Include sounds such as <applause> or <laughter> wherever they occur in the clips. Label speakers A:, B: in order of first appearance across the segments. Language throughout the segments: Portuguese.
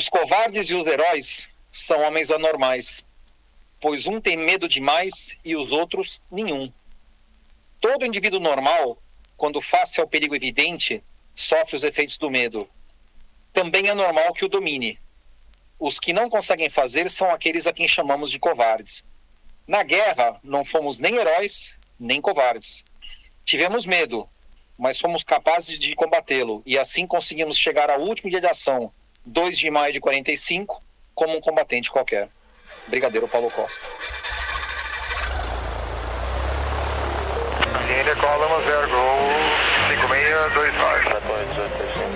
A: Os covardes e os heróis são homens anormais, pois um tem medo demais e os outros nenhum. Todo indivíduo normal, quando face ao perigo evidente, sofre os efeitos do medo. Também é normal que o domine. Os que não conseguem fazer são aqueles a quem chamamos de covardes. Na guerra, não fomos nem heróis, nem covardes. Tivemos medo, mas fomos capazes de combatê-lo e assim conseguimos chegar ao último dia de ação, 2 de maio de 45, como um combatente qualquer. Brigadeiro Paulo Costa.
B: Linha Column 0 Gol 5629.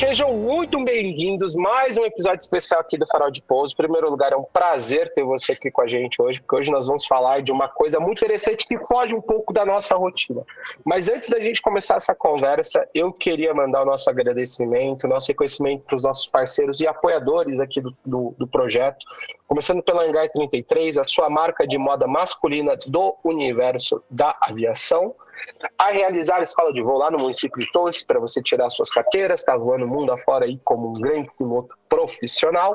C: Sejam muito bem-vindos mais um episódio especial aqui do Farol de Pouso. Em primeiro lugar, é um prazer ter você aqui com a gente hoje, porque hoje nós vamos falar de uma coisa muito interessante que foge um pouco da nossa rotina. Mas antes da gente começar essa conversa, eu queria mandar o nosso agradecimento, nosso reconhecimento para os nossos parceiros e apoiadores aqui do, do, do projeto, começando pela Hangar 33, a sua marca de moda masculina do universo da aviação a realizar a escola de voo lá no município de Torres para você tirar suas carteiras, está voando o mundo afora aí como um grande piloto profissional.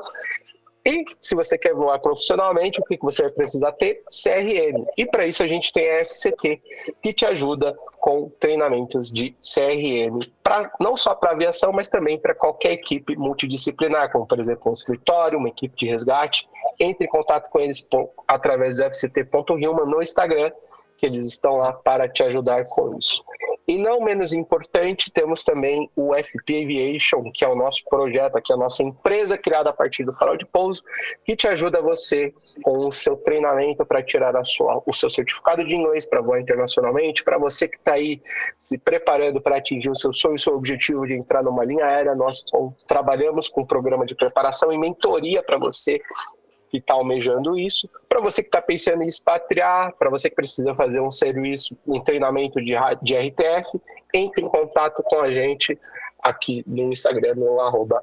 C: E se você quer voar profissionalmente, o que você vai precisar ter? CRM. E para isso a gente tem a FCT, que te ajuda com treinamentos de CRM, pra, não só para aviação, mas também para qualquer equipe multidisciplinar, como por exemplo um escritório, uma equipe de resgate. Entre em contato com eles através do fct.rilma no Instagram que eles estão lá para te ajudar com isso. E não menos importante, temos também o FP Aviation, que é o nosso projeto aqui, a nossa empresa criada a partir do farol de pouso, que te ajuda você com o seu treinamento para tirar a sua, o seu certificado de inglês para voar internacionalmente, para você que está aí se preparando para atingir o seu sonho, o seu objetivo de entrar numa linha aérea, nós trabalhamos com um programa de preparação e mentoria para você que está almejando isso, para você que está pensando em expatriar, para você que precisa fazer um serviço, um treinamento de, de RTF, entre em contato com a gente aqui no Instagram, no arroba.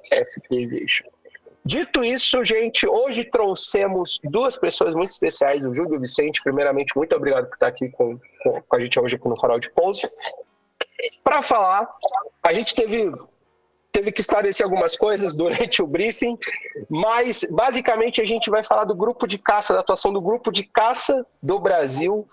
C: Dito isso, gente, hoje trouxemos duas pessoas muito especiais, o Júlio Vicente, primeiramente, muito obrigado por estar aqui com, com, com a gente hoje aqui no Farol de Pouso. Para falar, a gente teve teve que esclarecer algumas coisas <laughs> durante o briefing, mas basicamente a gente vai falar do grupo de caça, da atuação do grupo de caça do Brasil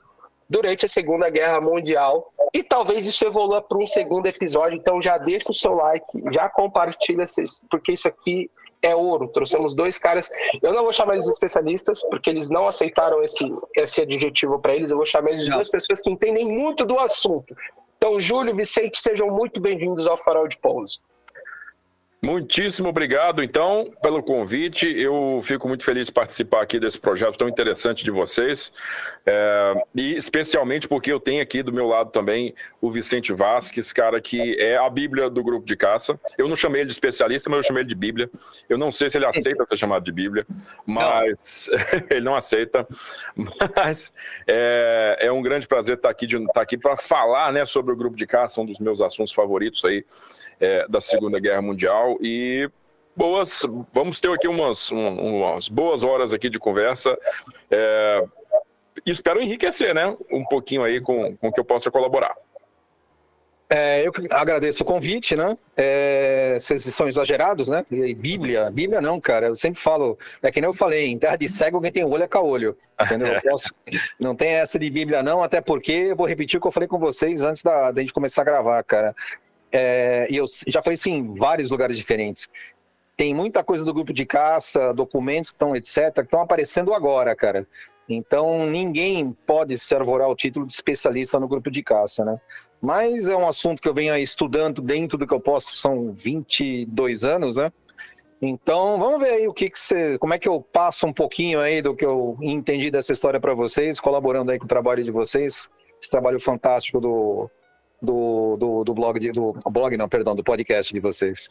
C: durante a Segunda Guerra Mundial. E talvez isso evolua para um segundo episódio, então já deixa o seu like, já compartilha, porque isso aqui é ouro. Trouxemos dois caras, eu não vou chamar eles de especialistas, porque eles não aceitaram esse, esse adjetivo para eles, eu vou chamar eles de duas pessoas que entendem muito do assunto. Então, Júlio, Vicente, sejam muito bem-vindos ao Farol de Pouso.
D: Muitíssimo obrigado, então, pelo convite. Eu fico muito feliz de participar aqui desse projeto tão interessante de vocês. É, e especialmente porque eu tenho aqui do meu lado também o Vicente Vasques, cara que é a Bíblia do grupo de caça. Eu não chamei ele de especialista, mas eu chamei ele de Bíblia. Eu não sei se ele aceita ser chamado de Bíblia, mas não. <laughs> ele não aceita. Mas é, é, um grande prazer estar aqui, estar aqui para falar né, sobre o grupo de caça, um dos meus assuntos favoritos aí é, da Segunda Guerra Mundial e boas, vamos ter aqui umas, umas boas horas aqui de conversa. É, espero enriquecer, né? Um pouquinho aí com, com que eu possa colaborar.
E: É, eu agradeço o convite, né? É, vocês são exagerados, né? E Bíblia, Bíblia não, cara. Eu sempre falo, é que nem eu falei, em terra de cego, alguém tem olho é caolho. Entendeu? Posso, <laughs> não tem essa de Bíblia, não, até porque eu vou repetir o que eu falei com vocês antes da, da gente começar a gravar, cara. É, e eu já falei isso em vários lugares diferentes. Tem muita coisa do grupo de caça, documentos que estão, etc., que estão aparecendo agora, cara. Então, ninguém pode se arvorar o título de especialista no grupo de caça, né? Mas é um assunto que eu venho estudando dentro do que eu posso, são 22 anos, né? Então, vamos ver aí o que, que você. Como é que eu passo um pouquinho aí do que eu entendi dessa história para vocês, colaborando aí com o trabalho de vocês, esse trabalho fantástico do, do, do, do blog, de, do blog não, perdão, do podcast de vocês.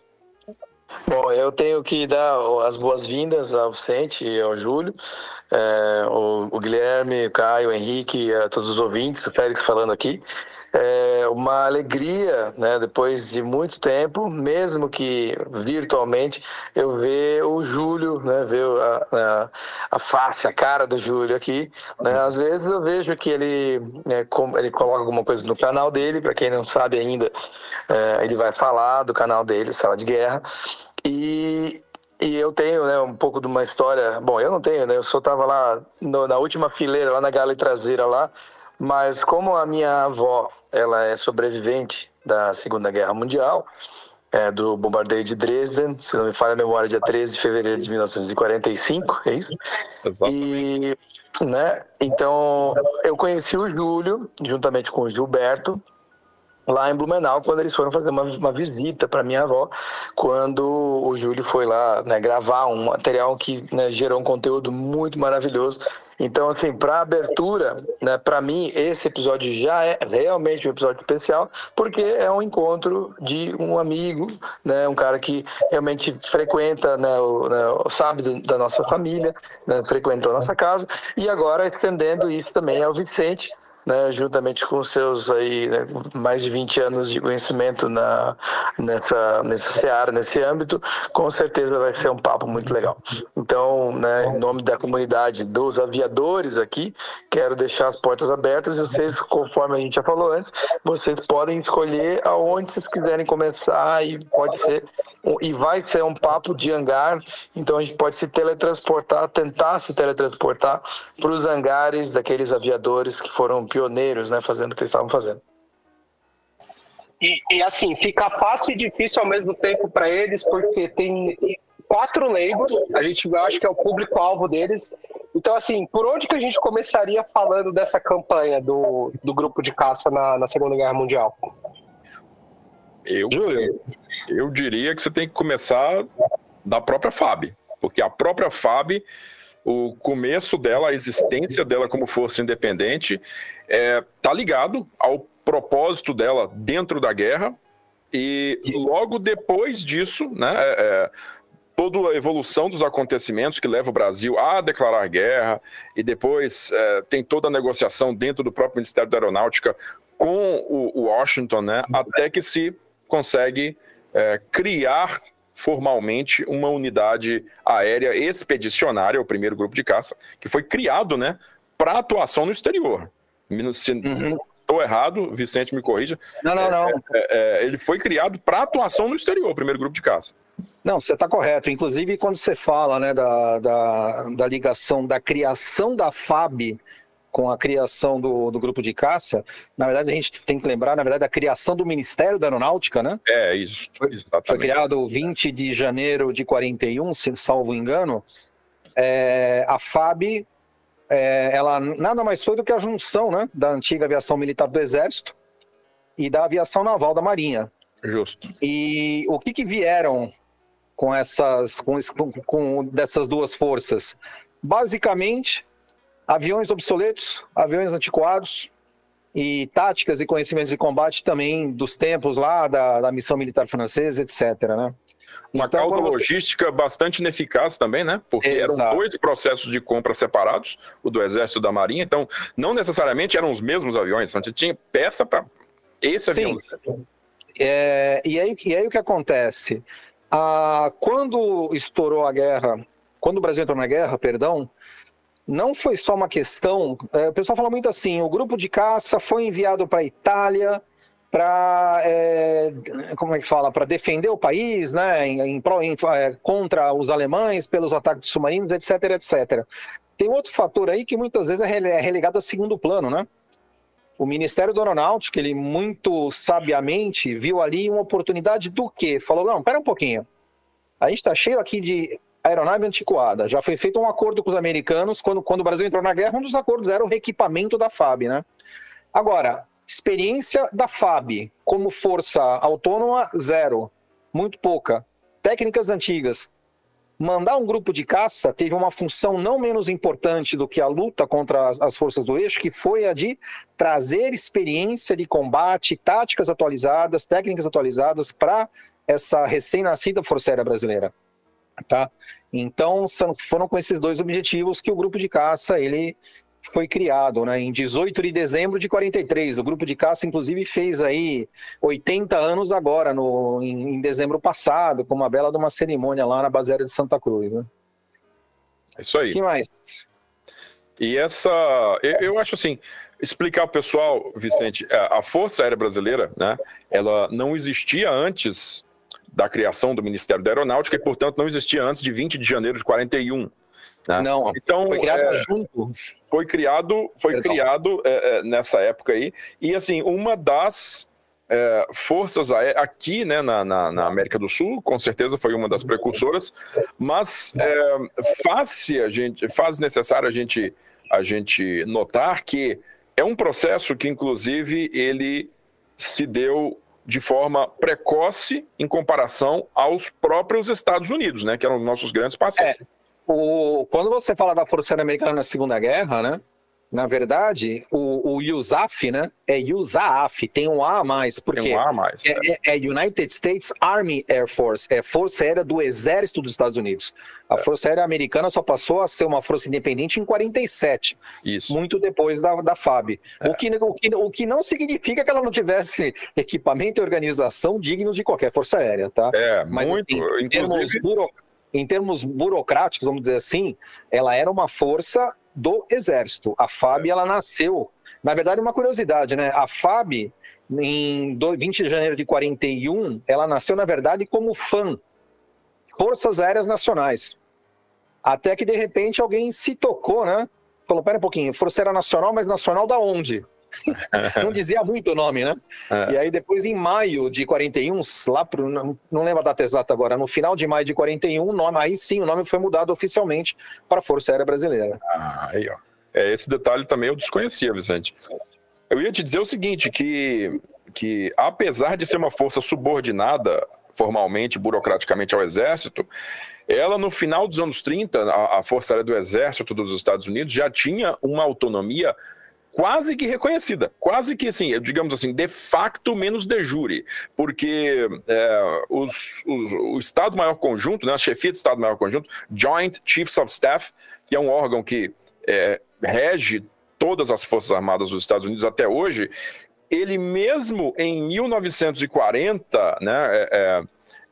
F: Bom, eu tenho que dar as boas-vindas ao Vicente e ao Júlio, é, o, o, Guilherme, o Caio, o Henrique, a todos os ouvintes, o Félix falando aqui. É uma alegria, né, depois de muito tempo, mesmo que virtualmente, eu ver o Júlio, né, ver a, a, a face, a cara do Júlio aqui. Né, às vezes eu vejo que ele, né, ele coloca alguma coisa no canal dele, para quem não sabe ainda, é, ele vai falar do canal dele, Sala de Guerra. E, e eu tenho né, um pouco de uma história. Bom, eu não tenho, né? Eu só estava lá no, na última fileira, lá na gala traseira lá. Mas como a minha avó ela é sobrevivente da Segunda Guerra Mundial, é, do bombardeio de Dresden, se não me falha a memória, dia 13 de fevereiro de 1945, é isso? Exato. E, né, então, eu conheci o Júlio, juntamente com o Gilberto, lá em Blumenau, quando eles foram fazer uma, uma visita para minha avó, quando o Júlio foi lá né, gravar um material que né, gerou um conteúdo muito maravilhoso. Então, assim, para abertura, né, para mim, esse episódio já é realmente um episódio especial, porque é um encontro de um amigo, né, um cara que realmente frequenta, né, o, né, sabe do, da nossa família, né, frequentou a nossa casa, e agora estendendo isso também ao Vicente, né, juntamente com seus aí, né, mais de 20 anos de conhecimento na, nessa, nessa seara, nesse âmbito, com certeza vai ser um papo muito legal. Então, né, em nome da comunidade dos aviadores aqui, quero deixar as portas abertas e vocês, conforme a gente já falou antes, vocês podem escolher aonde vocês quiserem começar e pode ser, e vai ser um papo de hangar, então a gente pode se teletransportar, tentar se teletransportar para os hangares daqueles aviadores que foram pioneiros, né, fazendo o que eles estavam fazendo.
C: E, e, assim, fica fácil e difícil ao mesmo tempo para eles, porque tem quatro leigos, a gente eu acho que é o público-alvo deles. Então, assim, por onde que a gente começaria falando dessa campanha do, do grupo de caça na, na Segunda Guerra Mundial?
D: Eu, eu diria que você tem que começar da própria FAB, porque a própria FAB o começo dela, a existência dela como força independente, está é, tá ligado ao propósito dela dentro da guerra. E logo depois disso, né, é, é, toda a evolução dos acontecimentos que leva o Brasil a declarar guerra, e depois é, tem toda a negociação dentro do próprio Ministério da Aeronáutica com o, o Washington, né, até que se consegue é, criar formalmente uma unidade aérea expedicionária, o primeiro grupo de caça, que foi criado né, para atuação no exterior. Se uhum. estou errado, Vicente me corrija.
E: Não, não, não. É,
D: é, é ele foi criado para atuação no exterior, o primeiro grupo de caça.
E: Não, você está correto. Inclusive, quando você fala né, da, da, da ligação da criação da FAB com a criação do, do grupo de caça, na verdade a gente tem que lembrar, na verdade, a criação do Ministério da Aeronáutica, né?
D: É, isso.
E: Foi, foi criado 20 de janeiro de 41, se salvo engano. É, a FAB, é, ela nada mais foi do que a junção né, da antiga aviação militar do Exército e da aviação naval da Marinha.
D: Justo.
E: E o que, que vieram com essas, com, com, dessas duas forças? Basicamente, aviões obsoletos, aviões antiquados e táticas e conhecimentos de combate também dos tempos lá da, da missão militar francesa, etc. Né?
D: Uma então, cauda logística você... bastante ineficaz também, né? Porque Exato. eram dois processos de compra separados, o do Exército e da Marinha, então não necessariamente eram os mesmos aviões, a gente tinha peça para esse Sim. avião.
E: É, e, aí, e aí o que acontece? Ah, quando estourou a guerra, quando o Brasil entrou na guerra, perdão, não foi só uma questão. É, o pessoal fala muito assim: o grupo de caça foi enviado para a Itália para é, como é que fala para defender o país, né, em, em, é, contra os alemães pelos ataques submarinos, etc, etc. Tem outro fator aí que muitas vezes é, é relegado a segundo plano, né? O Ministério da Aeronáutica, ele muito sabiamente viu ali uma oportunidade do quê? Falou, não, pera um pouquinho. A gente está cheio aqui de aeronave antiquada. Já foi feito um acordo com os americanos, quando, quando o Brasil entrou na guerra, um dos acordos era o reequipamento da FAB, né? Agora, experiência da FAB como força autônoma, zero. Muito pouca. Técnicas antigas. Mandar um grupo de caça teve uma função não menos importante do que a luta contra as, as forças do eixo, que foi a de trazer experiência de combate, táticas atualizadas, técnicas atualizadas para essa recém-nascida Força Aérea Brasileira. Tá? Então, foram com esses dois objetivos que o grupo de caça ele foi criado, né, em 18 de dezembro de 43. O grupo de caça, inclusive, fez aí 80 anos agora, no, em, em dezembro passado, com uma bela de uma cerimônia lá na Baséria de Santa Cruz. Né?
D: É isso aí.
E: O que mais?
D: E essa, eu, eu acho assim, explicar ao pessoal, Vicente, a a Força Aérea Brasileira, né, ela não existia antes da criação do Ministério da Aeronáutica e, portanto, não existia antes de 20 de janeiro de 41. Né?
E: Não,
D: Então,
E: foi criado
D: é,
E: junto.
D: foi criado, foi
E: Perdão.
D: criado é, é, nessa época aí. E assim, uma das é, forças aéreas aqui, né, na, na, na América do Sul, com certeza foi uma das precursoras, mas é, faz-se a gente, faz necessário a gente, a gente notar que é um processo que, inclusive, ele se deu de forma precoce em comparação aos próprios Estados Unidos, né, que eram os nossos grandes parceiros.
E: O, quando você fala da Força Aérea Americana na Segunda Guerra, né? Na verdade, o, o USAF, né? É USAF, tem um A a mais, porque
D: Tem um A mais.
E: é, é- é United States Army Air Force, é Força Aérea do Exército dos Estados Unidos. A Força Aérea Americana só passou a ser uma força independente em 47,
D: Isso.
E: muito depois da, da FAB. O, que, o, que, o que não significa que ela não tivesse equipamento e organização dignos de qualquer força aérea, tá?
D: É,
E: Mas
D: muito.
E: assim, em, termos
D: inclusive,
E: buro- em termos burocráticos, vamos dizer assim, ela era uma força do Exército. A FAB,
D: É.
E: ela nasceu. Na verdade, uma curiosidade, né? A FAB, em do- 20 de janeiro de 41, ela nasceu, na verdade, como FAN Forças Aéreas Nacionais. Até que, de repente, alguém se tocou, né? Falou: pera um pouquinho, Força Aérea Nacional, mas nacional da onde? <laughs> Não dizia muito o nome, né?
D: É.
E: E aí depois em maio de 41, lá pro, não, não lembro a data exata agora, no final de maio de 41, o nome, aí sim o nome foi mudado oficialmente para a Força Aérea Brasileira.
D: Ah, aí, ó. É, esse detalhe também eu desconhecia, Vicente. Eu ia te dizer o seguinte, que, que apesar de ser uma força subordinada formalmente, burocraticamente ao Exército, ela no final dos anos 30, a, a Força Aérea do Exército dos Estados Unidos já tinha uma autonomia quase que reconhecida, quase que assim, digamos assim, de facto menos de jure, porque é, os- os- o Estado-Maior Conjunto, né, a chefia de Estado-Maior Conjunto, Joint Chiefs of Staff, que é um órgão que é, rege todas as Forças Armadas dos Estados Unidos até hoje, ele mesmo em 1940, né, é, é,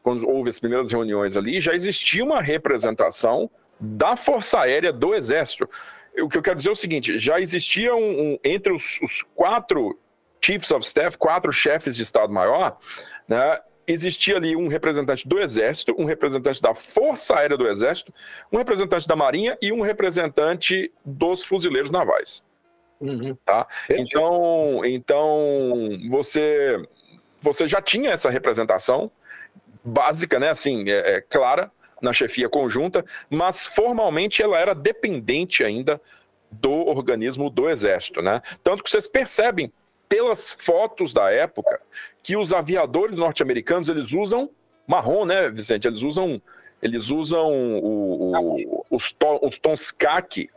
D: quando houve as primeiras reuniões ali, já existia uma representação da Força Aérea do Exército. O que eu quero dizer é o seguinte: já existia um, um- entre os, os quatro Chiefs of Staff, quatro chefes de Estado-Maior, né, existia ali um representante do Exército, um representante da Força Aérea do Exército, um representante da Marinha e um representante dos fuzileiros navais. Tá? Então, então você, você já tinha essa representação básica, né? Assim, é, é, clara na chefia conjunta, mas formalmente ela era dependente ainda do organismo do Exército, né? Tanto que vocês percebem pelas fotos da época que os aviadores norte-americanos eles usam marrom, né, Vicente? Eles usam eles usam o- o- os, to- os tons caqui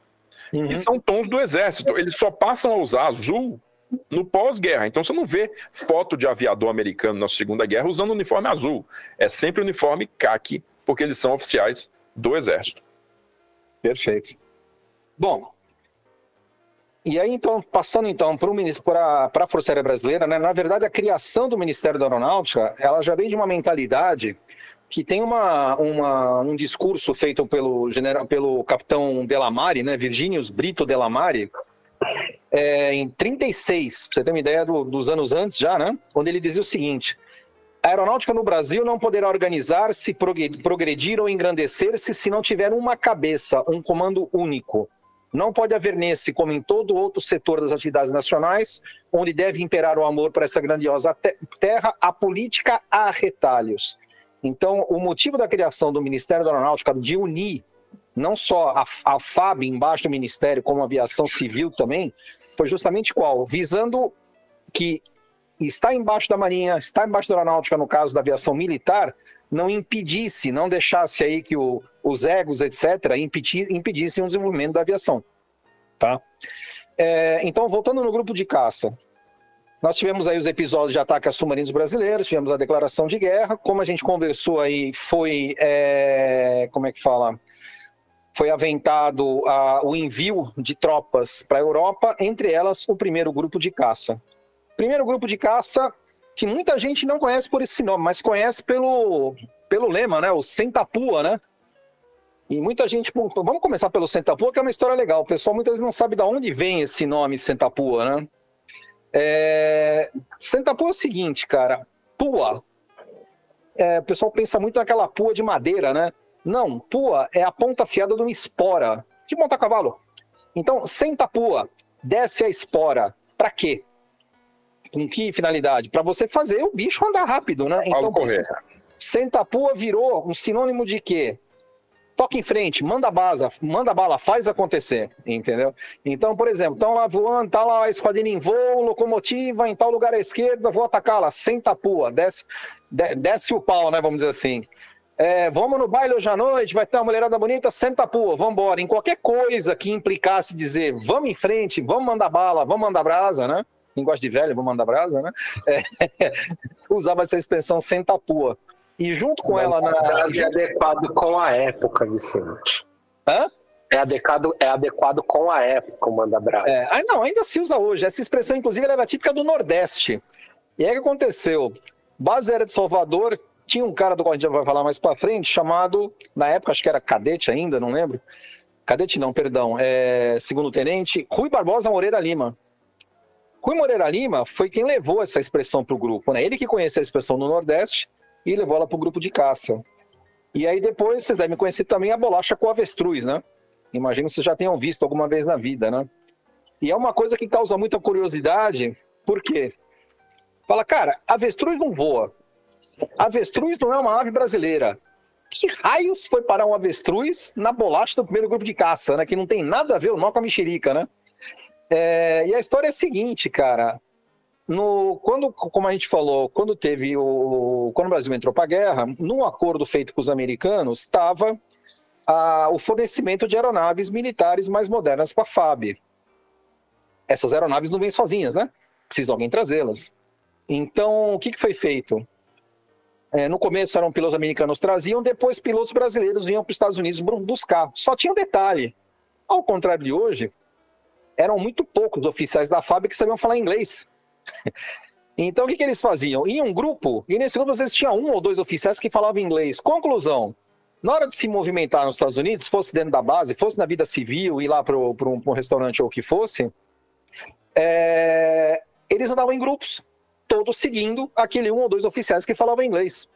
E: Uhum.
D: que são tons do exército. Eles só passam a usar azul no pós-guerra. Então você não vê foto de aviador americano na Segunda Guerra usando uniforme azul. É sempre uniforme caqui, porque eles são oficiais do exército.
E: Perfeito. Bom, e aí então, passando então para a Força Aérea Brasileira, né, na verdade a criação do Ministério da Aeronáutica, ela já vem de uma mentalidade que tem uma, uma- um discurso feito pelo, general, pelo capitão Delamare, né, Virginius Brito Delamare, é, em 36, pra você ter uma ideia do- dos anos antes já, né, onde ele dizia o seguinte, a aeronáutica no Brasil não poderá organizar-se, progre- progredir ou engrandecer-se se não tiver uma cabeça, um comando único. Não pode haver nesse, como em todo outro setor das atividades nacionais, onde deve imperar o amor por essa grandiosa te- terra, a política a retalhos. Então, o motivo da criação do Ministério da Aeronáutica, de unir não só a, a FAB embaixo do Ministério, como a aviação civil também, foi justamente qual? Visando que está embaixo da Marinha, está embaixo da Aeronáutica, no caso da aviação militar, não impedisse, não deixasse aí que o- os egos, etc., impedi- impedissem o desenvolvimento da aviação. Tá? É, então, voltando no grupo de caça, nós tivemos aí os episódios de ataque a submarinos brasileiros, tivemos a declaração de guerra, como a gente conversou aí, foi, é, como é que fala? foi aventado ah, o envio de tropas para a Europa, entre elas o primeiro grupo de caça. Primeiro grupo de caça que muita gente não conhece por esse nome, mas conhece pelo, pelo lema, né? O Sentapua, né? E muita gente. bom, Vamos começar pelo Sentapua, que é uma história legal. O pessoal muitas vezes não sabe de onde vem esse nome Sentapua, né? É... Sentapua é o seguinte, cara. Pua. É, o pessoal pensa muito naquela pua de madeira, né? Não, pua é a ponta afiada de uma espora, de monta cavalo. Então, senta pua, desce a espora. Para quê? Com que finalidade? Para você fazer o bicho andar rápido, né? Então,
D: correr.
E: senta pua virou um sinônimo de quê? Toca em frente, manda bala, manda bala, faz acontecer, entendeu? Então, por exemplo, estão lá voando, tá lá a esquadrilha em voo, locomotiva em tal lugar à esquerda, vou atacá-la, senta pua, desce, de- desce o pau, né? Vamos dizer assim. É, vamos no baile hoje à noite, vai ter uma mulherada bonita, senta a pua, vamos embora. Em qualquer coisa que implicasse dizer vamos em frente, vamos mandar bala, vamos mandar brasa, né? Linguagem de velho, vamos mandar brasa, né? É, <laughs> usava essa expressão senta a pua. E junto com ela na.
C: frase é adequado com a época, Vicente.
E: Hã?
C: É adequado, é adequado com a época, o manda brasa.
E: É, ah, não, ainda se usa hoje. Essa expressão, inclusive, era típica do Nordeste. E aí o que aconteceu? Base Aérea de Salvador tinha um cara do qual a gente vai falar mais pra frente, chamado, na época, acho que era cadete ainda, não lembro. Cadete não, perdão. É, segundo tenente, Rui Barbosa Moreira Lima. Rui Moreira Lima foi quem levou essa expressão para o grupo, né? Ele que conhecia a expressão no Nordeste e levou ela para o grupo de caça. E aí depois vocês devem conhecer também a bolacha com avestruz, né? Imagino que vocês já tenham visto alguma vez na vida, né? E é uma coisa que causa muita curiosidade, por quê? Fala, cara, avestruz não voa. Avestruz não é uma ave brasileira. Que raios foi parar um avestruz na bolacha do primeiro grupo de caça, né? Que não tem nada a ver o nó com a mexerica, né? É, e a história é a seguinte, cara. No, quando, como a gente falou, quando teve o. Quando o Brasil entrou para a guerra, num acordo feito com os americanos, estava o fornecimento de aeronaves militares mais modernas para a FAB. Essas aeronaves não vêm sozinhas, né? Precisa alguém trazê-las. Então, o que, que foi feito? É, no começo eram pilotos americanos traziam, depois pilotos brasileiros vinham para os Estados Unidos buscar. Só tinha um detalhe. Ao contrário de hoje, eram muito poucos oficiais da FAB que sabiam falar inglês. <laughs> Então, o que, que eles faziam? Em um grupo, e nesse grupo às vezes tinha um ou dois oficiais que falavam inglês. Conclusão: na hora de se movimentar nos Estados Unidos, fosse dentro da base, fosse na vida civil, ir lá para um, um restaurante ou o que fosse, é, eles andavam em grupos, todos seguindo aquele um ou dois oficiais que falavam inglês.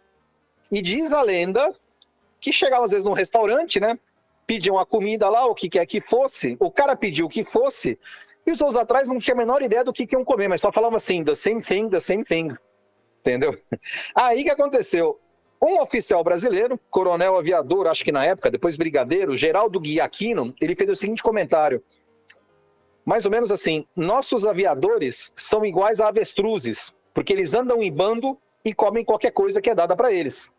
E: E diz a lenda que chegavam às vezes num restaurante, né? Pediam a comida lá, o que quer que fosse, o cara pediu o que fosse, e os outros atrás não tinham a menor ideia do que, que iam comer, mas só falavam assim, the same thing, the same thing. Entendeu? <laughs> Aí que aconteceu? Um oficial brasileiro, coronel aviador, acho que na época, depois brigadeiro, Geraldo Guiaquino, ele fez o seguinte comentário. Mais ou menos assim, nossos aviadores são iguais a avestruzes, porque eles andam em bando e comem qualquer coisa que é dada para eles.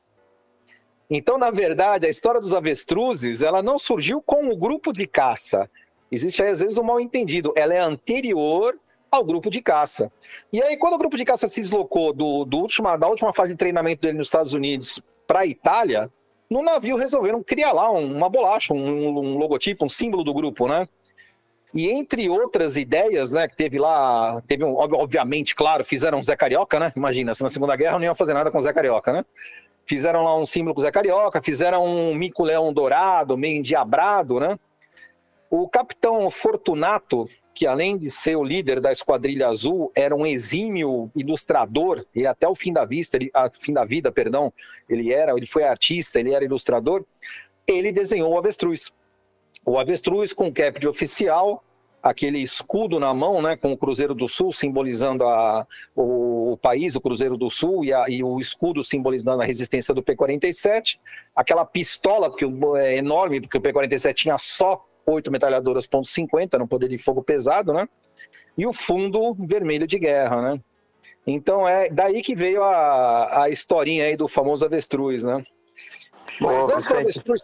E: Então, na verdade, a história dos avestruzes, ela não surgiu com o grupo de caça. Existe às vezes, um mal entendido. Ela é anterior ao grupo de caça. E aí, quando o grupo de caça se deslocou do, do última, da última fase de treinamento dele nos Estados Unidos para a Itália, no navio resolveram criar lá um- uma bolacha, um, um logotipo, um símbolo do grupo, né? E entre outras ideias, né, que teve lá, teve um, ob- obviamente, claro, fizeram Zé Carioca, né? Imagina, se na Segunda Guerra não iam fazer nada com Zé Carioca, né? Fizeram lá um símbolo com Zé Carioca, fizeram um mico-leão dourado, meio endiabrado, né? O capitão Fortunato, que além de ser o líder da Esquadrilha Azul, era um exímio ilustrador, e até o fim da vista, ele, a fim da vida, perdão, ele era, ele foi artista, ele era ilustrador, ele desenhou o avestruz. O avestruz com cap de oficial, aquele escudo na mão, né, com o Cruzeiro do Sul simbolizando a, o, o país, o Cruzeiro do Sul, e, a- e o escudo simbolizando a resistência do P-47, aquela pistola, porque é enorme, porque o P-47 tinha só oito metralhadoras ponto .50, no poder de fogo pesado, né? E o fundo vermelho de guerra, né? Então é daí que veio a, a historinha aí do famoso avestruz, né? Mas
F: Ô,
E: antes do avestruz...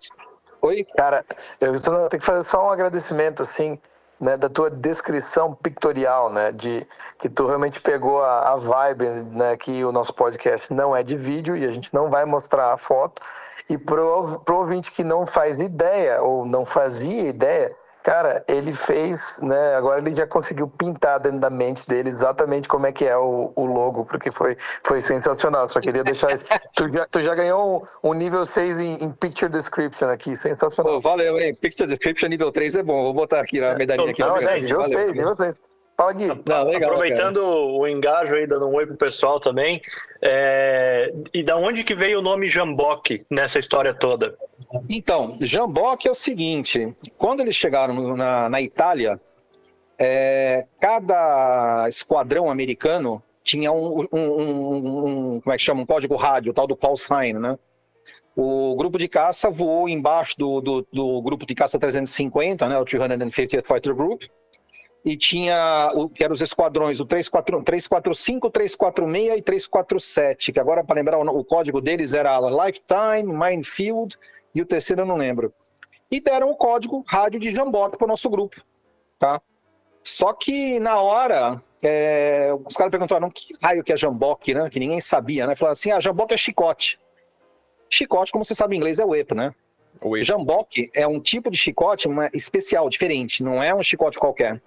E: Oi?
F: Cara, eu tenho que fazer só um agradecimento, assim. Né, da tua descrição pictorial, né, de que tu realmente pegou a, a vibe, né, que o nosso podcast não é de vídeo e a gente não vai mostrar a foto. E pro, pro ouvinte que não faz ideia ou não fazia ideia, Cara, ele fez, né? Agora ele já conseguiu pintar dentro da mente dele exatamente como é que é o, o logo, porque foi, foi sensacional. Só queria deixar. <laughs> tu, já, tu já ganhou um, um nível 6 em, em, Picture Description aqui, sensacional.
E: Oh, valeu, hein? Picture Description nível 3 é bom. Vou botar aqui na medalhinha aqui.
F: Não, é, nível 6, nível 6. Fala, Gui.
G: Não, legal, Aproveitando cara. o engajo aí, dando um oi pro pessoal também. É... E da onde que veio o nome Jamboque nessa história toda?
E: Então, Jamboque é o seguinte: quando eles chegaram na, na Itália, é, cada esquadrão americano tinha um, um, um, um, como é que chama, um código rádio, tal do call sign, né? O grupo de caça voou embaixo do, do, do grupo de caça 350, né, o 350th Fighter Group, e tinha o que eram os esquadrões, o 34, 345, 346 e 347, que agora, para lembrar, o, o, código deles era Lifetime, Minefield, e o terceiro eu não lembro. E deram o código rádio de Jamboque para o nosso grupo, tá? Só que na hora, é, os caras perguntaram que raio que é Jamboque, né? Que ninguém sabia, né? Falaram assim, ah, Jamboque é chicote. Chicote, como você sabe em inglês, é whip, né? O Jamboque é um tipo de chicote especial, diferente, não é um chicote qualquer.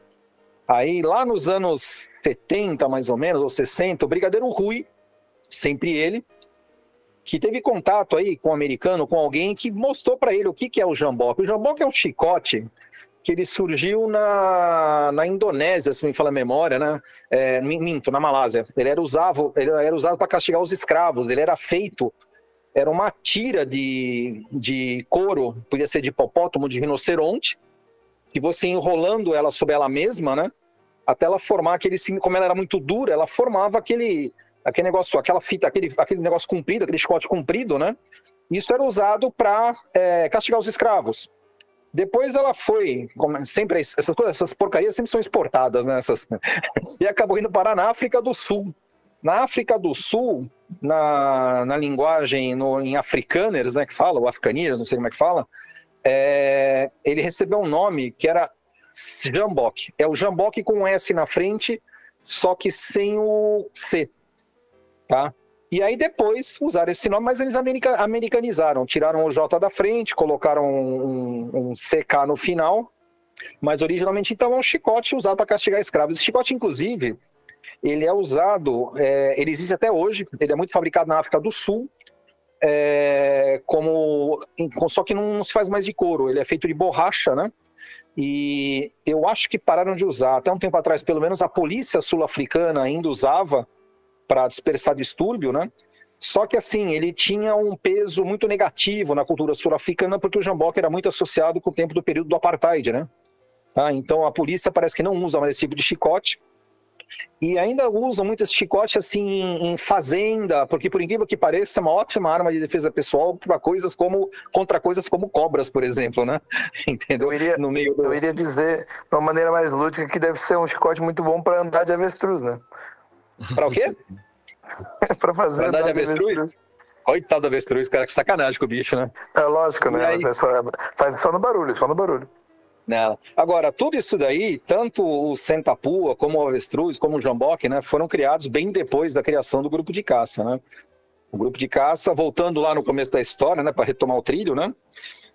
E: Aí, lá nos anos 70, mais ou menos, ou 60, o Brigadeiro Rui, sempre ele, que teve contato aí com um americano, com alguém que mostrou para ele o que, que é o jamboque. O jamboque é um chicote que ele surgiu na, na Indonésia, se me fala a memória, né? É, minto, na Malásia. Ele era usado, ele era usado para castigar os escravos. Ele era feito, era uma tira de, de couro, podia ser de hipopótamo, de rinoceronte, e você enrolando ela sobre ela mesma, né? Até ela formar aquele, como ela era muito dura, ela formava aquele, aquele negócio, aquela fita, aquele, aquele negócio comprido, aquele chicote comprido, né? Isso era usado para é, castigar os escravos. Depois ela foi, sempre essas coisas, essas porcarias sempre são exportadas, né? Essas, <laughs> e acabou indo parar na África do Sul. Na África do Sul, na, na linguagem no, em afrikaners, né, que fala, ou africaners, não sei como é que fala, é, ele recebeu um nome que era Jambok. É o Jambok com um S na frente, só que sem o C. Tá? E aí depois usaram esse nome, mas eles america americanizaram, tiraram o J da frente, colocaram um, um CK no final, mas originalmente então é um chicote usado para castigar escravos. Esse chicote, inclusive, ele é usado, é, ele existe até hoje, ele é muito fabricado na África do Sul, é, como só que não se faz mais de couro, ele é feito de borracha, né? E eu acho que pararam de usar. Até um tempo atrás, pelo menos, a polícia sul-africana ainda usava para dispersar distúrbio, né? Só que assim, ele tinha um peso muito negativo na cultura sul-africana, porque o jamboque era muito associado com o tempo do período do apartheid, né? Tá? Então a polícia parece que não usa mais esse tipo de chicote. E ainda usam muito esse chicote assim em fazenda, porque por incrível que pareça, é uma ótima arma de defesa pessoal para coisas como contra coisas como cobras, por exemplo, né? <laughs> Entendeu?
F: Eu iria, no meio do... eu iria dizer, de uma maneira mais lúdica, que deve ser um chicote muito bom para andar de avestruz, né? <laughs>
E: Para o quê? <laughs>
F: para fazer
E: andar, andar de avestruz? avestruz. Coitado do avestruz, cara, que sacanagem com o bicho, né?
F: É lógico, né? Aí... É só, faz só no barulho, só no barulho.
E: Não. Agora, tudo isso daí, tanto o Sentapua, como o Avestruz, como o Jamboque, né, foram criados bem depois da criação do grupo de caça, né? O grupo de caça, voltando lá no começo da história, né, para retomar o trilho, né?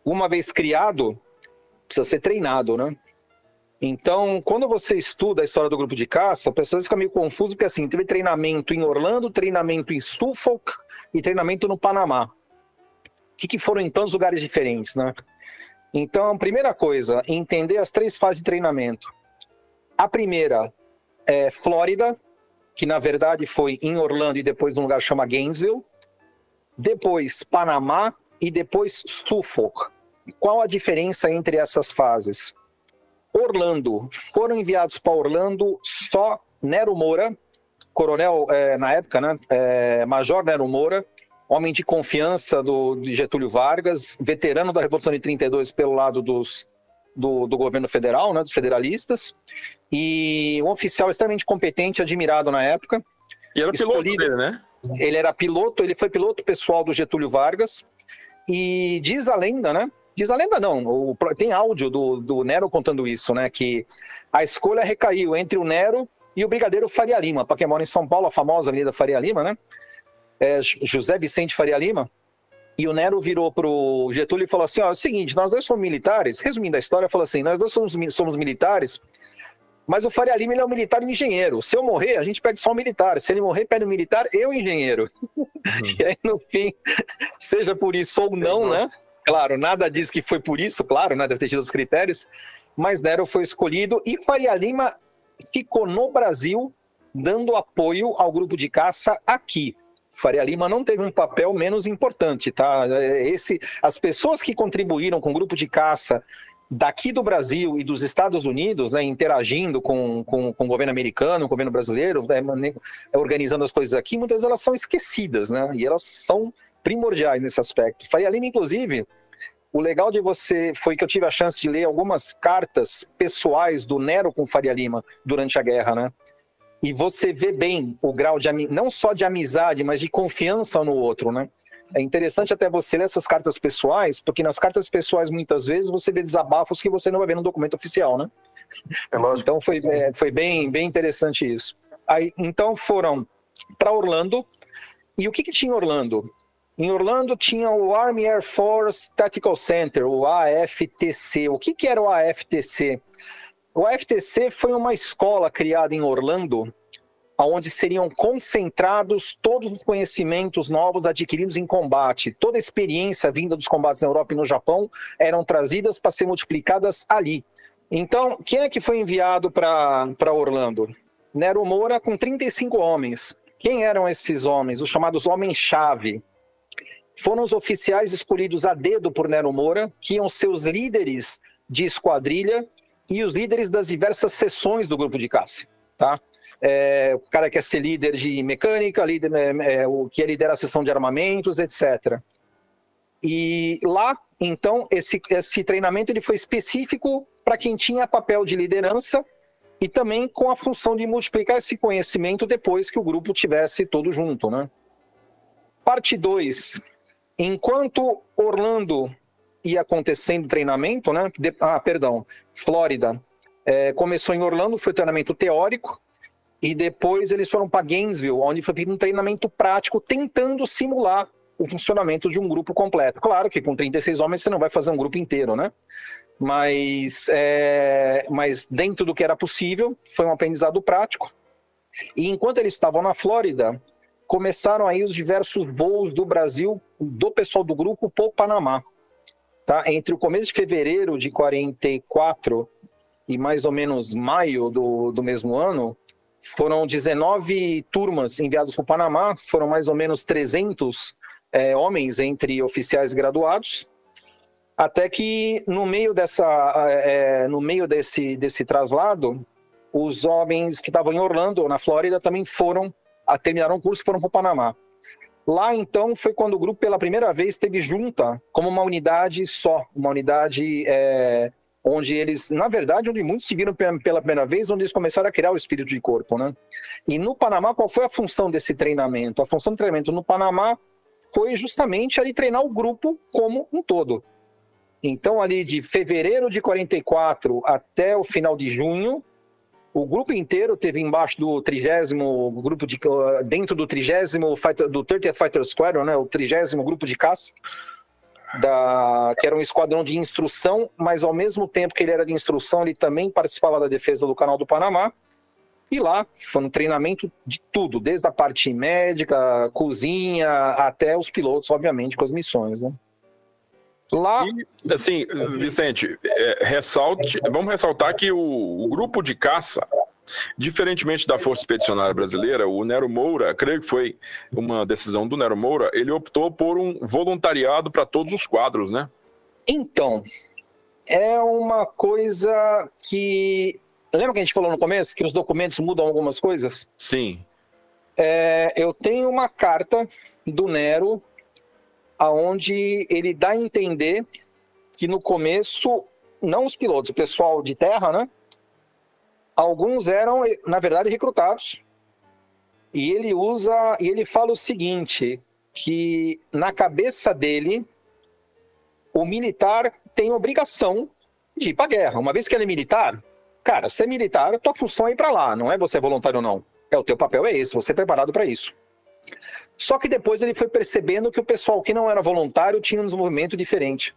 E: Uma vez criado, precisa ser treinado, né? Então, quando você estuda a história do grupo de caça, pessoas ficam meio confusas, porque assim, teve treinamento em Orlando, treinamento em Suffolk e treinamento no Panamá. O que, que foram em tantos lugares diferentes, né? Então, primeira coisa, entender as três fases de treinamento. A primeira é Flórida, que na verdade foi em Orlando e depois num lugar chamado Gainesville. Depois Panamá e depois Suffolk. Qual a diferença entre essas fases? Orlando, foram enviados para Orlando só Nero Moura, coronel é, na época, né? É, Major Nero Moura, homem de confiança do, de Getúlio Vargas, veterano da Revolução de 32 pelo lado dos, do, do, governo federal, né, dos federalistas, e um oficial extremamente competente, admirado na época.
D: E era piloto dele, né?
E: Ele era piloto, ele foi piloto pessoal do Getúlio Vargas, e diz a lenda, né, Diz a lenda não, o, tem áudio do, do Nero contando isso, né? Que a escolha recaiu entre o Nero e o Brigadeiro Faria Lima, para quem mora em São Paulo, a famosa Avenida Faria Lima, né? É, José Vicente Faria Lima. E o Nero virou pro Getúlio e falou assim: ó, é o seguinte, nós dois somos militares. Resumindo a história, falou assim: nós dois somos, somos militares, mas o Faria Lima ele é um militar e engenheiro. Se eu morrer, a gente pede só um militar. Se ele morrer, pede um militar, eu engenheiro. Uhum. <laughs> e aí, no fim, seja por isso ou não, né? Claro, nada diz que foi por isso, claro, né? Deve ter tido os critérios. Mas Nero foi escolhido e Faria Lima ficou no Brasil dando apoio ao grupo de caça aqui. Faria Lima não teve um papel menos importante, tá? Esse, as pessoas que contribuíram com o grupo de caça daqui do Brasil e dos Estados Unidos, né, interagindo com, com, com, o governo americano, o governo brasileiro, né, organizando as coisas aqui, muitas delas são esquecidas, né? E elas são primordiais nesse aspecto. Faria Lima, inclusive, o legal de você foi que eu tive a chance de ler algumas cartas pessoais do Nero com Faria Lima durante a guerra, né? E você vê bem o grau de não só de amizade, mas de confiança no outro, né? É interessante até você ler essas cartas pessoais, porque nas cartas pessoais muitas vezes você vê desabafos que você não vai ver no documento oficial, né? É lógico. Então foi, é, foi bem, bem interessante isso. Aí, então foram para Orlando. E o que, que tinha em Orlando? Em Orlando tinha o Army Air Force Tactical Center, o AFTC. O que, que era o AFTC? O FTC foi uma escola criada em Orlando, onde seriam concentrados todos os conhecimentos novos adquiridos em combate. Toda a experiência vinda dos combates na Europa e no Japão eram trazidas para ser multiplicadas ali. Então, quem é que foi enviado para Orlando? Nero Moura com 35 homens. Quem eram esses homens? Os chamados homens-chave. Foram os oficiais escolhidos a dedo por Nero Moura, que iam ser os líderes de esquadrilha e os líderes das diversas seções do grupo de caça, tá? É, o cara quer ser líder de mecânica, líder, é, é, o que lidera a seção de armamentos, etc. E lá, então, esse, esse treinamento ele foi específico para quem tinha papel de liderança e também com a função de multiplicar esse conhecimento depois que o grupo tivesse todo junto, né? Parte 2. Enquanto Orlando ia acontecendo treinamento, né? De, ah, perdão, Flórida. É, começou em Orlando, foi treinamento teórico, e depois eles foram para Gainesville, onde foi um treinamento prático, tentando simular o funcionamento de um grupo completo. Claro que com 36 homens você não vai fazer um grupo inteiro, né? Mas, é, mas dentro do que era possível, foi um aprendizado prático. E enquanto eles estavam na Flórida, começaram aí os diversos voos do Brasil, do pessoal do grupo, para o Panamá. Tá? Entre o começo de fevereiro de 44 e mais ou menos maio do, do mesmo ano, foram 19 turmas enviadas para o Panamá, foram mais ou menos 300 é, homens entre oficiais graduados, até que no meio dessa, é, no meio desse, desse traslado, os homens que estavam em Orlando, na Flórida, também foram, terminaram o curso e foram para o Panamá. Lá, então, foi quando o grupo, pela primeira vez, teve junta como uma unidade só, uma unidade é, onde eles, na verdade, onde muitos se viram pela primeira vez, onde eles começaram a criar o espírito de corpo, né? E no Panamá, qual foi a função desse treinamento? A função do treinamento no Panamá foi justamente ali treinar o grupo como um todo. Então, ali de fevereiro de 44 até o final de junho, o grupo inteiro teve embaixo do trigésimo grupo de dentro do trigésimo do 30th Fighter Squadron, né, o trigésimo grupo de caça da que era um esquadrão de instrução, mas ao mesmo tempo que ele era de instrução, ele também participava da defesa do Canal do Panamá. E lá foi um treinamento de tudo, desde a parte médica, cozinha, até os pilotos, obviamente, com as missões, né?
D: Lá, e, assim, Vicente, é, ressalte, vamos ressaltar que o, o, grupo de caça, diferentemente da Força Expedicionária Brasileira, o Nero Moura, creio que foi uma decisão do Nero Moura, ele optou por um voluntariado para todos os quadros, né?
E: Então, é uma coisa que. Lembra que a gente falou no começo que os documentos mudam algumas coisas?
D: Sim.
E: É, eu tenho uma carta do Nero aonde ele dá a entender que no começo, não os pilotos, o pessoal de terra, né? Alguns eram, na verdade, recrutados. E ele usa, e ele fala o seguinte, que na cabeça dele, o militar tem obrigação de ir para guerra. Uma vez que ele é militar, cara, você é militar, a tua função é ir para lá, não é você voluntário ou não. É o teu papel é esse, você é preparado para isso. Só que depois ele foi percebendo que o pessoal que não era voluntário tinha um desenvolvimento diferente.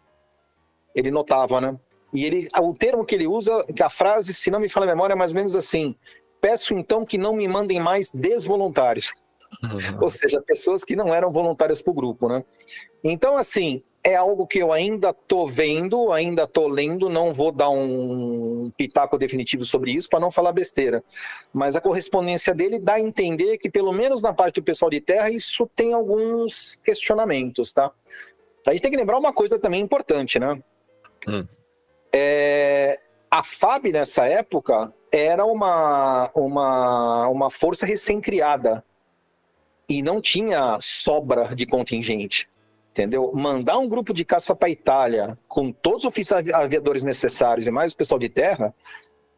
E: Ele notava, né? E ele, o termo que ele usa, que a frase, se não me fala a memória, é mais ou menos assim: peço então que não me mandem mais desvoluntários. Uhum. Ou seja, pessoas que não eram voluntárias para o grupo, né? Então, assim, é algo que eu ainda tô vendo, ainda tô lendo, não vou dar um pitaco definitivo sobre isso para não falar besteira. Mas a correspondência dele dá a entender que, pelo menos na parte do pessoal de terra, isso tem alguns questionamentos, tá? A gente tem que lembrar uma coisa também importante, né? Hum. É, a FAB, nessa época, era uma, uma, uma força recém-criada e não tinha sobra de contingente entendeu? Mandar um grupo de caça para a Itália com todos os oficiais aviadores necessários e mais o pessoal de terra,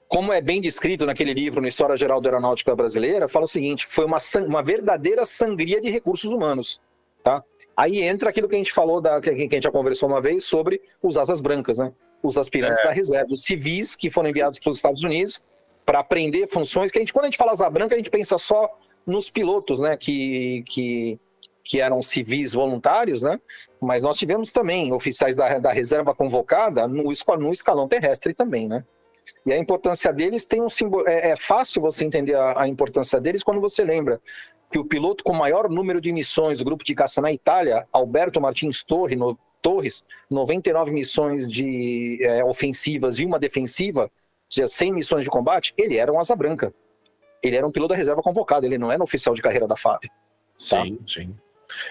E: como é bem descrito naquele livro, na História Geral da Aeronáutica Brasileira, fala o seguinte: foi uma, uma verdadeira sangria de recursos humanos, tá? Aí entra aquilo que a gente falou, da, que a gente já conversou uma vez, sobre os asas brancas, né? Os aspirantes é. da reserva, os civis que foram enviados para os Estados Unidos para aprender funções que a gente, quando a gente fala asa branca, a gente pensa só nos pilotos, né? Que, que que eram civis voluntários, né? Mas nós tivemos também oficiais da, da reserva convocada no, no escalão terrestre também, né? E a importância deles tem um símbolo. É, é fácil você entender a, a, importância deles quando você lembra que o piloto com maior número de missões do grupo de caça na Itália, Alberto Martins Torre, no, Torres, 99 missões de é, ofensivas e uma defensiva, ou seja, 100 missões de combate, ele era um asa branca. Ele era um piloto da reserva convocado, ele não era um oficial de carreira da FAB. Tá?
D: Sim, sim.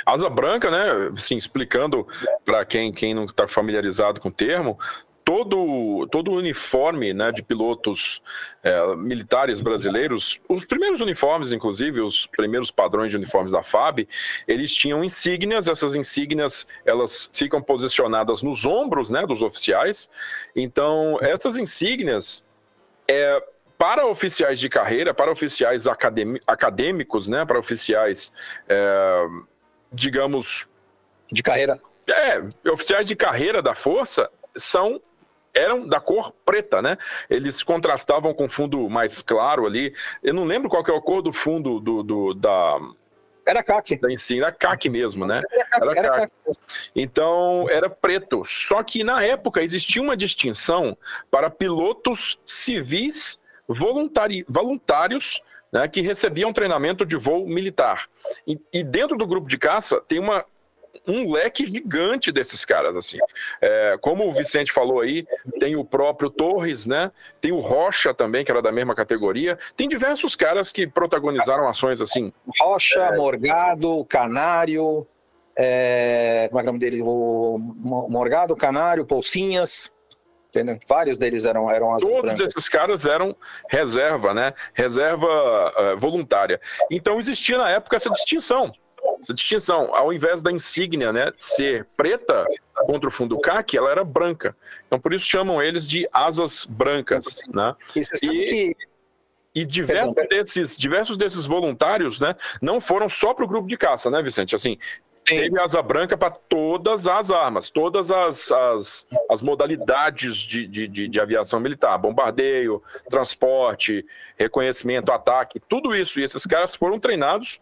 D: Asa branca, né? Assim, explicando para quem, quem não está familiarizado com o termo, todo, todo uniforme né, de pilotos é, militares brasileiros, os primeiros uniformes, inclusive, os primeiros padrões de uniformes da FAB, eles tinham insígnias, essas insígnias elas ficam posicionadas nos ombros né, dos oficiais. Então, essas insígnias, é, para oficiais de carreira, para oficiais acadêmicos, né, para oficiais. É, digamos.
E: De carreira.
D: É, oficiais de carreira da Força são eram da cor preta, né? Eles contrastavam com fundo mais claro ali. Eu não lembro qual que é a cor do fundo do, do da
E: era CAC.
D: Da ensino, era CAC mesmo, né? Era, era CAC. Então, era preto. Só que na época existia uma distinção para pilotos civis voluntari, voluntários né, que recebiam treinamento de voo militar. E, e, dentro do grupo de caça tem uma, um leque gigante desses caras, assim. É, como o Vicente falou aí, tem o próprio Torres, né? Tem o Rocha também, que era da mesma categoria. Tem diversos caras que protagonizaram ações assim.
E: Rocha, é... Morgado, Canário, é... como é, é o nome dele? O Morgado, Canário, Polcinhas. Entendeu? Vários deles eram, eram
D: Todos brancas. esses caras eram reserva, né? Reserva uh, voluntária. Então existia na época essa distinção. Essa distinção, ao invés da insígnia né, ser preta contra o fundo CAC, ela era branca. Então por isso chamam eles de asas brancas. Né? E, que... e diversos, desses, diversos desses voluntários né, não foram só para o grupo de caça, né, Vicente? Assim, Teve asa branca para todas as armas, todas as, as, as modalidades de, de, de, de, aviação militar: bombardeio, transporte, reconhecimento, ataque, tudo isso. E esses caras foram treinados,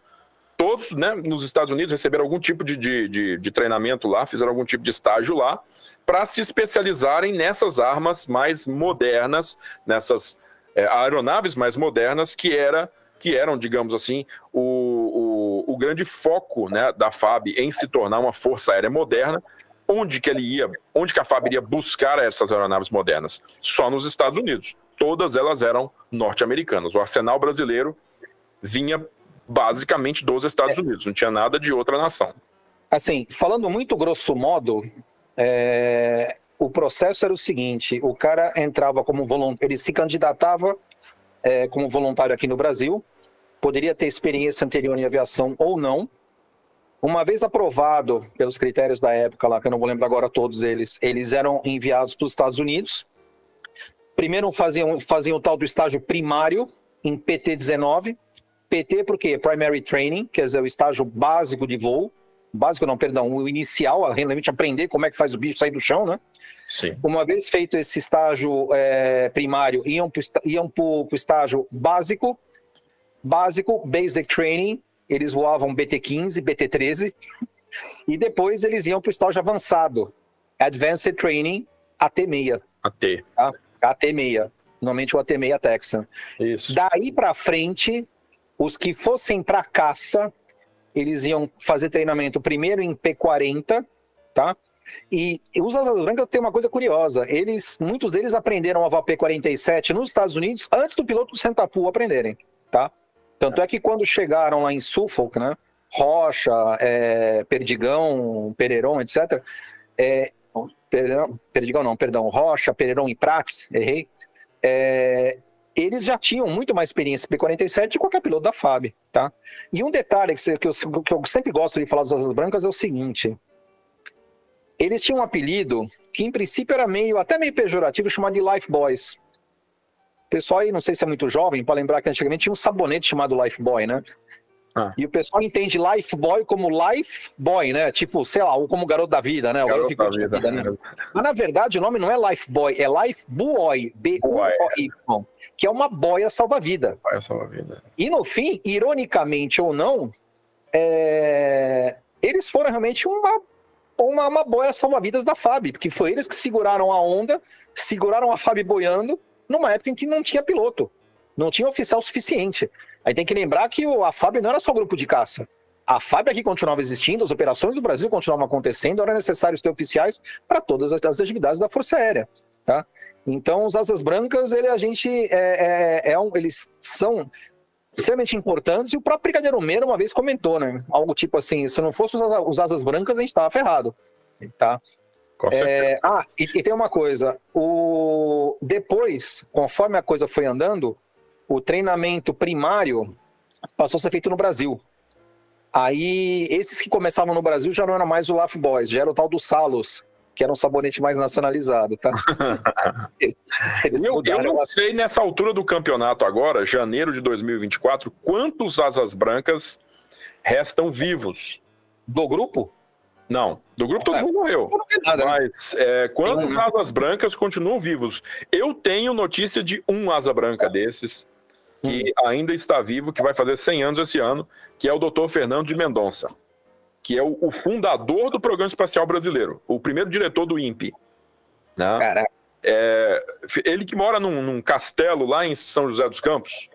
D: todos né, nos Estados Unidos, receberam algum tipo de, de, de, de treinamento lá, fizeram algum tipo de estágio lá, para se especializarem nessas armas mais modernas, nessas é, aeronaves mais modernas, que era que eram, digamos assim, o, o, o grande foco né, da FAB em se tornar uma força aérea moderna, onde que ele ia, onde que a FAB iria buscar essas aeronaves modernas? Só nos Estados Unidos. Todas elas eram norte-americanas. O arsenal brasileiro vinha basicamente dos Estados Unidos, não tinha nada de outra nação.
E: Assim, falando muito grosso modo, é... o processo era o seguinte: o cara entrava como voluntário, ele se candidatava é, como voluntário aqui no Brasil, poderia ter experiência anterior em aviação ou não. Uma vez aprovado pelos critérios da época lá, que eu não vou lembrar agora todos eles, eles eram enviados para os Estados Unidos. Primeiro faziam, faziam o tal do estágio primário em PT-19. PT porque Primary Training, quer dizer, o estágio básico de voo. básico não, perdão, o inicial, a realmente aprender como é que faz o bicho sair do chão, né?
D: Sim.
E: Uma vez feito esse estágio é, primário, iam para o estágio básico, básico, basic training, eles voavam BT-15, BT-13, e depois eles iam para o estágio avançado, advanced training, AT-6.
D: AT.
E: Tá? AT-6, normalmente o AT-6 Texan.
D: Isso.
E: Daí para frente, os que fossem para caça, eles iam fazer treinamento primeiro em P40, tá? E os asas brancas tem uma coisa curiosa. Eles, muitos deles aprenderam a voar P47 nos Estados Unidos antes do piloto Sentapu aprenderem, tá? Tanto é que quando chegaram lá em Suffolk, né? Rocha, é, Perdigão, Pereiron, etc. É, Perdigão, Perdigão não, perdão, Rocha, Pereiron e Prax, errei. É, eles já tinham muito mais experiência P47 de qualquer piloto da FAB, tá? E um detalhe que, eu, que eu sempre gosto de falar dos asas brancas é o seguinte: eles tinham um apelido que, em princípio, era meio até meio pejorativo, chamado de Life Boys. O pessoal aí, não sei se é muito jovem, para lembrar que antigamente tinha um sabonete chamado Life Boy, né? Ah. E o pessoal entende Life Boy como Life Boy, né? Tipo, sei lá, ou como garoto da vida, né? O garoto da vida. vida né? Mas na verdade o nome não é Life Boy, é Life Buoy, B-U-O-Y, que é uma boia salva-vida.
D: Boia salva-vida.
E: E no fim, ironicamente ou não, é... eles foram realmente uma, uma, uma boia salva-vidas da FAB, porque foi eles que seguraram a onda, seguraram a FAB boiando, numa época em que não tinha piloto, não tinha oficial suficiente. Aí tem que lembrar que a FAB não era só grupo de caça. A FAB aqui continuava existindo, as operações do Brasil continuavam acontecendo, era necessário ter oficiais para todas as atividades da Força Aérea. Tá? Então, os asas brancas, ele, a gente é, é, é um, eles são extremamente importantes, e o próprio Brigadeiro Meira uma vez comentou, né? Algo tipo assim, se não fosse os asas brancas, a gente estava ferrado. Tá? É, ah, e, e, tem uma coisa, o depois, conforme a coisa foi andando, o treinamento primário passou a ser feito no Brasil. Aí, esses que começavam no Brasil já não era mais o Laugh Boys, já era o tal do Salos, que era um sabonete mais nacionalizado, tá? <laughs>
D: Eles eu, eu não sei nessa altura do campeonato agora, janeiro de 2024, quantos asas brancas restam vivos.
E: Do grupo?
D: Não, do grupo todo mundo morreu. Nada, né? Mas é, quantos né? asas brancas continuam vivos? Eu tenho notícia de um asa branca desses que hum. ainda está vivo, que vai fazer 100 anos esse ano, que é o Dr. Fernando de Mendonça, que é o, o fundador do Programa Espacial Brasileiro, o primeiro diretor do INPE. Né? Caraca. É, ele que mora num, num, castelo lá em São José dos Campos.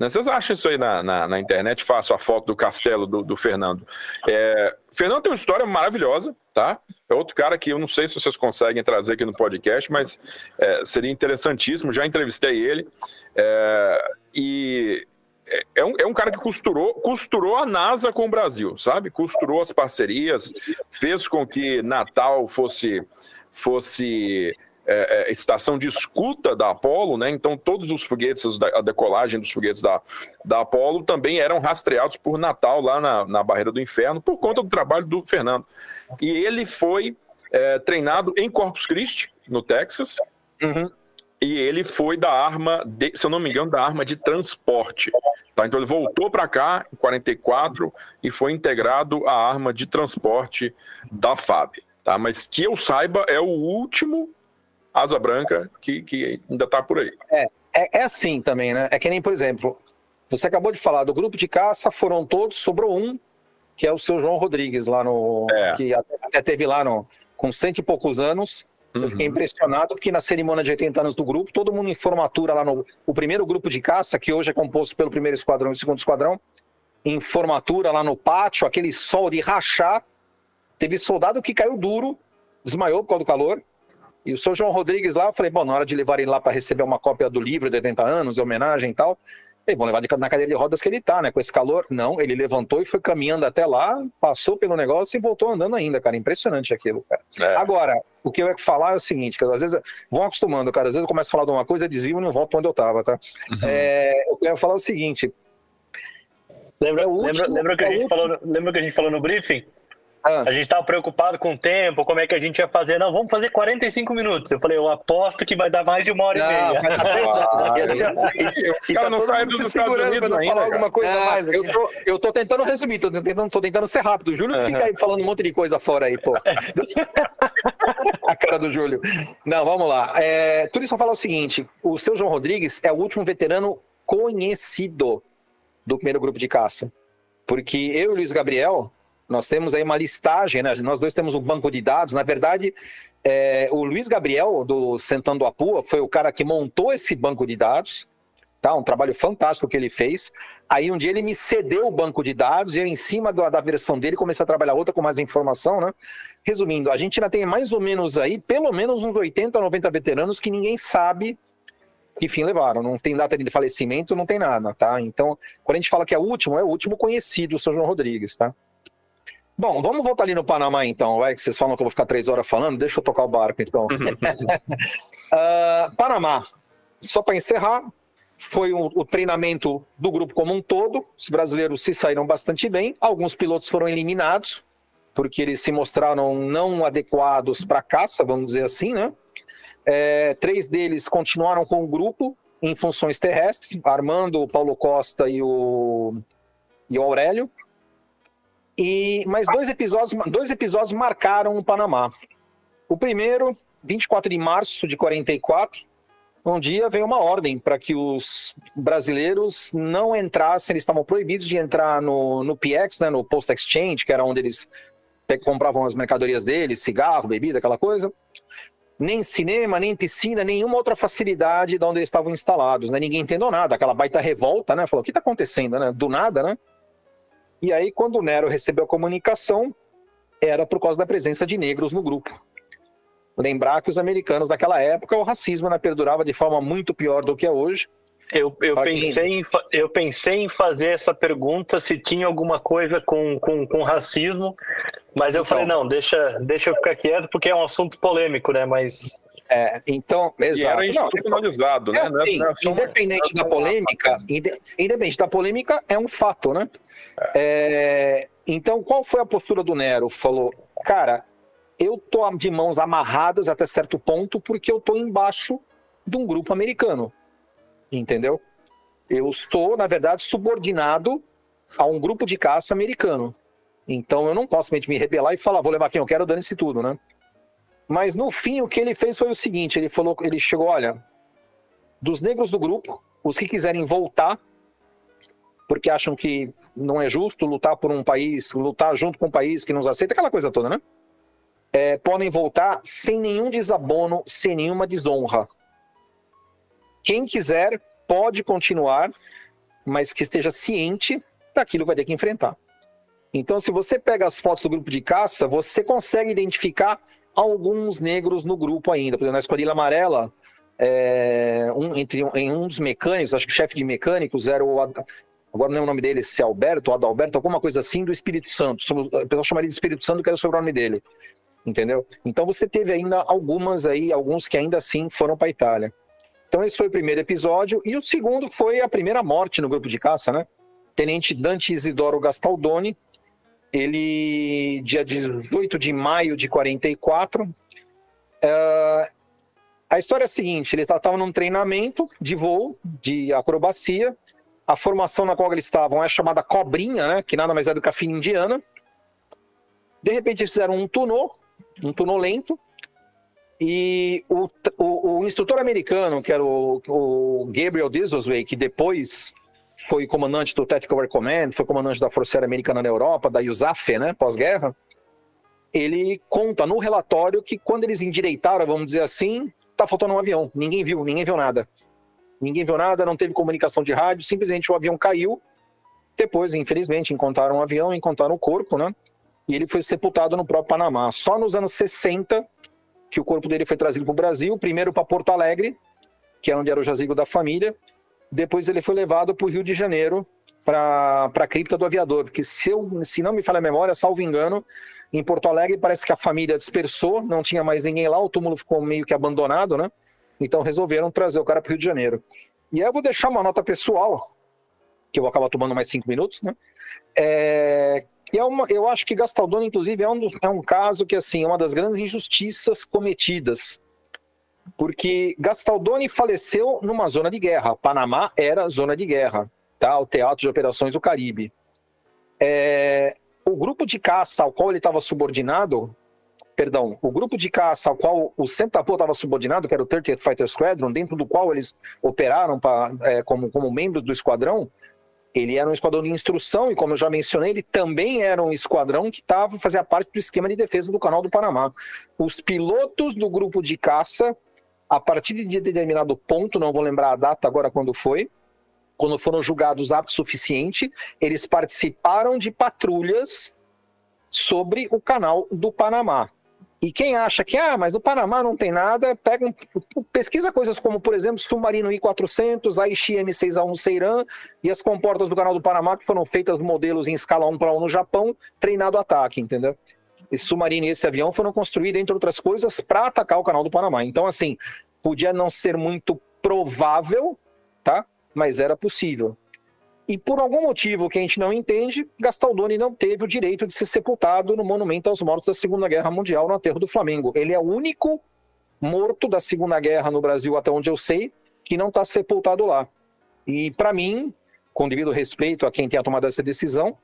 D: Né? Vocês acham isso aí na, na, na internet? Faço a foto do castelo do, do Fernando. É, Fernando tem uma história maravilhosa, tá? É outro cara que eu não sei se vocês conseguem trazer aqui no podcast, mas é, seria interessantíssimo. Já entrevistei ele. É, e é, é um, é um cara que costurou, costurou a NASA com o Brasil, sabe? Costurou as parcerias, fez com que Natal fosse, fosse é, é, estação de escuta da Apollo, né? Então todos os foguetes, a decolagem dos foguetes da, da Apollo também eram rastreados por Natal lá na, na Barreira do Inferno, por conta do trabalho do Fernando. E ele foi é, treinado em Corpus Christi, no Texas. Uhum e ele foi da arma, de, se eu não me engano, da arma de transporte. Tá? Então ele voltou para cá em 44 e foi integrado à arma de transporte da FAB. Tá? Mas que eu saiba, é o último asa branca que, que ainda está por aí.
E: É, é, é, assim também, né? É que nem, por exemplo, você acabou de falar do grupo de caça, foram todos, sobrou um, que é o seu João Rodrigues, lá no. É. que até, até teve lá no, com cento e poucos anos Uhum. Eu fiquei uhum. impressionado porque na cerimônia de 80 anos do grupo, todo mundo em formatura lá no o primeiro grupo de caça, que hoje é composto pelo primeiro esquadrão e segundo esquadrão, em formatura lá no pátio, aquele sol de rachar. Teve soldado que caiu duro, desmaiou por causa do calor. E o senhor João Rodrigues lá, eu falei, bom, na hora de levar ele lá para receber uma cópia do livro de 80 anos, em homenagem e tal, eles vão levar na cadeira de rodas que ele tá, né? Com esse calor. Não, ele levantou e foi caminhando até lá, passou pelo negócio e voltou andando ainda, cara. Impressionante aquilo, cara. É. Agora, o que eu ia falar é o seguinte, cara, às vezes vão acostumando, cara. Às vezes eu começo a falar de uma coisa, desvio e não volto onde eu tava, tá? Uhum. É, eu ia falar o seguinte.
G: Lembra, é o último, lembra, lembra, que a é gente falou, lembra que a gente falou no briefing?
E: Ah.
G: A gente tava preocupado com o tempo, como é que a gente ia fazer. Não, vamos fazer 45 minutos. Eu falei, eu aposto que vai dar mais de uma hora e
E: Não,
G: meia.
F: E
D: cara
F: tá
D: não dos Estados Unidos
F: pra não
D: ainda,
F: falar
D: cara.
F: alguma coisa a
E: Ah,
F: mais.
E: eu, tô, eu tô tentando resumir, tô tentando, tô tentando ser rápido. O Júlio que fica aí falando um monte de coisa fora aí, pô. <laughs> a cara do Júlio. Não, vamos lá. É, tudo isso pra falar o seguinte: o seu João Rodrigues é o último veterano conhecido do primeiro grupo de caça. Porque eu e o Luiz Gabriel, nós temos aí uma listagem, né? Nós dois temos um banco de dados. Na verdade, é, o Luiz Gabriel, do Sentando a Pua, foi o cara que montou esse banco de dados. Tá? Um trabalho fantástico que ele fez. Aí um dia ele me cedeu o banco de dados e eu, em cima da, da versão dele, comecei a trabalhar outra com mais informação, né? Resumindo, a gente ainda tem mais ou menos aí, pelo menos uns 80, 90 veteranos que ninguém sabe que fim levaram. Não tem data de falecimento, não tem nada, tá? Então, quando a gente fala que é o último, é o último conhecido, o seu João Rodrigues, tá? Bom, vamos voltar ali no Panamá então, vai, que vocês falam que eu vou ficar três horas falando, deixa eu tocar o barco então. <laughs> Ah, Panamá, só para encerrar, foi o, o treinamento do grupo como um todo. Os brasileiros se saíram bastante bem. Alguns pilotos foram eliminados porque eles se mostraram não adequados para caça, vamos dizer assim, né? É, três deles continuaram com o grupo em funções terrestres, Armando, o Paulo Costa e o, e o Aurélio. E dois episódios, dois episódios marcaram o Panamá. O primeiro, 24 de março de 44, um dia veio uma ordem para que os brasileiros não entrassem, eles estavam proibidos de entrar no, no PX, né, no Post Exchange, que era onde eles compravam as mercadorias deles, cigarro, bebida, aquela coisa. Nem cinema, nem piscina, nenhuma outra facilidade de onde eles estavam instalados, né? Ninguém entendeu nada, aquela baita revolta, né? Falou, o que está acontecendo, né? Do nada, né? E aí, quando o Nero recebeu a comunicação, era por causa da presença de negros no grupo. Lembrar que os americanos daquela época, o racismo ainda perdurava de forma muito pior do que é hoje.
G: Eu, eu, pensei em, eu pensei em fazer essa pergunta se tinha alguma coisa com, com, com racismo, mas eu
E: Então.
G: falei, não, deixa, deixa eu ficar quieto, porque é um assunto polêmico, né? Mas
E: É, então,
D: E
E: exato.
D: era
E: Não,
D: institucionalizado,
E: é
D: né? Não é-
E: assim,
D: não é
E: independente da polêmica, inde- independente da polêmica, é um fato, né? É, então, qual foi a postura do Nero? Falou, cara, eu tô de mãos amarradas até certo ponto porque eu tô embaixo de um grupo americano, entendeu? Eu estou, na verdade, subordinado a um grupo de caça americano. Então, eu não posso me rebelar e falar, vou levar quem eu quero, dane-se tudo, né? Mas no fim, o que ele fez foi o seguinte: ele falou, ele chegou, olha, dos negros do grupo, os que quiserem voltar, porque acham que não é justo lutar por um país, lutar junto com um país que nos aceita, aquela coisa toda, né? É, podem voltar sem nenhum desabono, sem nenhuma desonra. Quem quiser pode continuar, mas que esteja ciente daquilo que vai ter que enfrentar. Então, se você pega as fotos do grupo de caça, você consegue identificar alguns negros no grupo ainda. Por exemplo, na Esquadrilha Amarela, é, um, entre, em um dos mecânicos, acho que o chefe de mecânicos era o. Ad- Agora não lembro o nome dele, se é Alberto, Adalberto, alguma coisa assim, do Espírito Santo. O pessoal chama ele de Espírito Santo, que era o sobrenome dele. Entendeu? Então você teve ainda algumas aí, alguns que ainda assim foram para a Itália. Então esse foi o primeiro episódio. E o segundo foi a primeira morte no grupo de caça, né? Tenente Dante Isidoro Gastaldoni, ele, dia 18 de maio de 44, eh, a história é a seguinte: eles estavam num treinamento de voo, de acrobacia. A formação na qual eles estavam é chamada cobrinha, né? Que nada mais é do que a fila indiana. De repente, eles fizeram um tunô, um tunô lento. E o, o, o instrutor americano, que era o, o Gabriel Disosway, que depois foi comandante do Tactical Air Command, foi comandante da Força Aérea Americana na Europa, da USAF, né, pós-guerra, ele conta no relatório que quando eles endireitaram, vamos dizer assim, tá faltando um avião. Ninguém viu, ninguém viu nada. Ninguém viu nada, não teve comunicação de rádio, simplesmente o avião caiu. Depois, infelizmente, encontraram o avião, encontraram o corpo, né? E ele foi sepultado no próprio Panamá. Só nos anos 60 que o corpo dele foi trazido para o Brasil, primeiro para Porto Alegre, que é onde era o jazigo da família, depois ele foi levado para o Rio de Janeiro, para a cripta do aviador, porque se, eu, se não me falha a memória, salvo engano, em Porto Alegre parece que a família dispersou, não tinha mais ninguém lá, o túmulo ficou meio que abandonado, né? Então resolveram trazer o cara para o Rio de Janeiro. E aí eu vou deixar uma nota pessoal, que eu vou acabar tomando mais cinco minutos, né? É, E é uma, eu acho que Gastaldoni, inclusive, é um, é um caso que, assim, é uma das grandes injustiças cometidas. Porque Gastaldoni faleceu numa zona de guerra. Panamá era zona de guerra, tá? O Teatro de Operações do Caribe. É, o grupo de caça ao qual ele estava subordinado, perdão, o grupo de caça ao qual o Centapo estava subordinado, que era o 30th Fighter Squadron, dentro do qual eles operaram pra, é, como, como membros do esquadrão, ele era um esquadrão de instrução e, como eu já mencionei, ele também era um esquadrão que tava, fazia parte do esquema de defesa do Canal do Panamá. Os pilotos do grupo de caça, a partir de determinado ponto, não vou lembrar a data agora quando foi, quando foram julgados aptos suficiente, eles participaram de patrulhas sobre o Canal do Panamá. E quem acha que, ah, mas no Panamá não tem nada, pega um, pesquisa coisas como, por exemplo, submarino I-400, Aichi M6A1 Seiran e as comportas do canal do Panamá, que foram feitas modelos em escala 1 para 1 no Japão, treinado ataque, entendeu? Esse submarino e esse avião foram construídos, entre outras coisas, para atacar o canal do Panamá. Então, assim, podia não ser muito provável, tá? Mas era possível. E por algum motivo que a gente não entende, Gastaldoni não teve o direito de ser sepultado no Monumento aos Mortos da Segunda Guerra Mundial, no aterro do Flamengo. Ele é o único morto da Segunda Guerra no Brasil, até onde eu sei, que não está sepultado lá. E para mim, com devido respeito a quem tenha tomado essa decisão,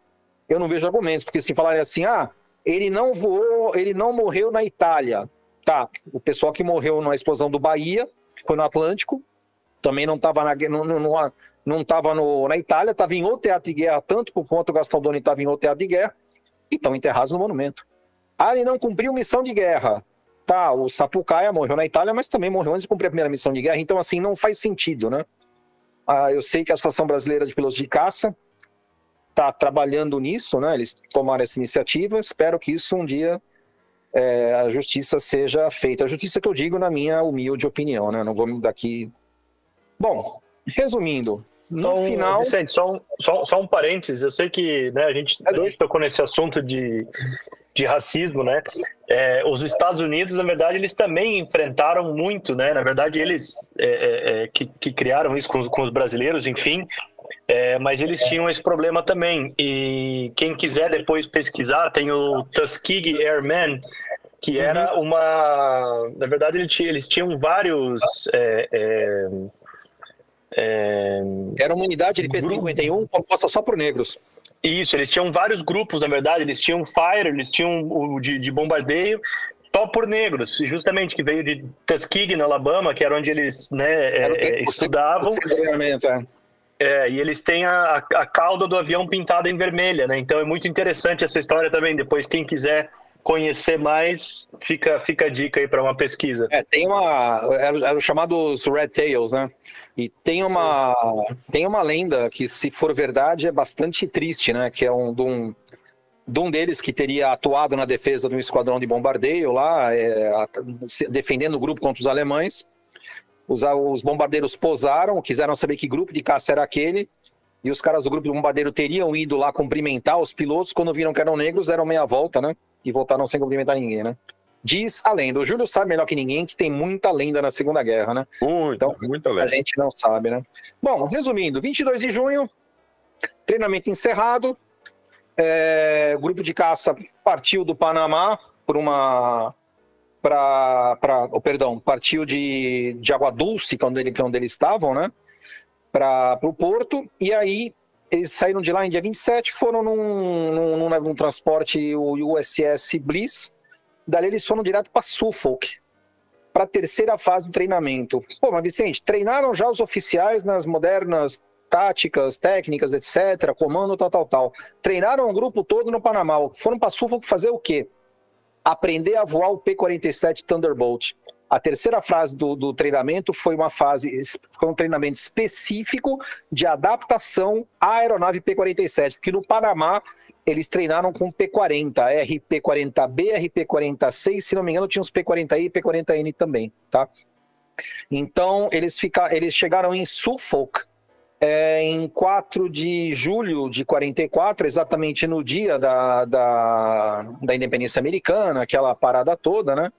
E: eu não vejo argumentos, porque se falarem assim, ah, ele não voou, ele não morreu na Itália. Tá, o pessoal que morreu na explosão do Bahia, que foi no Atlântico, também não estava na, não, não, não estava na Itália, estava em outro teatro de guerra, tanto quanto o Gastaldoni estava em outro teatro de guerra, e estão enterrados no monumento. Ah, ele não cumpriu missão de guerra. Tá, o Sapucaia morreu na Itália, mas também morreu antes de cumprir a primeira missão de guerra, então assim, não faz sentido, né? Ah, eu sei que a Associação Brasileira de Pilotos de Caça está trabalhando nisso, né? Eles tomaram essa iniciativa, espero que isso um dia é, a justiça seja feita. A justiça que eu digo na minha humilde opinião, né? Não vou daqui. Bom, resumindo, no
G: então,
E: final.
G: Vicente, só um, só, só um parênteses. Eu sei que né, a, gente, a gente tocou nesse assunto de, de racismo, né? É, os Estados Unidos, na verdade, eles também enfrentaram muito, né? Na verdade, eles é, é, é que, que, criaram isso com os, com os brasileiros, enfim. É, mas eles tinham esse problema também. E quem quiser depois pesquisar, tem o Tuskegee Airmen, que era uhum. uma. Na verdade, eles tinham vários. É,
E: Era uma unidade de P-51 composta só por negros.
G: Isso, eles tinham vários grupos, na verdade. Eles tinham Fire, eles tinham o de, de bombardeio, só por negros, justamente, que veio de Tuskegee, na Alabama, que era onde eles né, é, estudavam. É. É, e eles têm a, a cauda do avião pintada em vermelha, né? Então é muito interessante essa história também. Depois, quem quiser conhecer mais, fica, fica a dica aí para uma pesquisa.
E: É, tem uma. Era chamados Red Tails, né? E tem uma, tem uma lenda que, se for verdade, é bastante triste, né? Que é um de um, de um deles que teria atuado na defesa de um esquadrão de bombardeio lá, é, defendendo o grupo contra os alemães. Os, os bombardeiros posaram, quiseram saber que grupo de caça era aquele e os caras do grupo de bombardeiro teriam ido lá cumprimentar os pilotos, quando viram que eram negros, deram meia volta, né? E voltaram sem cumprimentar ninguém, né? Diz a lenda. O Júlio sabe melhor que ninguém que tem muita lenda na Segunda Guerra, né?
D: Muita, então, muita lenda.
E: A gente não sabe, né? Bom, resumindo, 22 de junho, treinamento encerrado. É, o grupo de caça partiu do Panamá por uma para, oh, perdão, partiu de, de Água Dulce, que é ele, que é onde eles estavam, né? Para o porto, e aí eles saíram de lá em dia 27, foram num, num, num, num transporte, o USS Bliss, dali eles foram direto para Suffolk, para a terceira fase do treinamento. Pô, mas Vicente, treinaram já os oficiais nas modernas táticas, técnicas, etc., comando, tal, tal, tal. Treinaram o grupo todo no Panamá. Foram para Suffolk fazer o quê? Aprender a voar o P-47 Thunderbolt. A terceira fase do, do, treinamento foi uma fase, foi um treinamento específico de adaptação à aeronave P-47, porque no Panamá eles treinaram com P-40, RP-40B, RP-40C, se não me engano tinha os P-40I e P-40N também, tá? Então eles, fica, eles chegaram em Suffolk é, em 4 de julho de 44, exatamente no dia da, da, da independência americana, aquela parada toda, né?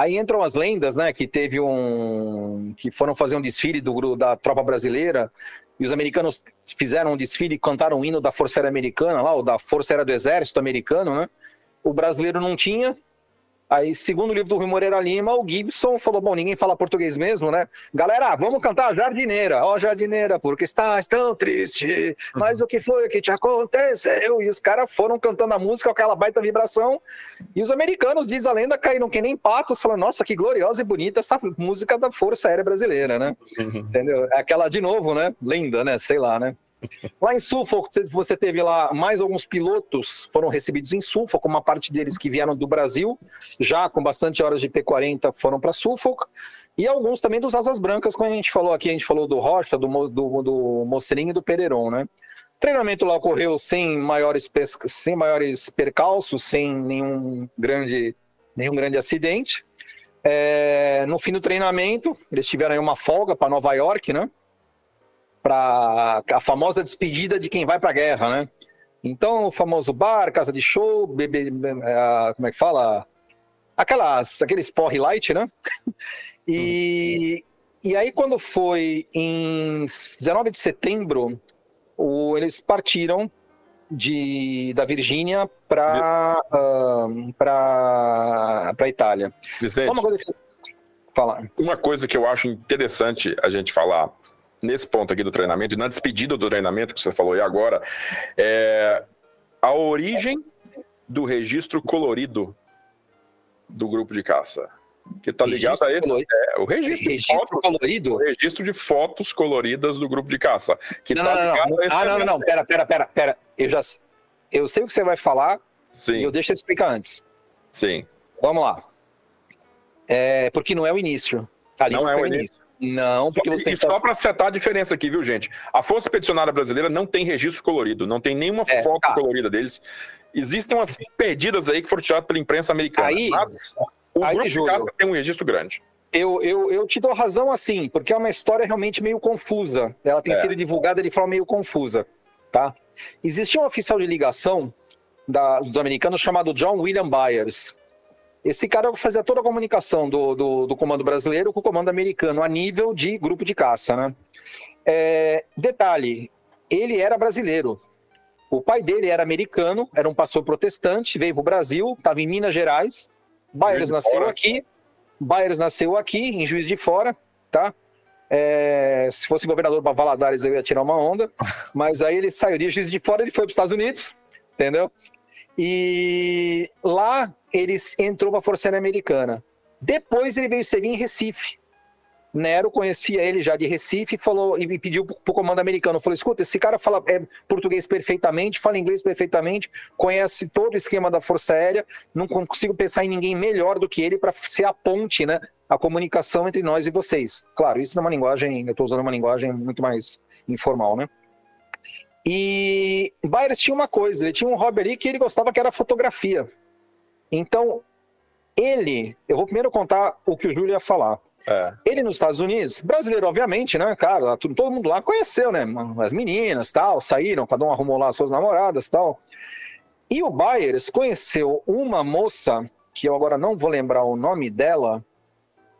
E: Aí entram as lendas, né? Que teve um. que foram fazer um desfile do, da tropa brasileira e os americanos fizeram um desfile e cantaram o hino da Força Aérea Americana, lá, ou da Força Aérea do Exército Americano, né? O brasileiro não tinha, Aí, segundo o livro do Rui Moreira Lima, o Gibson falou: bom, ninguém fala português mesmo, né? Galera, vamos cantar Jardineira. Ó, oh, Jardineira, porque estás tão triste, mas o que foi que te aconteceu? E os caras foram cantando a música com aquela baita vibração. E os americanos, diz a lenda, caíram que nem patos, falando: nossa, que gloriosa e bonita essa música da Força Aérea Brasileira, né? Uhum. Entendeu? É aquela de novo, né? Lenda, né? Sei lá, né? Lá em Suffolk, você teve lá mais alguns pilotos foram recebidos em Suffolk, uma parte deles que vieram do Brasil, já com bastante horas de P40 foram para Suffolk, e alguns também dos Asas Brancas, como a gente falou aqui, a gente falou do Rocha, do, do, do Mocerinho e do Pereiron, né? O treinamento lá ocorreu sem maiores, sem maiores percalços, sem nenhum grande, nenhum grande acidente. É, no fim do treinamento, eles tiveram aí uma folga para Nova York, né? Para a famosa despedida de quem vai para a guerra, né? Então, o famoso bar, casa de show, bebê, uh, como é que fala? Aquelas, aqueles porre light, né? <laughs> e, e aí, quando foi em 19 de setembro, o, eles partiram de, da Virgínia para uh, para Itália.
D: Só uma coisa que... Fala. Uma coisa que eu acho interessante a gente falar nesse ponto aqui do treinamento e na despedida do treinamento que você falou e agora, é a origem do registro colorido do grupo de caça. Que tá ligado a esse. É, o registro, registro de fotos, colorido? O registro de fotos coloridas do grupo de caça. Que
E: não,
D: tá
E: não,
D: ligado
E: não, não. Ah, não, não, não. Pera, pera, pera, pera. Eu já. Eu sei o que você vai falar.
D: Sim.
E: E eu deixo eu explicar antes.
D: Sim.
E: Vamos lá. É, porque não é o início.
D: Ali não, não é o início. início.
E: Não, porque você.
D: E só tá... para acertar a diferença aqui, viu, gente? A Força Expedicionária Brasileira não tem registro colorido, não tem nenhuma é, foto tá. colorida deles. Existem umas perdidas aí que foram tiradas pela imprensa americana.
E: Aí,
D: mas o
E: aí,
D: grupo Júlio, de casa tem um registro grande.
E: Eu, eu, eu te dou razão assim, porque é uma história realmente meio confusa. Ela tem é. sido divulgada de forma meio confusa, tá? Existia um oficial de ligação da, dos americanos chamado John William Byers. Esse cara fazia toda a comunicação do, do, do, comando brasileiro com o comando americano, a nível de grupo de caça, né? É, detalhe, ele era brasileiro. O pai dele era americano, era um pastor protestante, veio para o Brasil, estava em Minas Gerais. Byers nasceu fora. aqui. Byers nasceu aqui, em Juiz de Fora, tá? É, se fosse governador para Valadares, eu ia tirar uma onda. <laughs> Mas aí ele saiu de Juiz de Fora, ele foi para os Estados Unidos, entendeu? E lá ele entrou para a Força Aérea Americana. Depois ele veio servir em Recife. Nero conhecia ele já de Recife e falou e pediu para o comando americano, falou: escuta, esse cara fala é, português perfeitamente, fala inglês perfeitamente, conhece todo o esquema da Força Aérea, não consigo pensar em ninguém melhor do que ele para ser a ponte, né, a comunicação entre nós e vocês. Claro, isso numa linguagem, eu estou usando uma linguagem muito mais informal, né? E Byers tinha uma coisa, ele tinha um hobby ali que ele gostava que era fotografia. Então, ele, eu vou primeiro contar o que o Júlio ia falar. É. Ele nos Estados Unidos, brasileiro, obviamente, né, cara? Todo mundo lá conheceu, né? As meninas tal, saíram, cada um arrumou lá as suas namoradas tal. E o Byers conheceu uma moça, que eu agora não vou lembrar o nome dela,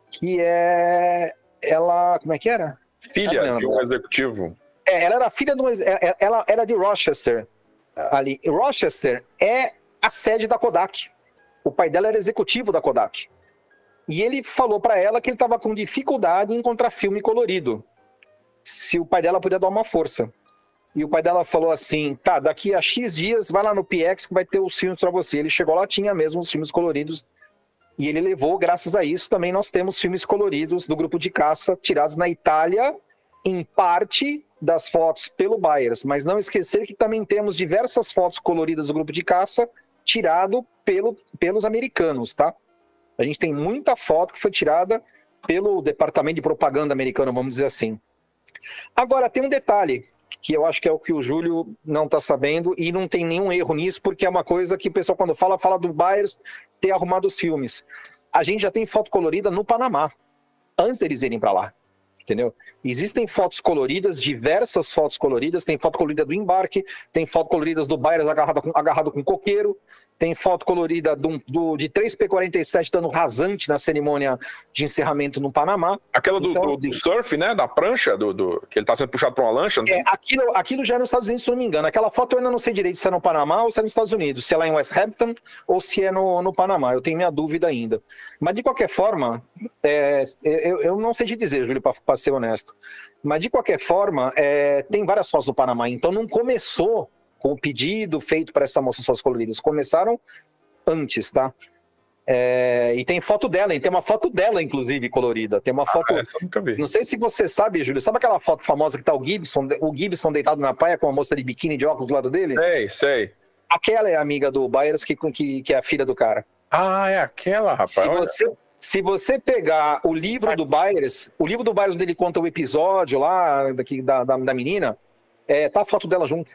E: que é. Ela. Como é que era?
D: Filha de um executivo.
E: É, ela era filha de um. É, é, ela era de Rochester. Ali. Rochester é a sede da Kodak. O pai dela era executivo da Kodak. E ele falou para ela que ele estava com dificuldade em encontrar filme colorido. Se o pai dela puder dar uma força. E o pai dela falou assim: tá, daqui a X dias vai lá no PX que vai ter os filmes para você. Ele chegou lá, tinha mesmo os filmes coloridos. E ele levou, graças a isso, também nós temos filmes coloridos do grupo de caça tirados na Itália, em parte das fotos pelo Byers. Mas não esquecer que também temos diversas fotos coloridas do grupo de caça tirado pelo, pelos americanos, tá? A gente tem muita foto que foi tirada pelo departamento de propaganda americano, vamos dizer assim. Agora, tem um detalhe que eu acho que é o que o Júlio não está sabendo e não tem nenhum erro nisso, porque é uma coisa que o pessoal, quando fala, fala do Byers ter arrumado os filmes. A gente já tem foto colorida no Panamá, antes deles irem para lá entendeu? Existem fotos coloridas, diversas fotos coloridas, tem foto colorida do embarque, tem foto coloridas do Byers agarrado com, agarrado com coqueiro, Tem foto colorida do, do, de 3P47 dando rasante na cerimônia de encerramento no Panamá.
D: Aquela do,
E: Então,
D: do- do surf, né? Da prancha, do, do- que ele tá sendo puxado pra uma lancha.
E: É, aquilo, aquilo já é nos Estados Unidos, se não me engano. Aquela foto eu ainda não sei direito se é no Panamá ou se é nos Estados Unidos. Se é lá em West Hampton ou se é no, no Panamá. Eu tenho minha dúvida ainda. Mas de qualquer forma, é, eu, eu não sei te dizer, Júlio, para ser honesto. Mas de qualquer forma, é, tem várias fotos do Panamá. Então não começou com o pedido feito para essa moça suas coloridas. Começaram antes, tá? É, e tem foto dela, e tem uma foto dela, inclusive, colorida. Tem uma foto.
D: Ah, nunca vi.
E: Não sei se você sabe, Júlio, sabe aquela foto famosa que tá o Gibson, o Gibson deitado na praia com a moça de biquíni de óculos do lado dele?
D: Sei, sei.
E: Aquela é a amiga do Byers que, que, que é a filha do cara.
D: Ah, é aquela, rapaz.
E: Se você, se você pegar o livro do Byers, o livro do Byers onde ele conta o episódio lá da, da, da menina, é, tá a foto dela junto,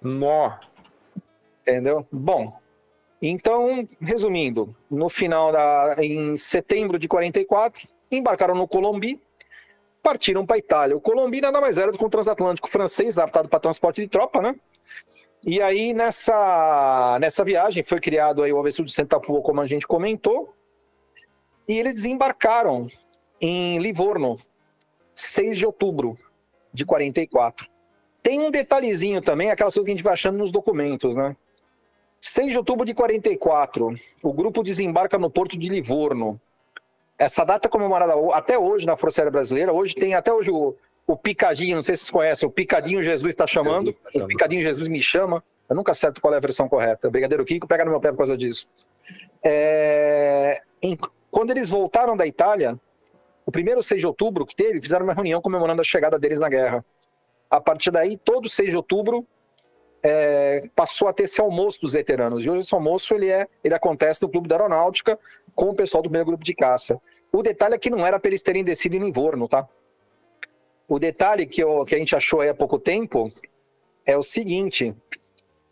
D: Nó.
E: entendeu? Bom, então, resumindo, no final da. em setembro de 44, embarcaram no Colombi, partiram para Itália. O Colombi nada mais era do que um transatlântico francês, adaptado para transporte de tropa, né? E aí, nessa, nessa viagem, foi criado aí o Avestruz de Santa como a gente comentou, e eles desembarcaram em Livorno, 6 de outubro de 44. Tem um detalhezinho também, aquelas coisas que a gente vai achando nos documentos, né? 6 de outubro de 44, o grupo desembarca no porto de Livorno. Essa data é comemorada até hoje na Força Aérea Brasileira. Hoje tem até hoje o, o Picadinho, não sei se vocês conhecem, o Picadinho Jesus está chamando.
D: Tá chamando.
E: O Picadinho Jesus me chama. Eu nunca acerto qual é a versão correta. Brigadeiro Kiko pega no meu pé por causa disso. É, em- quando eles voltaram da Itália, o primeiro 6 de outubro que teve, fizeram uma reunião comemorando a chegada deles na guerra. A partir daí, todo 6 de outubro é, passou a ter esse almoço dos veteranos. E hoje esse almoço ele é, ele acontece no Clube da Aeronáutica com o pessoal do primeiro grupo de caça. O detalhe é que não era para eles terem descido em Livorno, tá? O detalhe que, eu- que a gente achou há pouco tempo é o seguinte: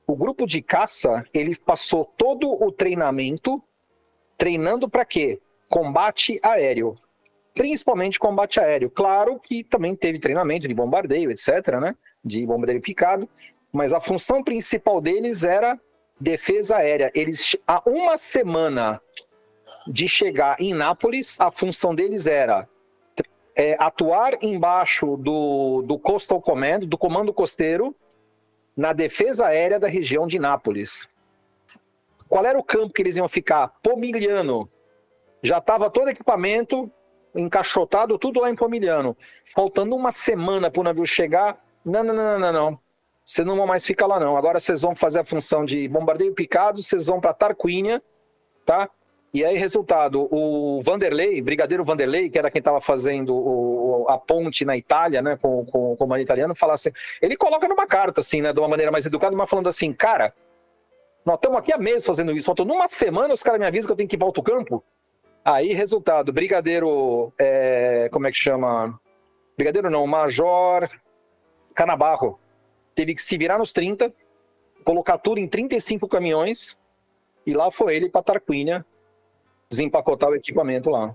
E: o grupo de caça ele passou todo o treinamento treinando para quê? Combate aéreo. Principalmente combate aéreo. Claro que também teve treinamento de bombardeio, etc., né? De bombardeio picado mas a função principal deles era defesa aérea. Eles, há uma semana de chegar em Nápoles, a função deles era é, atuar embaixo do, do Coastal Command, do Comando Costeiro, na defesa aérea da região de Nápoles. Qual era o campo que eles iam ficar? Pomigliano. Já estava todo equipamento encaixotado, tudo lá em Pomigliano. Faltando uma semana para o navio chegar. Não, não, não, não, não. Vocês não vão mais ficar lá, não. Agora vocês vão fazer a função de bombardeio picado, vocês vão para Tarquínia, tá? E aí, resultado, o Vanderlei, Brigadeiro Vanderlei, que era quem estava fazendo o- o- a ponte na Itália, né, com, com o comando italiano, fala assim, ele coloca numa carta, assim, né, de uma maneira mais educada, mas falando assim, cara, nós estamos aqui há meses fazendo isso, faltou numa semana os caras me avisam que eu tenho que ir para outro campo. Aí, resultado, Brigadeiro, é, como é que chama? Brigadeiro não, Major Canabarro, teve que se virar nos 30, colocar tudo em 35 caminhões, e lá foi ele para Tarquínia desempacotar o equipamento lá.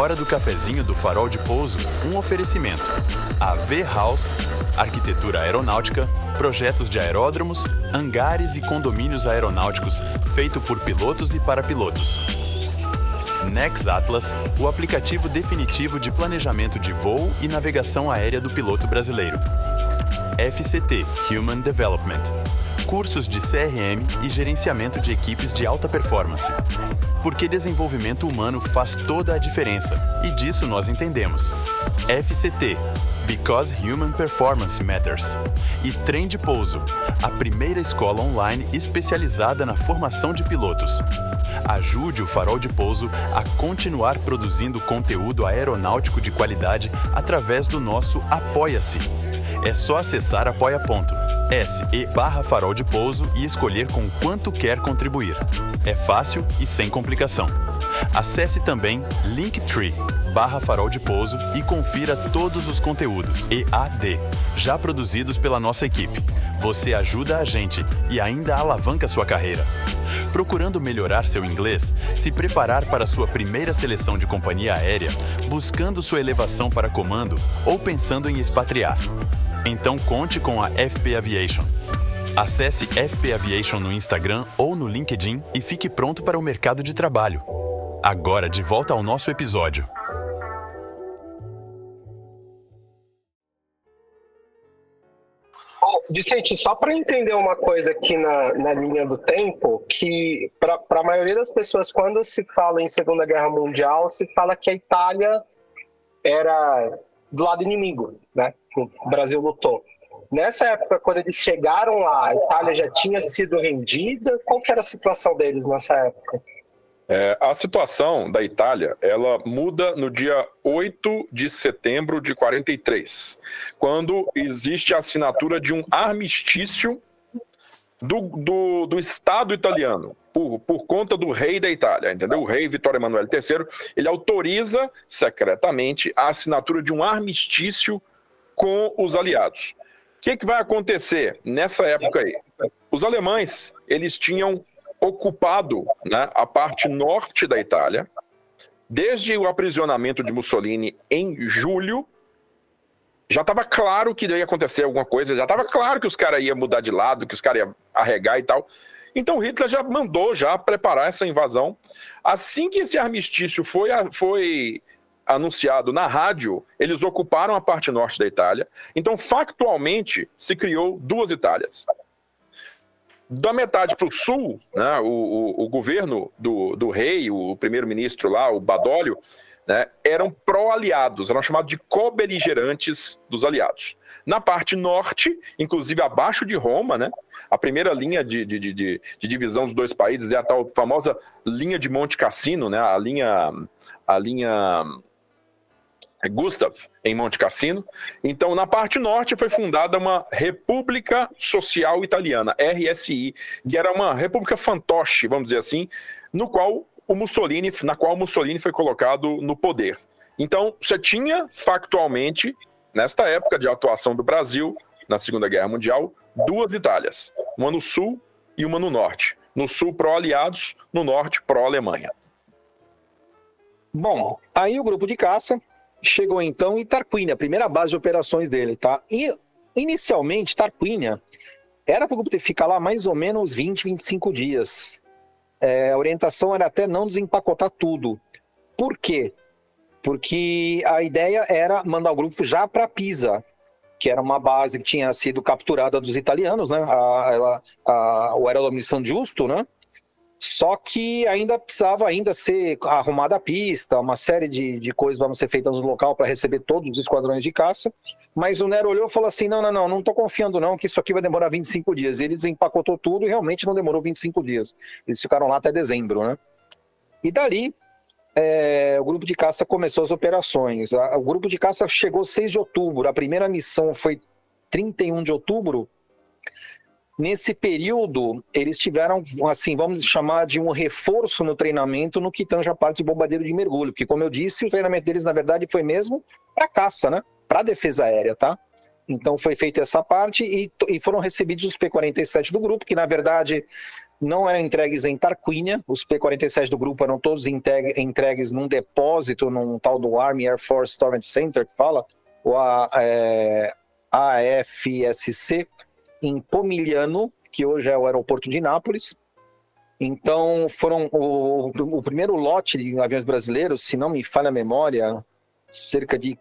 H: Hora do cafezinho do Farol de Pouso, um oferecimento. AV House, arquitetura aeronáutica, projetos de aeródromos, hangares e condomínios aeronáuticos, feito por pilotos e para pilotos. Nex Atlas, o aplicativo definitivo de planejamento de voo e navegação aérea do piloto brasileiro. FCT Human Development. Cursos de CRM e gerenciamento de equipes de alta performance. Porque desenvolvimento humano faz toda a diferença, e disso nós entendemos. FCT Because Human Performance Matters. E Trem de Pouso, a primeira escola online especializada na formação de pilotos. Ajude o Farol de Pouso a continuar produzindo conteúdo aeronáutico de qualidade através do nosso Apoia-se. É só acessar apoia.se barra farol de pouso e escolher com quanto quer contribuir. É fácil e sem complicação. Acesse também Linktree barra farol de pouso e confira todos os conteúdos EAD, já produzidos pela nossa equipe. Você ajuda a gente e ainda alavanca sua carreira. Procurando melhorar seu inglês, se preparar para sua primeira seleção de companhia aérea, buscando sua elevação para comando ou pensando em expatriar. Então conte com a FP Aviation. Acesse FP Aviation no Instagram ou no LinkedIn e fique pronto para o mercado de trabalho. Agora de volta ao nosso episódio.
C: Vicente, só para entender uma coisa aqui na, na linha do tempo, que para a maioria das pessoas, quando se fala em Segunda Guerra Mundial, se fala que a Itália era do lado inimigo, né? O Brasil lutou. Nessa época, quando eles chegaram lá, a Itália já tinha sido rendida? Qual que era a situação deles nessa época?
D: É, a situação da Itália, ela muda no dia 8 de setembro de 43, quando existe a assinatura de um armistício do, do, do Estado italiano, por, por conta do rei da Itália, entendeu? O rei Vittorio Emanuele III, ele autoriza secretamente a assinatura de um armistício com os aliados. O que, que vai acontecer nessa época aí? Os alemães, eles tinham ocupado né, a parte norte da Itália, desde o aprisionamento de Mussolini em julho. Já estava claro que ia acontecer alguma coisa, já estava claro que os caras iam mudar de lado, que os caras iam arregar e tal. Então Hitler já mandou já preparar essa invasão. Assim que esse armistício foi, foi anunciado na rádio, eles ocuparam a parte norte da Itália. Então, factualmente, se criou duas Itálias da metade para o sul, né, o, o, o, governo do, do rei, o primeiro-ministro lá, o Badólio, né, eram pró-aliados, eram chamados de co-beligerantes dos aliados. Na parte norte, inclusive abaixo de Roma, né, a primeira linha de, de, de, de, divisão dos dois países é a tal famosa linha de Monte Cassino, né, a linha, a linha Gustav, em Monte Cassino. Então, na parte norte foi fundada uma República Social Italiana, RSI, que era uma república fantoche, vamos dizer assim, no qual o Mussolini, na qual Mussolini foi colocado no poder. Então, você tinha factualmente, nesta época de atuação do Brasil na Segunda Guerra Mundial, duas Itálias, uma no sul e uma no norte. No sul pró-aliados, no norte pró-Alemanha.
E: Bom, aí o grupo de caça chegou então em Tarquínia, a primeira base de operações dele, tá? E inicialmente Tarquínia era para o grupo ficar lá mais ou menos 20, 25 dias. É, a orientação era até não desempacotar tudo. Por quê? Porque a ideia era mandar o grupo já para Pisa, que era uma base que tinha sido capturada dos italianos, né? A, a, a, o aeródromo de Justo, né? Só que ainda precisava ainda ser arrumada a pista, uma série de, de coisas vão ser feitas no local para receber todos os esquadrões de caça. Mas o Nero olhou e falou assim: não, não, não, não estou confiando não, que isso aqui vai demorar 25 dias. Ele desempacotou tudo e realmente não demorou 25 dias. Eles ficaram lá até dezembro, né? E dali, é, o grupo de caça começou as operações. o grupo de caça chegou 6 de outubro. A primeira missão foi 31 de outubro Nesse período, eles tiveram, assim, vamos chamar de um reforço no treinamento no que tange a parte de bombardeiro de mergulho, porque, como eu disse, o treinamento deles, na verdade, foi mesmo para caça, né? Para defesa aérea, tá? Então foi feita essa parte e, e foram recebidos os P-47 do grupo, que na verdade não eram entregues em Tarquínia, os P-47 do grupo eram todos entregues num depósito, num tal do Army Air Force Storage Center, que fala, o a, é, AFSC, em Pomigliano, que hoje é o aeroporto de Nápoles. Então, foram o, o primeiro lote de aviões brasileiros, se não me falha a memória, cerca de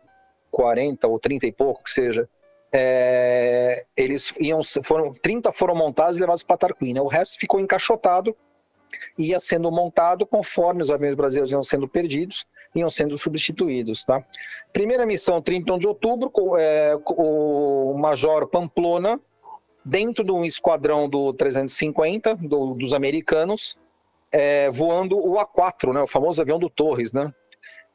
E: 40 ou 30 e pouco que seja, é, eles iam, foram 30 foram montados e levados para Tarquínia. O resto ficou encaixotado, ia sendo montado conforme os aviões brasileiros iam sendo perdidos, iam sendo substituídos, tá? Primeira missão, 31 de outubro, é, o Major Pamplona dentro de um esquadrão do 350 do, dos americanos, é, voando o A4, né, o famoso avião do Torres, né?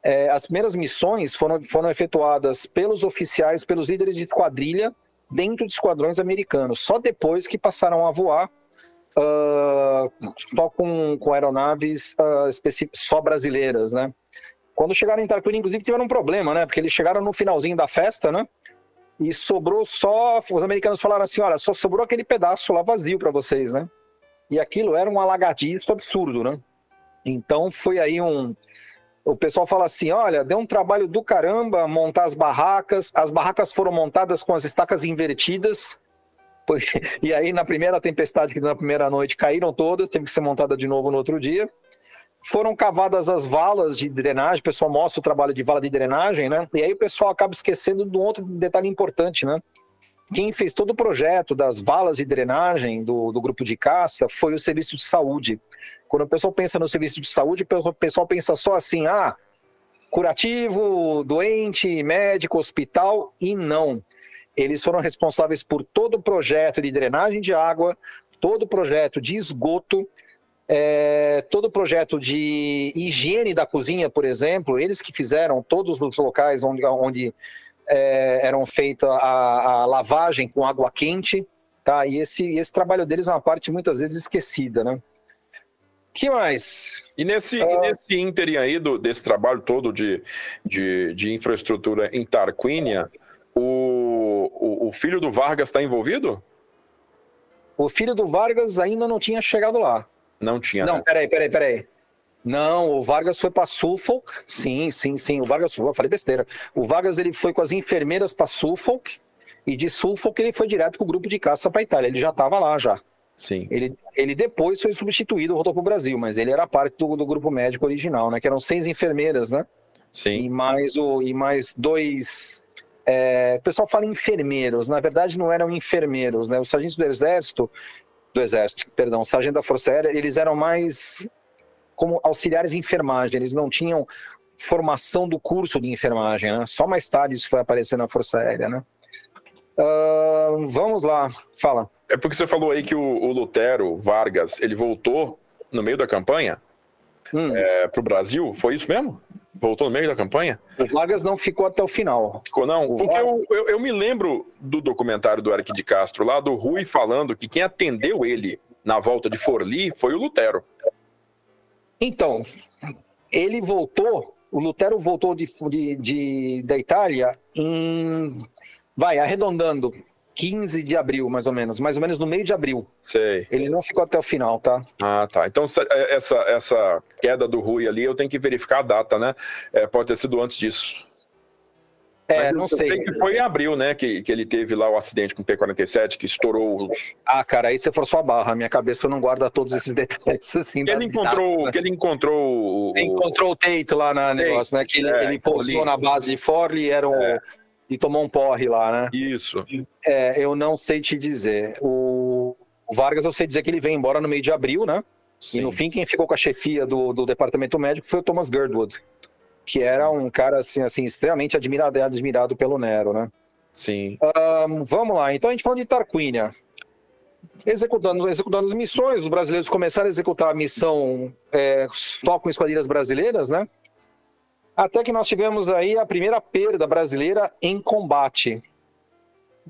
E: É, as primeiras missões foram, foram efetuadas pelos oficiais, pelos líderes de esquadrilha dentro de esquadrões americanos. Só depois que passaram a voar uh, só com, com aeronaves uh, só brasileiras, né? Quando chegaram em Tarquínia, inclusive, tiveram um problema, né? Porque eles chegaram no finalzinho da festa, né? E sobrou só. Os americanos falaram assim: olha, só sobrou aquele pedaço lá vazio para vocês, né? E aquilo era um alagadiço absurdo, né? Então foi aí um. O pessoal fala assim: olha, deu um trabalho do caramba montar as barracas. As barracas foram montadas com as estacas invertidas. <laughs> E aí, na primeira tempestade, que na primeira noite, caíram todas, teve que ser montada de novo no outro dia. Foram cavadas as valas de drenagem, o pessoal mostra o trabalho de vala de drenagem, né? E aí o pessoal acaba esquecendo de um outro detalhe importante, né? Quem fez todo o projeto das valas de drenagem do, do grupo de caça foi o serviço de saúde. Quando o pessoal pensa no serviço de saúde, o pessoal pensa só assim, ah, curativo, doente, médico, hospital, e não. Eles foram responsáveis por todo o projeto de drenagem de água, todo o projeto de esgoto, é, todo o projeto de higiene da cozinha, por exemplo, eles que fizeram todos os locais onde, onde é, eram feita a, a, lavagem com água quente, tá? E esse, esse trabalho deles é uma parte muitas vezes esquecida, né? que mais?
D: E nesse, uh... e nesse ínterim aí do, desse trabalho todo de, de, de infraestrutura em Tarquínia, o, o, o filho do Vargas está envolvido?
E: O filho do Vargas ainda não tinha chegado lá.
D: Não tinha.
E: Não, né? peraí, peraí, peraí. Não, o Vargas foi para Suffolk. Sim, sim, sim. O Vargas, eu falei besteira. O Vargas ele foi com as enfermeiras para Suffolk e de Suffolk ele foi direto com o grupo de caça para Itália. Ele já estava lá já.
D: Sim.
E: Ele, ele depois foi substituído, voltou para o Brasil, mas ele era parte do, do grupo médico original, né? Que eram seis enfermeiras, né?
D: Sim.
E: E mais o e mais dois. É, o pessoal fala enfermeiros, na verdade não eram enfermeiros, né? Os sargentos do exército, do exército, perdão, sargento da força aérea, eles eram mais como auxiliares de enfermagem, eles não tinham formação do curso de enfermagem, né? Só mais tarde isso foi aparecer na Força Aérea, né? Uh, vamos lá, fala.
D: É porque você falou aí que o, o Lutero Vargas, ele voltou no meio da campanha hum. é, para o Brasil, foi isso mesmo? Voltou no meio da campanha?
E: O Vargas não ficou até o final.
D: Ficou não? O porque eu, eu, eu, me lembro do documentário do Eric de Castro, lá do Rui, falando que quem atendeu ele na volta de Forli foi o Lutero.
E: Então, ele voltou, o Lutero voltou de, de, de, da Itália em. Vai, arredondando, 15 de abril, mais ou menos. Mais ou menos no meio de abril.
D: Sei.
E: Ele não ficou até o final, tá?
D: Ah, tá. Então, é, essa, essa queda do Rui ali, eu tenho que verificar a data, né? É, pode ter sido antes disso.
E: É, Mas não sei. sei
D: que foi em abril, né, que, que ele teve lá o acidente com o P-47, que estourou os...
E: Ah, cara, aí você forçou a barra. Minha cabeça não guarda todos esses detalhes, <laughs> assim.
D: Que ele encontrou, datas, né? que ele encontrou...
E: O... Encontrou o Tate lá na negócio, né, que ele, é, ele pousou na base de Forli, era um... É. E tomou um porre lá, né?
D: Isso.
E: É, eu não sei te dizer. O, o Vargas, eu sei dizer que ele veio embora no meio de abril, né? Sim. E no fim, quem ficou com a chefia do, do departamento médico foi o Thomas Girdwood que era um cara assim, assim extremamente admirado, admirado pelo Nero, né?
D: Sim.
E: Um, vamos lá, então a gente falando de Tarquínia. Executando, executando as missões, os brasileiros começaram a executar a missão é, só com esquadrilhas brasileiras, né? Até que nós tivemos aí a primeira perda brasileira em combate.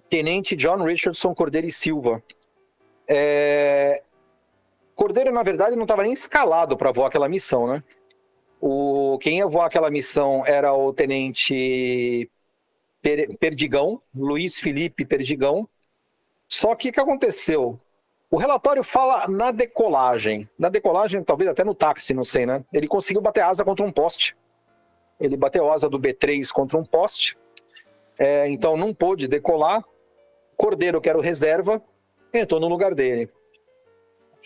E: Tenente John Richardson Cordeiro e Silva. É... Cordeiro, na verdade, não estava nem escalado para voar aquela missão, né? O, quem ia voar aquela missão era o tenente Perdigão, Luiz Felipe Perdigão. Só que o que aconteceu? O relatório fala na decolagem. Na decolagem, talvez até no táxi, não sei, né? Ele conseguiu bater asa contra um poste. Ele bateu asa do B3 contra um poste. É, então não pôde decolar. Cordeiro, que era o reserva, entrou no lugar dele.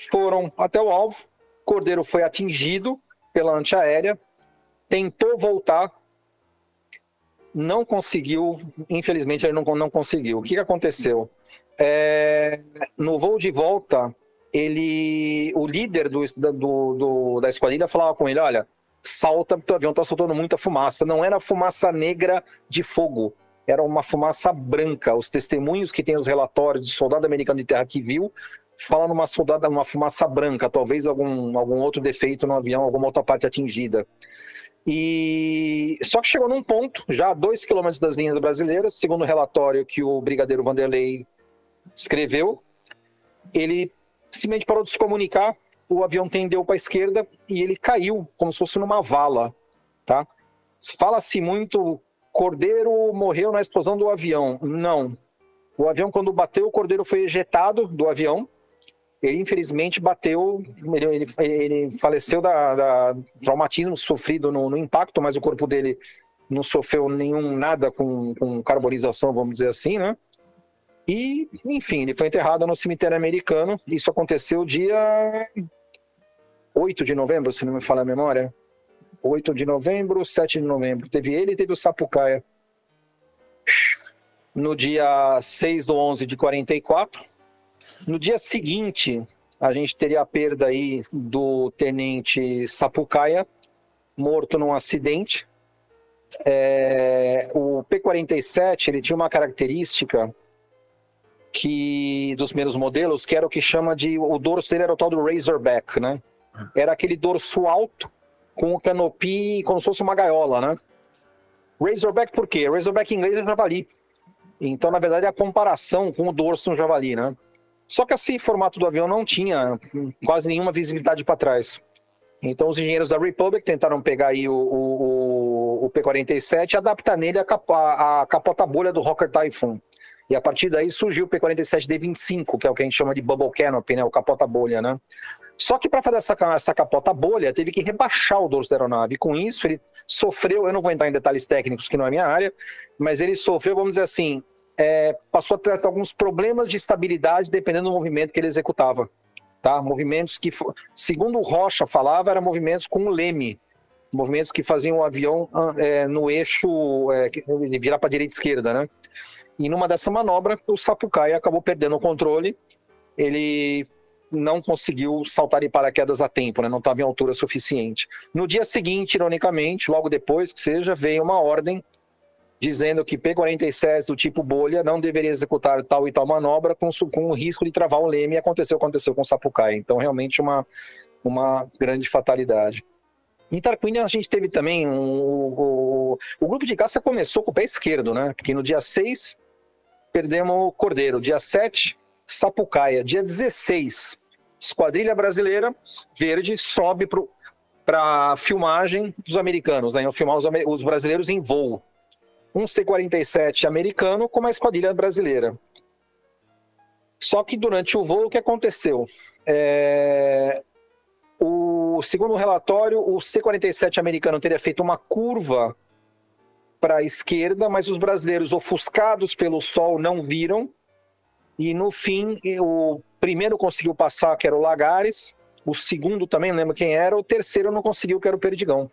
E: Foram até o alvo. Cordeiro foi atingido pela antiaérea, tentou voltar, não conseguiu, infelizmente ele não, não conseguiu. O que, aconteceu? É, no voo de volta, ele, o líder do, do, do, da esquadrilha falava com ele, olha, salta, o avião está soltando muita fumaça. Não era fumaça negra de fogo, era uma fumaça branca. Os testemunhos que tem os relatórios de soldado americano de terra que viu fala numa soldada, numa fumaça branca, talvez algum, algum outro defeito no avião, alguma outra parte atingida. E só que chegou num ponto, já a dois quilômetros das linhas brasileiras, segundo o relatório que o brigadeiro Vanderlei escreveu, ele simplesmente parou de se comunicar, o avião tendeu para a esquerda e ele caiu como se fosse numa vala, tá? Fala-se muito Cordeiro morreu na explosão do avião. Não. O avião, quando bateu, o Cordeiro foi ejetado do avião. Ele, infelizmente, bateu. Ele, ele, faleceu da, da, traumatismo sofrido no, no, impacto, mas o corpo dele não sofreu nenhum nada com, com carbonização, vamos dizer assim, né? E, enfim, ele foi enterrado no cemitério americano. Isso aconteceu dia 8 de novembro, se não me falha a memória. 8 de novembro, 7 de novembro. Teve ele e teve o Sapucaia. No dia 6 do 11 de 44. No dia seguinte, a gente teria a perda aí do tenente Sapucaia, morto num acidente. É, o P-47 ele tinha uma característica que dos meus modelos, que era o que chama de o dorso dele era o tal do Razorback, né? Era aquele dorso alto com o canopi como se fosse uma gaiola, né? Razorback por quê? Razorback em inglês é javali. Então, na verdade, é a comparação com o dorso no javali, né? Só que esse formato do avião não tinha quase nenhuma visibilidade para trás. Então, os engenheiros da Republic tentaram pegar aí o, o, o P-47 e adaptar nele a, capa, a, capota bolha do Rocker Typhoon. E a partir daí surgiu o P-47D25, que é o que a gente chama de Bubble Canopy, né? o capota bolha, né? Só que para fazer essa, essa capota bolha, teve que rebaixar o dorso da aeronave. Com isso, ele sofreu, eu não vou entrar em detalhes técnicos, que não é minha área, mas ele sofreu, vamos dizer assim, é, passou a ter alguns problemas de estabilidade dependendo do movimento que ele executava. Tá? Movimentos que, segundo o Rocha falava, eram movimentos com leme. Movimentos que faziam o avião ah, é, no eixo, é, virar para direita e esquerda, né? E numa dessa manobra, o Sapucaia acabou perdendo o controle. Ele não conseguiu saltar em paraquedas a tempo, né? não estava em altura suficiente. No dia seguinte, ironicamente, logo depois que seja, veio uma ordem dizendo que P-47 do tipo bolha não deveria executar tal e tal manobra com, com o risco de travar o leme, e aconteceu aconteceu com o Sapucaia. Então, realmente, uma, uma grande fatalidade. Em Tarquínia, a gente teve também um, o, o, o grupo de caça começou com o pé esquerdo, né? Porque no dia 6 perdemos o Cordeiro, dia 7 Sapucaia. Dia 16, Esquadrilha Brasileira Verde sobe para filmagem dos americanos, né? filmar os, os brasileiros em voo. Um C-47 americano com uma esquadrilha brasileira. Só que durante o voo, o que aconteceu? É... O segundo relatório, o C-47 americano teria feito uma curva para a esquerda, mas os brasileiros, ofuscados pelo sol, não viram e no fim, o primeiro conseguiu passar, que era o Lagares, o segundo também, não lembro quem era, o terceiro não conseguiu, que era o Perdigão.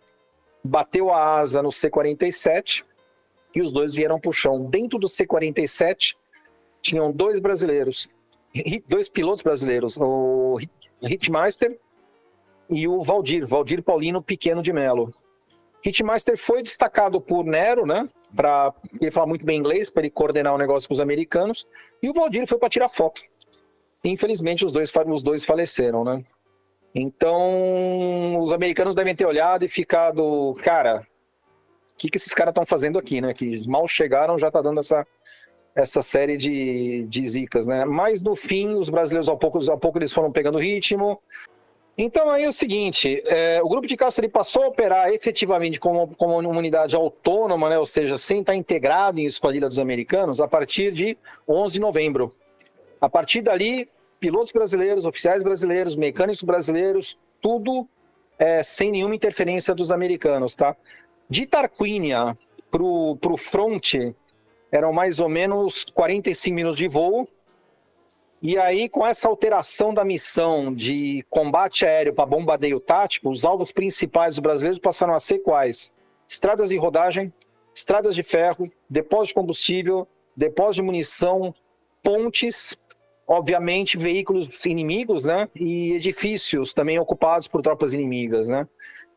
E: Bateu a asa no C-47 e os dois vieram para o chão. Dentro do C-47 tinham dois brasileiros, dois pilotos brasileiros, o Hitmeister e o Valdir, Valdir Paulino Pequeno de Melo. Hitmeister foi destacado por Nero, né? Para ele falar muito bem inglês, para ele coordenar o negócio com os americanos. E o Valdir foi para tirar foto. Infelizmente, os dois, os dois faleceram, né? Então, os americanos devem ter olhado e ficado, cara, o que, que esses caras estão fazendo aqui, né? Que mal chegaram, já tá dando essa, essa série de, de zicas, né? Mas no fim, os brasileiros, ao pouco, ao pouco eles foram pegando ritmo, então aí é o seguinte, é, o grupo de caça ele passou a operar efetivamente como, como uma unidade autônoma, né, ou seja, sem estar integrado em esquadrilha dos americanos, a partir de 11 de novembro. A partir dali, pilotos brasileiros, oficiais brasileiros, mecânicos brasileiros, tudo é, sem nenhuma interferência dos americanos, tá? De Tarquínia para o front, eram mais ou menos 45 minutos de voo, e aí, com essa alteração da missão de combate aéreo para bombardeio tático, os alvos principais dos brasileiros passaram a ser quais? Estradas de rodagem, estradas de ferro, depósito de combustível, depósito de munição, pontes, obviamente veículos inimigos, né? E edifícios também ocupados por tropas inimigas, né?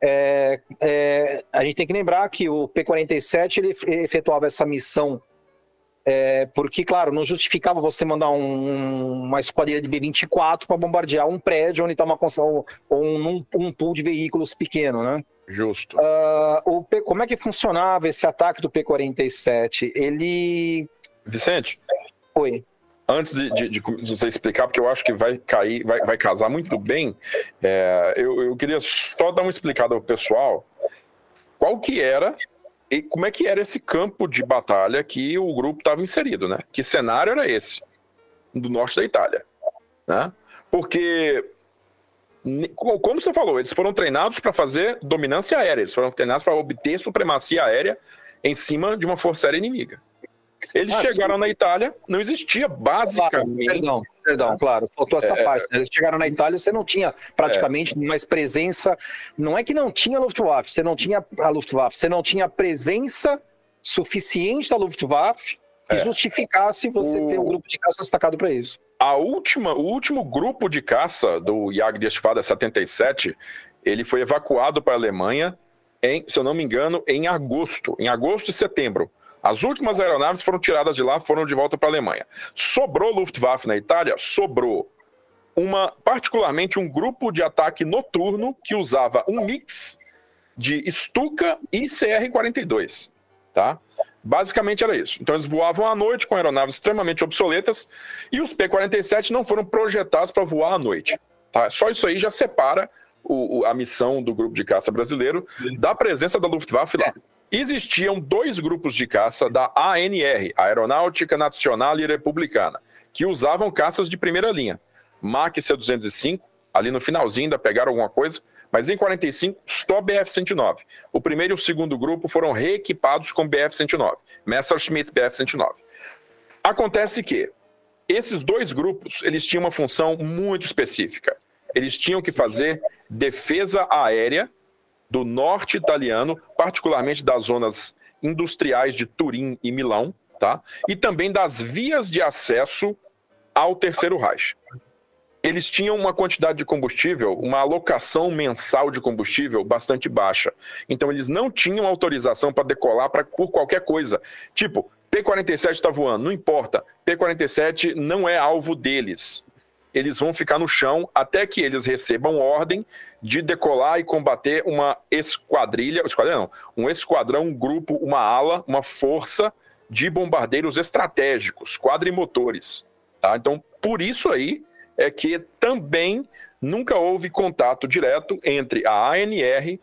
E: É, é, a gente tem que lembrar que o P-47 ele efetuava essa missão é, porque, claro, não justificava você mandar um, uma esquadrilha de B-24 para bombardear um prédio onde está uma construção ou um, um pool de veículos pequeno, né?
D: Justo.
E: Uh, o P, como é que funcionava esse ataque do P-47? Ele.
D: Vicente?
E: Oi.
D: Antes de, de, de, você explicar, porque eu acho que vai cair, vai, vai casar muito bem, é, eu, eu queria só dar uma explicada ao pessoal qual que era e como é que era esse campo de batalha que o grupo estava inserido, né? Que cenário era esse? Do norte da Itália, né? Porque como você falou, eles foram treinados para fazer dominância aérea, eles foram treinados para obter supremacia aérea em cima de uma força aérea inimiga. Eles ah, chegaram sim. na Itália, não existia basicamente.
E: Perdão, perdão, claro, faltou essa é, parte. Né? Eles chegaram na Itália, você não tinha praticamente é. mais presença. Não é que não tinha Luftwaffe, você não tinha a Luftwaffe, você não tinha presença suficiente da Luftwaffe que é. justificasse você o... ter um grupo de caça destacado para isso.
D: A última, o último grupo de caça do Jagdgeschwader 77, ele foi evacuado para a Alemanha em, se eu não me engano, em agosto, em agosto e setembro. As últimas aeronaves foram tiradas de lá, foram de volta para a Alemanha. Sobrou Luftwaffe na Itália? Sobrou. Uma, particularmente um grupo de ataque noturno que usava um mix de Stuka e CR-42, tá? Basicamente era isso. Então eles voavam à noite com aeronaves extremamente obsoletas e os P-47 não foram projetados para voar à noite. Tá? Só isso aí já separa o, o, a missão do grupo de caça brasileiro da presença da Luftwaffe lá. Existiam dois grupos de caça da ANR, Aeronáutica Nacional e Republicana, que usavam caças de primeira linha. Mach C-205, ali no finalzinho ainda pegaram alguma coisa, mas em 45 só BF-109. O primeiro e o segundo grupo foram reequipados com BF-109, Messerschmitt BF-109. Acontece que esses dois grupos, eles tinham uma função muito específica. Eles tinham que fazer defesa aérea do norte italiano, particularmente das zonas industriais de Turim e Milão, tá? E também das vias de acesso ao Terceiro Reich. Eles tinham uma quantidade de combustível, uma alocação mensal de combustível bastante baixa. Então eles não tinham autorização para decolar pra, por qualquer coisa. Tipo, P-47 está voando, não importa. P-47 não é alvo deles eles vão ficar no chão até que eles recebam ordem de decolar e combater uma esquadrilha, esquadrilha não, um esquadrão, um grupo, uma ala, uma força de bombardeiros estratégicos, quadrimotores. Tá? Então, por isso aí é que também nunca houve contato direto entre a ANR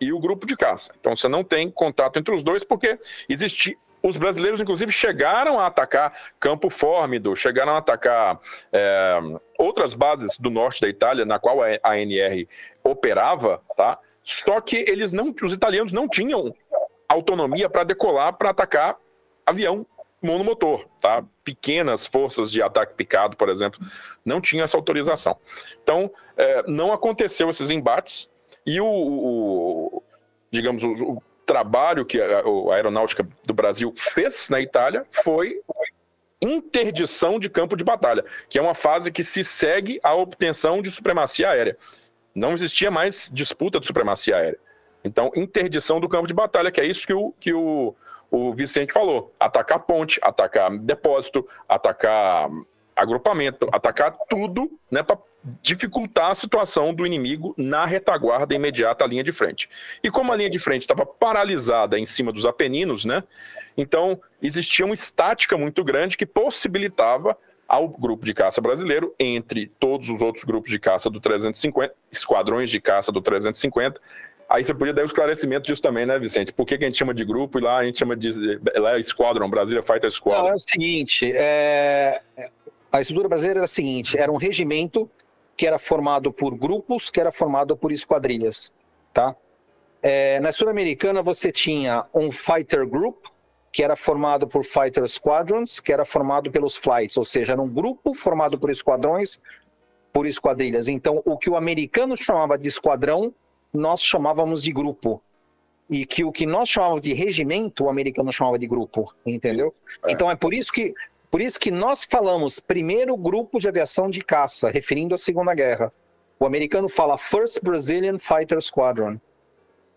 D: e o grupo de caça. Então, você não tem contato entre os dois porque existe os brasileiros, inclusive, chegaram a atacar Campo Fórmido, chegaram a atacar é, outras bases do norte da Itália, na qual a ANR operava, tá? Só que eles não, os italianos não tinham autonomia para decolar para atacar avião monomotor, tá? Pequenas forças de ataque picado, por exemplo, não tinham essa autorização. Então, é, não aconteceu esses embates e o, o digamos, o, trabalho que a, a aeronáutica do Brasil fez na Itália foi interdição de campo de batalha, que é uma fase que se segue à obtenção de supremacia aérea. Não existia mais disputa de supremacia aérea. Então, interdição do campo de batalha, que é isso que o, que o, o Vicente falou: atacar ponte, atacar depósito, atacar agrupamento, atacar tudo né, para dificultar a situação do inimigo na retaguarda imediata à linha de frente. E como a linha de frente estava paralisada em cima dos Apeninos, né, então existia uma estática muito grande que possibilitava ao grupo de caça brasileiro, entre todos os outros grupos de caça do 350, esquadrões de caça do 350, Aí você podia dar o um esclarecimento disso também, né, Vicente? Por que, que, a gente chama de grupo e lá a gente chama de. Lá é Squadron, Brasília Fighter Squadron? Não,
E: é o seguinte: é, a estrutura brasileira era a seguinte: era um regimento que era formado por grupos, que era formado por esquadrilhas, tá? É, na estrutura americana você tinha um fighter group, que era formado por fighter squadrons, que era formado pelos flights, ou seja, era um grupo formado por esquadrões, por esquadrilhas. Então, o que o americano chamava de esquadrão, nós chamávamos de grupo. E que o que nós chamávamos de regimento, o americano chamava de grupo, entendeu? É. Então é por isso que por isso que nós falamos primeiro grupo de aviação de caça, referindo à Segunda Guerra. O americano fala First Brazilian Fighter Squadron,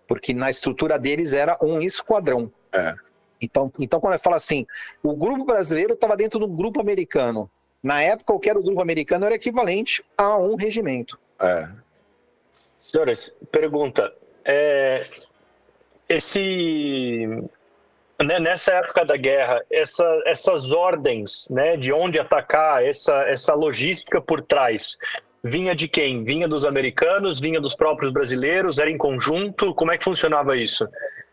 E: porque na estrutura deles era um esquadrão. É. Então, então, quando ele fala assim, o grupo brasileiro estava dentro do grupo americano. Na época, o que era o grupo americano era equivalente a um regimento. É.
G: Senhores, pergunta. É, esse né, nessa época da guerra, essa, essas ordens né, de onde atacar, essa, essa logística por trás, vinha de quem? Vinha dos americanos, vinha dos próprios brasileiros, era em conjunto? Como é que funcionava isso?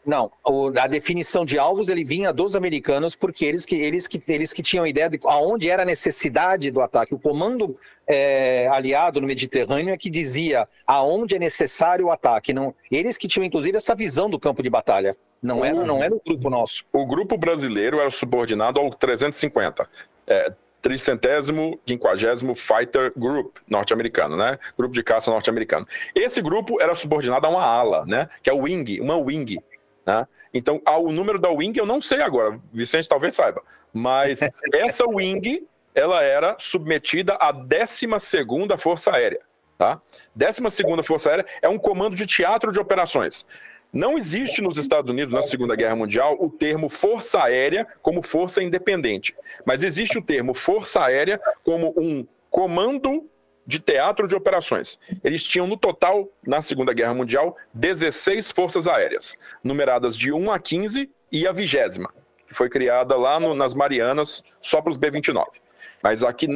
E: Não, a definição de alvos ele vinha dos americanos porque eles que eles que eles que tinham ideia de aonde era a necessidade do ataque. O comando é, aliado no Mediterrâneo é que dizia aonde é necessário o ataque. Não, eles que tinham inclusive essa visão do campo de batalha. Não era não era o grupo nosso.
D: O grupo brasileiro era subordinado ao 350. É, tricentésimo, quinquagésimo Fighter Group norte-americano, né? Grupo de caça norte-americano. Esse grupo era subordinado a uma ala, né? Que é o Wing, uma Wing, né? Então, o número da Wing eu não sei agora, Vicente talvez saiba, mas <laughs> essa Wing, ela era submetida à 12ª Força Aérea, tá? 12ª Força Aérea é um comando de teatro de operações. Não existe nos Estados Unidos, na Segunda Guerra Mundial, o termo Força Aérea como força independente. Mas existe o termo Força Aérea como um comando de teatro de operações. Eles tinham, no total, na Segunda Guerra Mundial, 16 forças aéreas, numeradas de 1 a 15 e a vigésima, que foi criada lá no- nas Marianas, só para os B-29. Mas aqui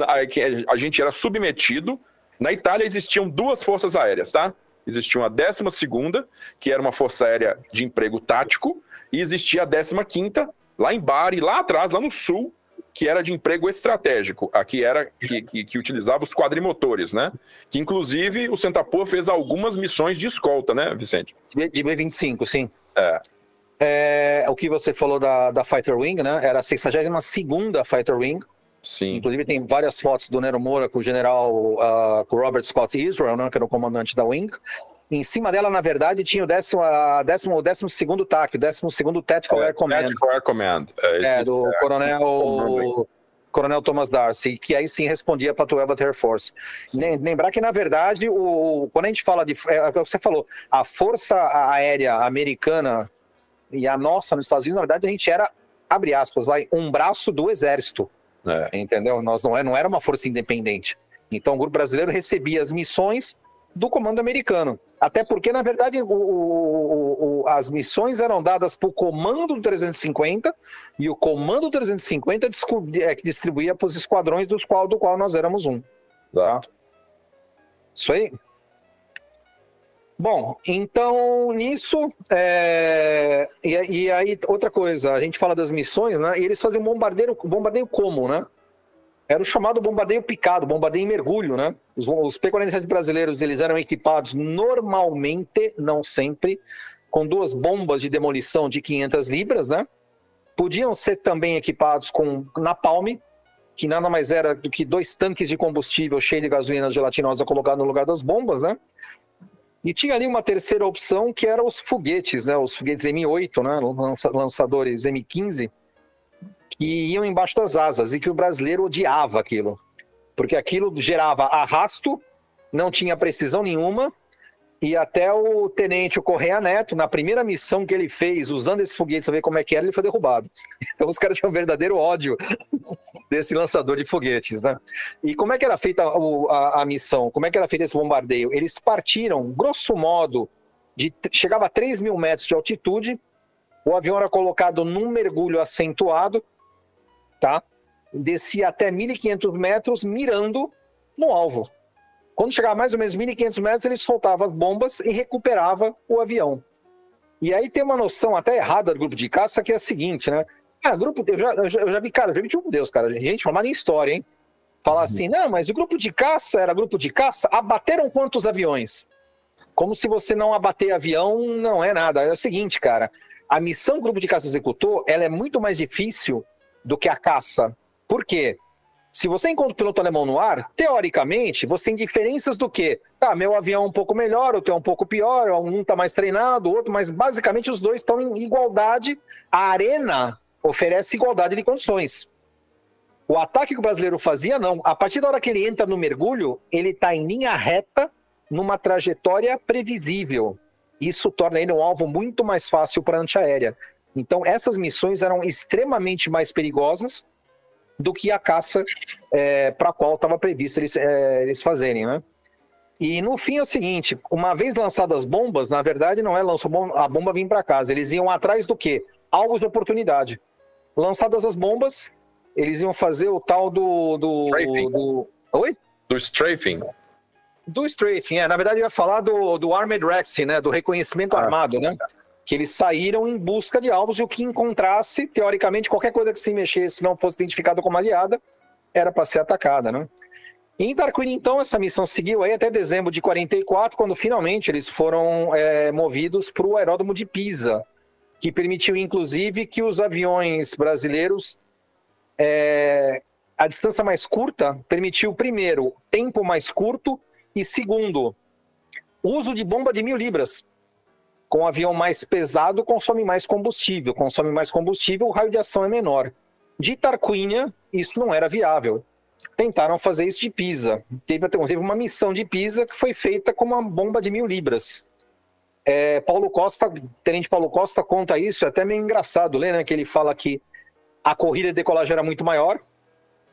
D: a gente era submetido. Na Itália existiam duas forças aéreas, tá? Existia uma 12ª, que era uma força aérea de emprego tático, e existia a 15ª, lá em Bari, lá atrás, lá no sul, que era de emprego estratégico. Aqui era que, que, que utilizava os quadrimotores, né? Que inclusive o Sentapor fez algumas missões de escolta, né, Vicente?
E: De de B-25, sim.
D: É.
E: É, o que você falou da, da Fighter Wing, né? Era a 62ª Fighter Wing.
D: Sim.
E: Inclusive tem várias fotos do Nero Moura com o general ah, com Robert Scott Israel, né, que era o comandante da Wing. Em cima dela, na verdade, tinha o décimo, a décimo, o décimo segundo TAC, o décimo segundo Tactical Air Command.
D: Tactical Air Command. É,
E: É, do
D: é,
E: coronel, coronel Thomas Darcy, que aí sim respondia para a 12th Air Force. Lembrar que, na verdade, o, quando a gente fala de. É, é o que você falou, a Força Aérea Americana e a nossa nos Estados Unidos, na verdade, a gente era, abre aspas, vai, um braço do exército.
D: É.
E: Entendeu? Nós não, é, não era uma força independente. Então o grupo brasileiro recebia as missões do comando americano. Até porque, na verdade, o- o- o- as missões eram dadas para o comando do 350 e o comando do 350 discu- é, que distribuía para os esquadrões dos qual, do qual nós éramos um.
D: Exato.
E: Isso aí. Bom, então nisso, é, e, e aí outra coisa, a gente fala das missões, né? E eles faziam bombardeio, bombardeio como, né? Era o chamado bombardeio picado, bombardeio em mergulho, né? Os, os P-47 brasileiros eles eram equipados normalmente, não sempre, com duas bombas de demolição de 500 libras, né? Podiam ser também equipados com napalm, que nada mais era do que dois tanques de combustível cheios de gasolina gelatinosa colocados no lugar das bombas, né? E tinha ali uma terceira opção que era os foguetes, né? Os foguetes M8, né? Lança- lançadores M15, que iam embaixo das asas e que o brasileiro odiava aquilo, porque aquilo gerava arrasto, não tinha precisão nenhuma. E até o tenente o Correia Neto, na primeira missão que ele fez, usando esse foguete ver como é que era, ele foi derrubado. <laughs> Então os caras tinham um verdadeiro ódio <laughs> desse lançador de foguetes, né? E como é que era feita o- a, a missão? Como é que era feito esse bombardeio? Eles partiram, grosso modo, de chegava a 3 mil metros de altitude, o avião era colocado num mergulho acentuado, tá? Descia até 1.500 metros, mirando no alvo. Quando chegava mais ou menos 1.500 metros, ele soltava as bombas e recuperava o avião. E aí tem uma noção até errada do grupo de caça, que é a seguinte, né? Ah, grupo, eu já, eu já, eu já vi, cara, já vi tipo Deus, cara, gente formada em história, hein? Falar assim, não, mas o grupo de caça era grupo de caça, abateram quantos aviões? Como se você não abater avião não é nada. É o seguinte, cara, a missão que o grupo de caça executou, ela é muito mais difícil do que a caça. Por quê? Se você encontra o piloto alemão no ar, teoricamente, você tem diferenças do que? Tá, meu avião é um pouco melhor, o teu é um pouco pior, um tá mais treinado, o outro, mas basicamente os dois estão em igualdade. A arena oferece igualdade de condições. O ataque que o brasileiro fazia, não. A partir da hora que ele entra no mergulho, ele está em linha reta, numa trajetória previsível. Isso torna ele um alvo muito mais fácil para a antiaérea. Então, essas missões eram extremamente mais perigosas do que a caça para a qual estava previsto eles, é, eles fazerem, né? E no fim é o seguinte: uma vez lançadas as bombas, na verdade não é lançou a bomba vir para casa, eles iam atrás do quê? Alvos de oportunidade. Lançadas as bombas, eles iam fazer o tal do. do,
D: Strafing.
E: do... Oi?
D: Do strafing.
E: Do strafing, é. Na verdade, eu ia falar do, do Armed Rexing, né? Do reconhecimento
D: Ah.
E: armado, né? Que eles saíram em busca de alvos e o que encontrasse, teoricamente, qualquer coisa que se mexesse não fosse identificada como aliada, era para ser atacada, né? Em Tarquin, então, essa missão seguiu aí até dezembro de 44, quando finalmente eles foram é, movidos para o aeródromo de Pisa, que permitiu, inclusive, que os aviões brasileiros, é, a distância mais curta, permitiu, primeiro, tempo mais curto e, segundo, uso de bomba de mil libras. Com um avião mais pesado, consome mais combustível. Consome mais combustível, o raio de ação é menor. De Tarquínia, isso não era viável tentaram fazer isso de Pisa. Teve, teve uma missão de Pisa que foi feita com uma bomba de mil libras. É, Paulo Costa, Tenente Paulo Costa conta isso, é até meio engraçado ler, né? Que ele fala que a corrida de decolagem era muito maior,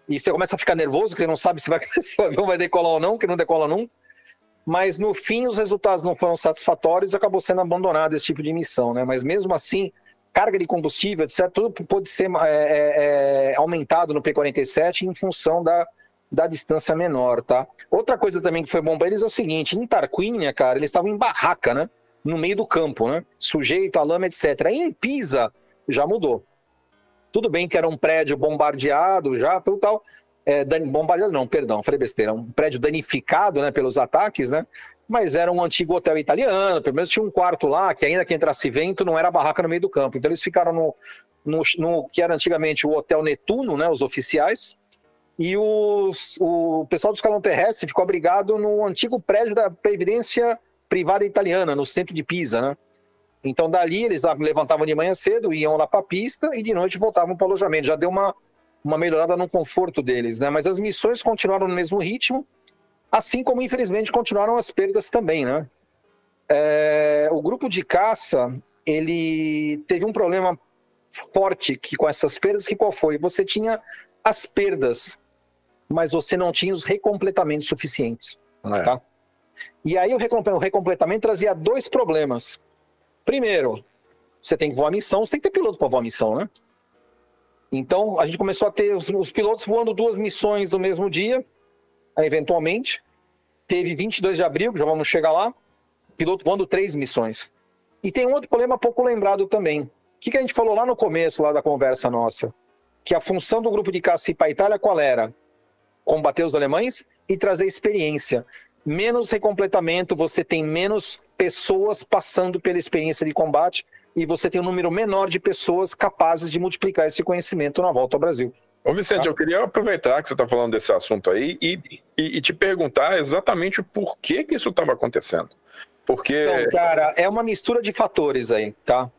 E: e você começa a ficar nervoso, porque não sabe se, vai, <laughs> se o avião vai decolar ou não, que não decola nunca. Mas no fim os resultados não foram satisfatórios, acabou sendo abandonado esse tipo de missão, né? Mas mesmo assim, carga de combustível, etc., tudo pode ser é, é, é, aumentado no P-47 em função da, da distância menor, tá? Outra coisa também que foi bom para eles é o seguinte, em Tarquínia, cara, eles estavam em barraca, né? No meio do campo, né? Sujeito a lama, etc. Em Pisa, já mudou. Tudo bem que era um prédio bombardeado já, tudo tal. É, bombardeado não, perdão, falei besteira. Um prédio danificado, né, pelos ataques, né? Mas era um antigo hotel italiano, pelo menos tinha um quarto lá, que ainda que entrasse vento, não era barraca no meio do campo. Então eles ficaram no, no, no que era antigamente o Hotel Netuno, né, os oficiais, e os, o pessoal do escalão terrestre ficou abrigado no antigo prédio da Previdência Privada Italiana, no centro de Pisa, né? Então, dali, eles levantavam de manhã cedo, iam lá para a pista e de noite voltavam para o alojamento. Já deu uma, uma melhorada no conforto deles, né? Mas as missões continuaram no mesmo ritmo, assim como, infelizmente, continuaram as perdas também, né? É, o grupo de caça, ele teve um problema forte que, com essas perdas, que qual foi? Você tinha as perdas mas você não tinha os recompletamentos suficientes. É. Tá? E aí o recompletamento trazia dois problemas. Primeiro, você tem que voar missão, você tem que ter piloto para voar missão, né? Então a gente começou a ter os, os pilotos voando duas missões no mesmo dia, eventualmente. Teve 22 de abril, já vamos chegar lá, piloto voando três missões. E tem um outro problema pouco lembrado também. O que, que a gente falou lá no começo lá da conversa nossa? Que a função do grupo de caça para a Itália qual era? combater os alemães e trazer experiência. Menos recompletamento, você tem menos pessoas passando pela experiência de combate e você tem um número menor de pessoas capazes de multiplicar esse conhecimento na volta ao Brasil.
D: Ô Vicente, tá? eu queria aproveitar que você está falando desse assunto aí e, e, e, te perguntar exatamente o porquê que isso estava acontecendo. Porque.
E: Então, cara, é uma mistura de fatores aí, tá?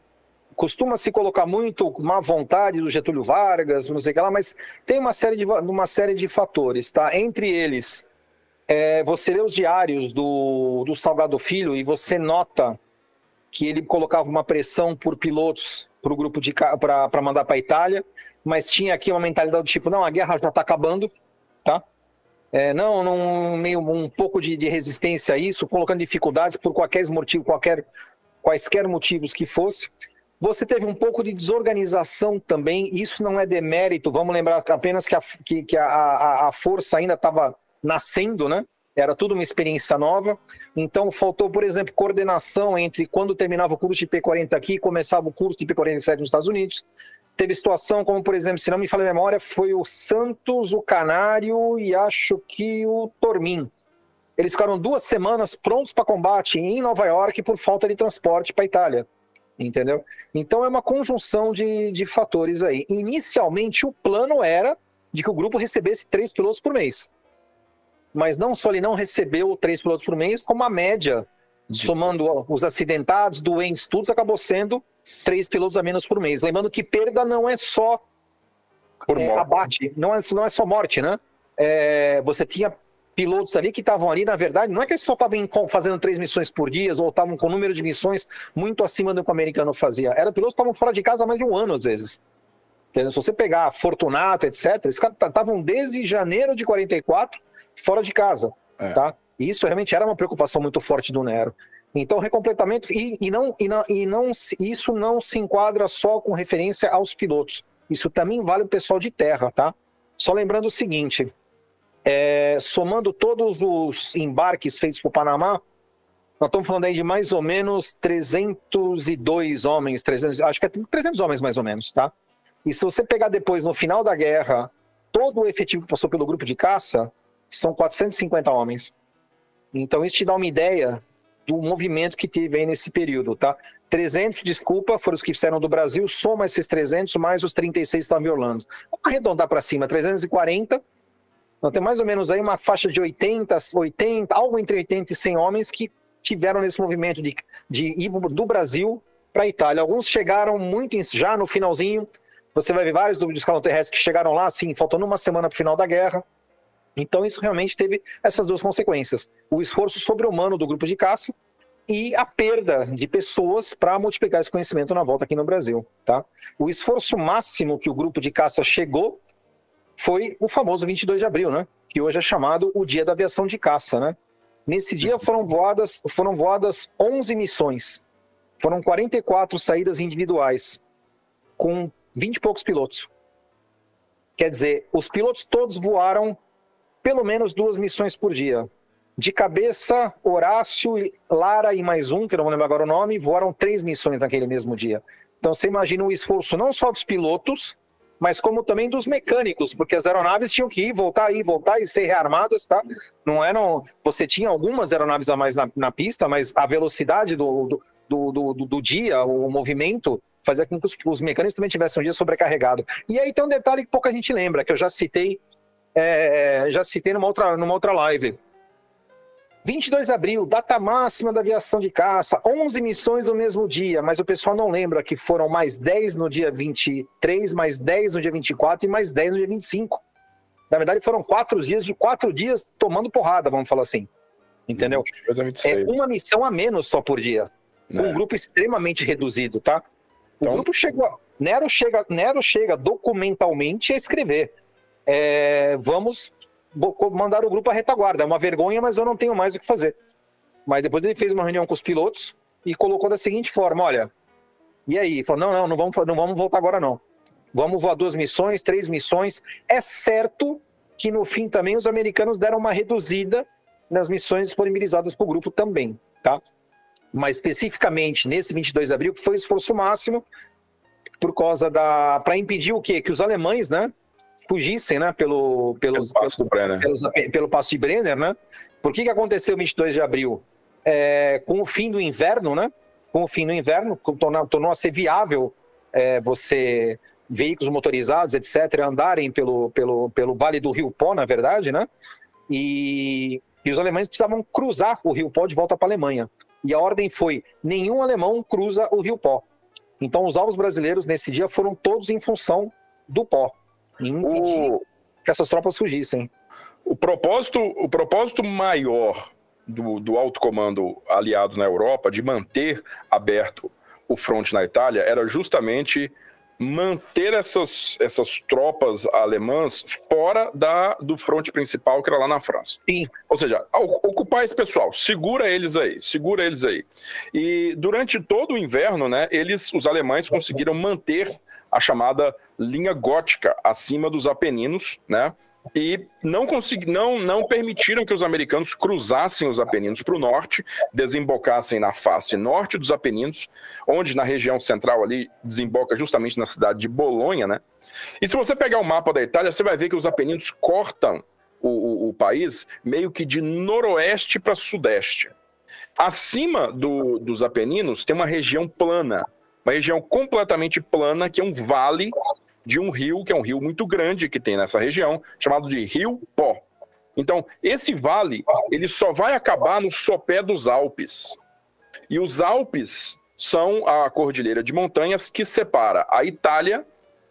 E: costuma se colocar muito má vontade do Getúlio Vargas, não sei o que lá, mas tem uma série de, uma série de fatores, tá? Entre eles, é, você lê os diários do, do Salgado Filho e você nota que ele colocava uma pressão por pilotos para o grupo de para mandar para a Itália, mas tinha aqui uma mentalidade do tipo, não, a guerra já está acabando, tá? É, não, não, meio um pouco de, de, resistência a isso, colocando dificuldades por qualquer motivo, qualquer, quaisquer motivos que fosse. Você teve um pouco de desorganização também, isso não é demérito, vamos lembrar apenas que a, que, que a, a, a força ainda estava nascendo, né? Era tudo uma experiência nova. Então, faltou, por exemplo, coordenação entre quando terminava o curso de P40 aqui e começava o curso de P47 nos Estados Unidos. Teve situação como, por exemplo, se não me falha a memória, foi o Santos, o Canário e acho que o Tormin. Eles ficaram duas semanas prontos para combate em Nova York por falta de transporte para a Itália entendeu? Então é uma conjunção de, de fatores aí. Inicialmente o plano era de que o grupo recebesse três pilotos por mês. Mas não só ele não recebeu três pilotos por mês, como a média, somando os acidentados, doentes, tudo, acabou sendo três pilotos a menos por mês. Lembrando que perda não é só é, abate, não é, não é só morte, né? É, você tinha pilotos ali que estavam ali, na verdade, não é que eles só estavam fazendo três missões por dia ou estavam com um número de missões muito acima do que o americano fazia. Era pilotos que estavam fora de casa há mais de um ano, às vezes. Entendeu? Se você pegar Fortunato, etc., eles estavam desde janeiro de 44 fora de casa. É. Tá? E isso realmente era uma preocupação muito forte do Nero. Então, recompletamento, e, e, não, e, não, e não, isso não se enquadra só com referência aos pilotos. Isso também vale o pessoal de terra, tá? Só lembrando o seguinte: é, somando todos os embarques feitos para o Panamá, Nós estamos falando aí de mais ou menos 302 homens, 300, acho que é 300 homens mais ou menos, tá? E se você pegar depois, no final da guerra, todo o efetivo que passou pelo grupo de caça, são 450 homens. Então isso te dá uma ideia do movimento que teve aí nesse período, tá? 300, desculpa, foram os que fizeram do Brasil, soma esses 300 mais os 36 que estavam em Orlando. Vamos arredondar para cima, 340. Então tem mais ou menos aí uma faixa de 80, 80, algo entre 80 e 100 homens que tiveram nesse movimento de, de ir do Brasil para a Itália. Alguns chegaram muito em, já no finalzinho. Você vai ver vários do escalão terrestre que chegaram lá, assim, faltando uma semana para o final da guerra. Então isso realmente teve essas duas consequências: o esforço sobre-humano do grupo de caça e a perda de pessoas para multiplicar esse conhecimento na volta aqui no Brasil, tá? O esforço máximo que o grupo de caça chegou foi o famoso 22 de abril, né? Que hoje é chamado o Dia da Aviação de Caça, né? Nesse dia foram voadas, foram voadas 11 missões. Foram 44 saídas individuais com 20 e poucos pilotos. Quer dizer, os pilotos todos voaram pelo menos duas missões por dia. De cabeça, Horácio, Lara e mais um, que não vou lembrar agora o nome, voaram três missões naquele mesmo dia. Então você imagina o esforço não só dos pilotos, mas como também dos mecânicos, porque as aeronaves tinham que ir, voltar, ir, voltar e ser rearmadas, tá? Não eram. Você tinha algumas aeronaves a mais na, na pista, mas a velocidade do, do, do, do, do dia, o movimento, fazia com que os, os mecânicos também tivessem um dia sobrecarregado. E aí tem um detalhe que pouca gente lembra, que eu já citei é, já citei numa outra, numa outra live. 22 de abril, data máxima da aviação de caça, 11 missões no mesmo dia, mas o pessoal não lembra que foram mais 10 no dia 23, mais 10 no dia 24 e mais 10 no dia 25. Na verdade, foram quatro dias de quatro dias tomando porrada, vamos falar assim. Entendeu? É uma missão a menos só por dia. É. Um grupo extremamente reduzido, tá? O então... grupo chegou. Nero chega, Nero chega documentalmente a escrever é, vamos mandar o grupo à retaguarda. É uma vergonha, mas eu não tenho mais o que fazer. Mas depois ele fez uma reunião com os pilotos e colocou da seguinte forma: olha, e aí? Ele falou: não, não, não vamos, não vamos voltar agora não. Vamos voar duas missões, três missões. É certo que no fim também os americanos deram uma reduzida nas missões disponibilizadas para o grupo também, tá? Mas especificamente nesse 22 de abril, que foi o esforço máximo por causa da para impedir o quê? Que os alemães, né, fugissem, né, pelo, pelos, pelo, passo pelo, pelos, pelo passo de Brenner, né? Por que, que aconteceu 22 de abril? É, com o fim do inverno, né? Com o fim do inverno, tornou, tornou a ser viável é, você, veículos motorizados, etc., andarem pelo, pelo, pelo Vale do Rio Pó, na verdade, né? E, e os alemães precisavam cruzar o Rio Pó de volta para a Alemanha. E a ordem foi: nenhum alemão cruza o Rio Pó. Então, os alvos brasileiros nesse dia foram todos em função do pó o... que essas tropas fugissem.
D: O propósito, o propósito maior do, do alto comando aliado na Europa de manter aberto o fronte na Itália era justamente manter essas, essas tropas alemãs fora da, do fronte principal, que era lá na França.
E: Sim.
D: Ou seja, ocupar esse pessoal, segura eles aí, segura eles aí. E durante todo o inverno, né, eles, os alemães conseguiram manter a chamada linha gótica acima dos Apeninos, né? e não, consegui, não, não permitiram que os americanos cruzassem os Apeninos para o norte, desembocassem na face norte dos Apeninos, onde na região central ali desemboca justamente na cidade de Bolonha, né? E se você pegar o mapa da Itália, você vai ver que os Apeninos cortam o, o, o país meio que de noroeste para sudeste. Acima do, dos Apeninos tem uma região plana, uma região completamente plana, que é um vale de um rio, que é um rio muito grande que tem nessa região, chamado de Rio Pó. Então, esse vale, ele só vai acabar no sopé dos Alpes. E os Alpes são a cordilheira de montanhas que separa a Itália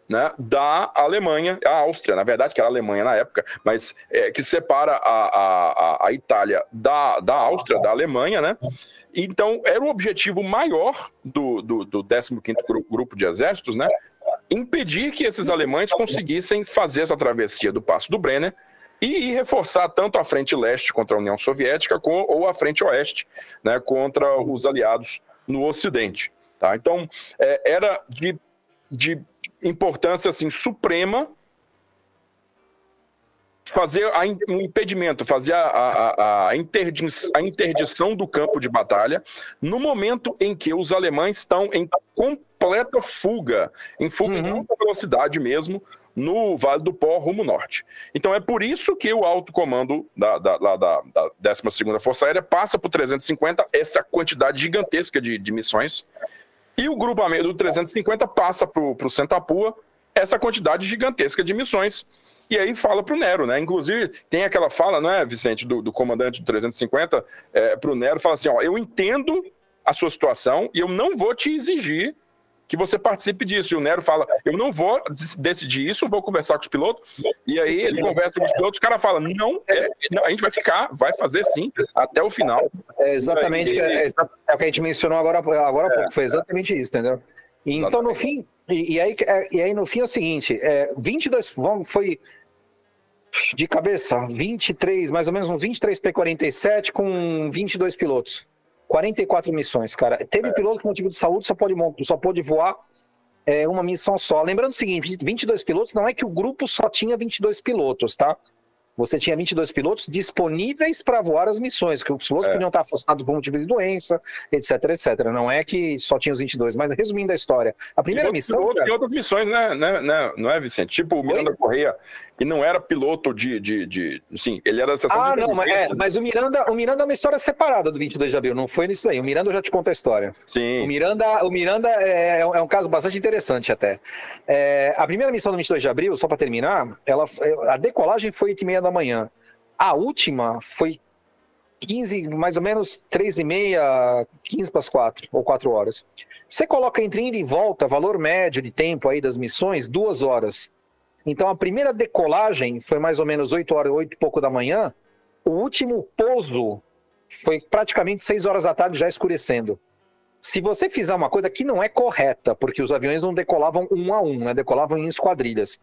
D: né, da Alemanha, a Áustria, na verdade, que era a Alemanha na época, mas é, que separa a, a, a Itália da, da Áustria, da Alemanha, né? Então, era o objetivo maior do, do, do 15º Grupo de Exércitos, né? impedir que esses alemães conseguissem fazer essa travessia do Passo do Brenner e reforçar tanto a frente leste contra a União Soviética com, ou a frente oeste né, contra os aliados no Ocidente. Tá? Então, é, era de, de importância assim, suprema fazer a, um impedimento, fazer a, a, a, interdição, a interdição do campo de batalha no momento em que os alemães estão em completa fuga, em fuga uhum. em alta velocidade mesmo, no Vale do Pó, rumo norte. Então é por isso que o alto comando da, da, da, da 12ª Força Aérea passa por 350, essa quantidade gigantesca de, de missões, e o grupamento do 350 passa para o Sentapua essa quantidade gigantesca de missões. E aí fala para o Nero, né? Inclusive, tem aquela fala, não é, Vicente, do, do comandante do 350 é, para o Nero, fala assim: ó, eu entendo a sua situação e eu não vou te exigir que você participe disso. E o Nero fala: eu não vou decidir isso, vou conversar com os pilotos. E aí ele conversa com os pilotos, o cara fala: não, é, não a gente vai ficar, vai fazer sim, até o final.
E: É exatamente é, é, o que a gente mencionou agora, agora há pouco, foi exatamente isso, entendeu? Então, no fim, e, e, aí, é, e aí no fim é o seguinte: é, 22, foi de cabeça, 23, mais ou menos uns 23 P-47 com 22 pilotos. 44 missões, cara. Teve é. piloto com motivo de saúde, só pode, só pode voar é, uma missão só. Lembrando o seguinte, 22 pilotos, não é que o grupo só tinha 22 pilotos, tá? você tinha 22 pilotos disponíveis para voar as missões, que os pilotos é. podiam estar afastados por motivo de doença, etc, etc. Não é que só tinha os 22, mas resumindo a história, a primeira e missão...
D: Cara... outras missões, né, né, né, não é, Vicente? Tipo o Miranda? Correia, que não era piloto de, de, de... Sim, ele era da
E: seção Ah, não, mas, é, mas o, Miranda, o Miranda é uma história separada do 22 de abril, não foi nisso aí. O Miranda eu já te conta a história.
D: Sim.
E: O Miranda, o Miranda é, é um caso bastante interessante até. É, a primeira missão do 22 de abril, só para terminar, ela, a decolagem foi 8 e meia da manhã. A última foi 15, mais ou menos 3 e meia, 15 para as 4 ou 4 horas. Você coloca entre indo e volta, valor médio de tempo aí das missões, 2 horas. Então a primeira decolagem foi mais ou menos 8 horas, 8 e pouco da manhã. O último pouso foi praticamente 6 horas da tarde já escurecendo. Se você fizer uma coisa que não é correta, porque os aviões não decolavam um a um, né? decolavam em esquadrilhas.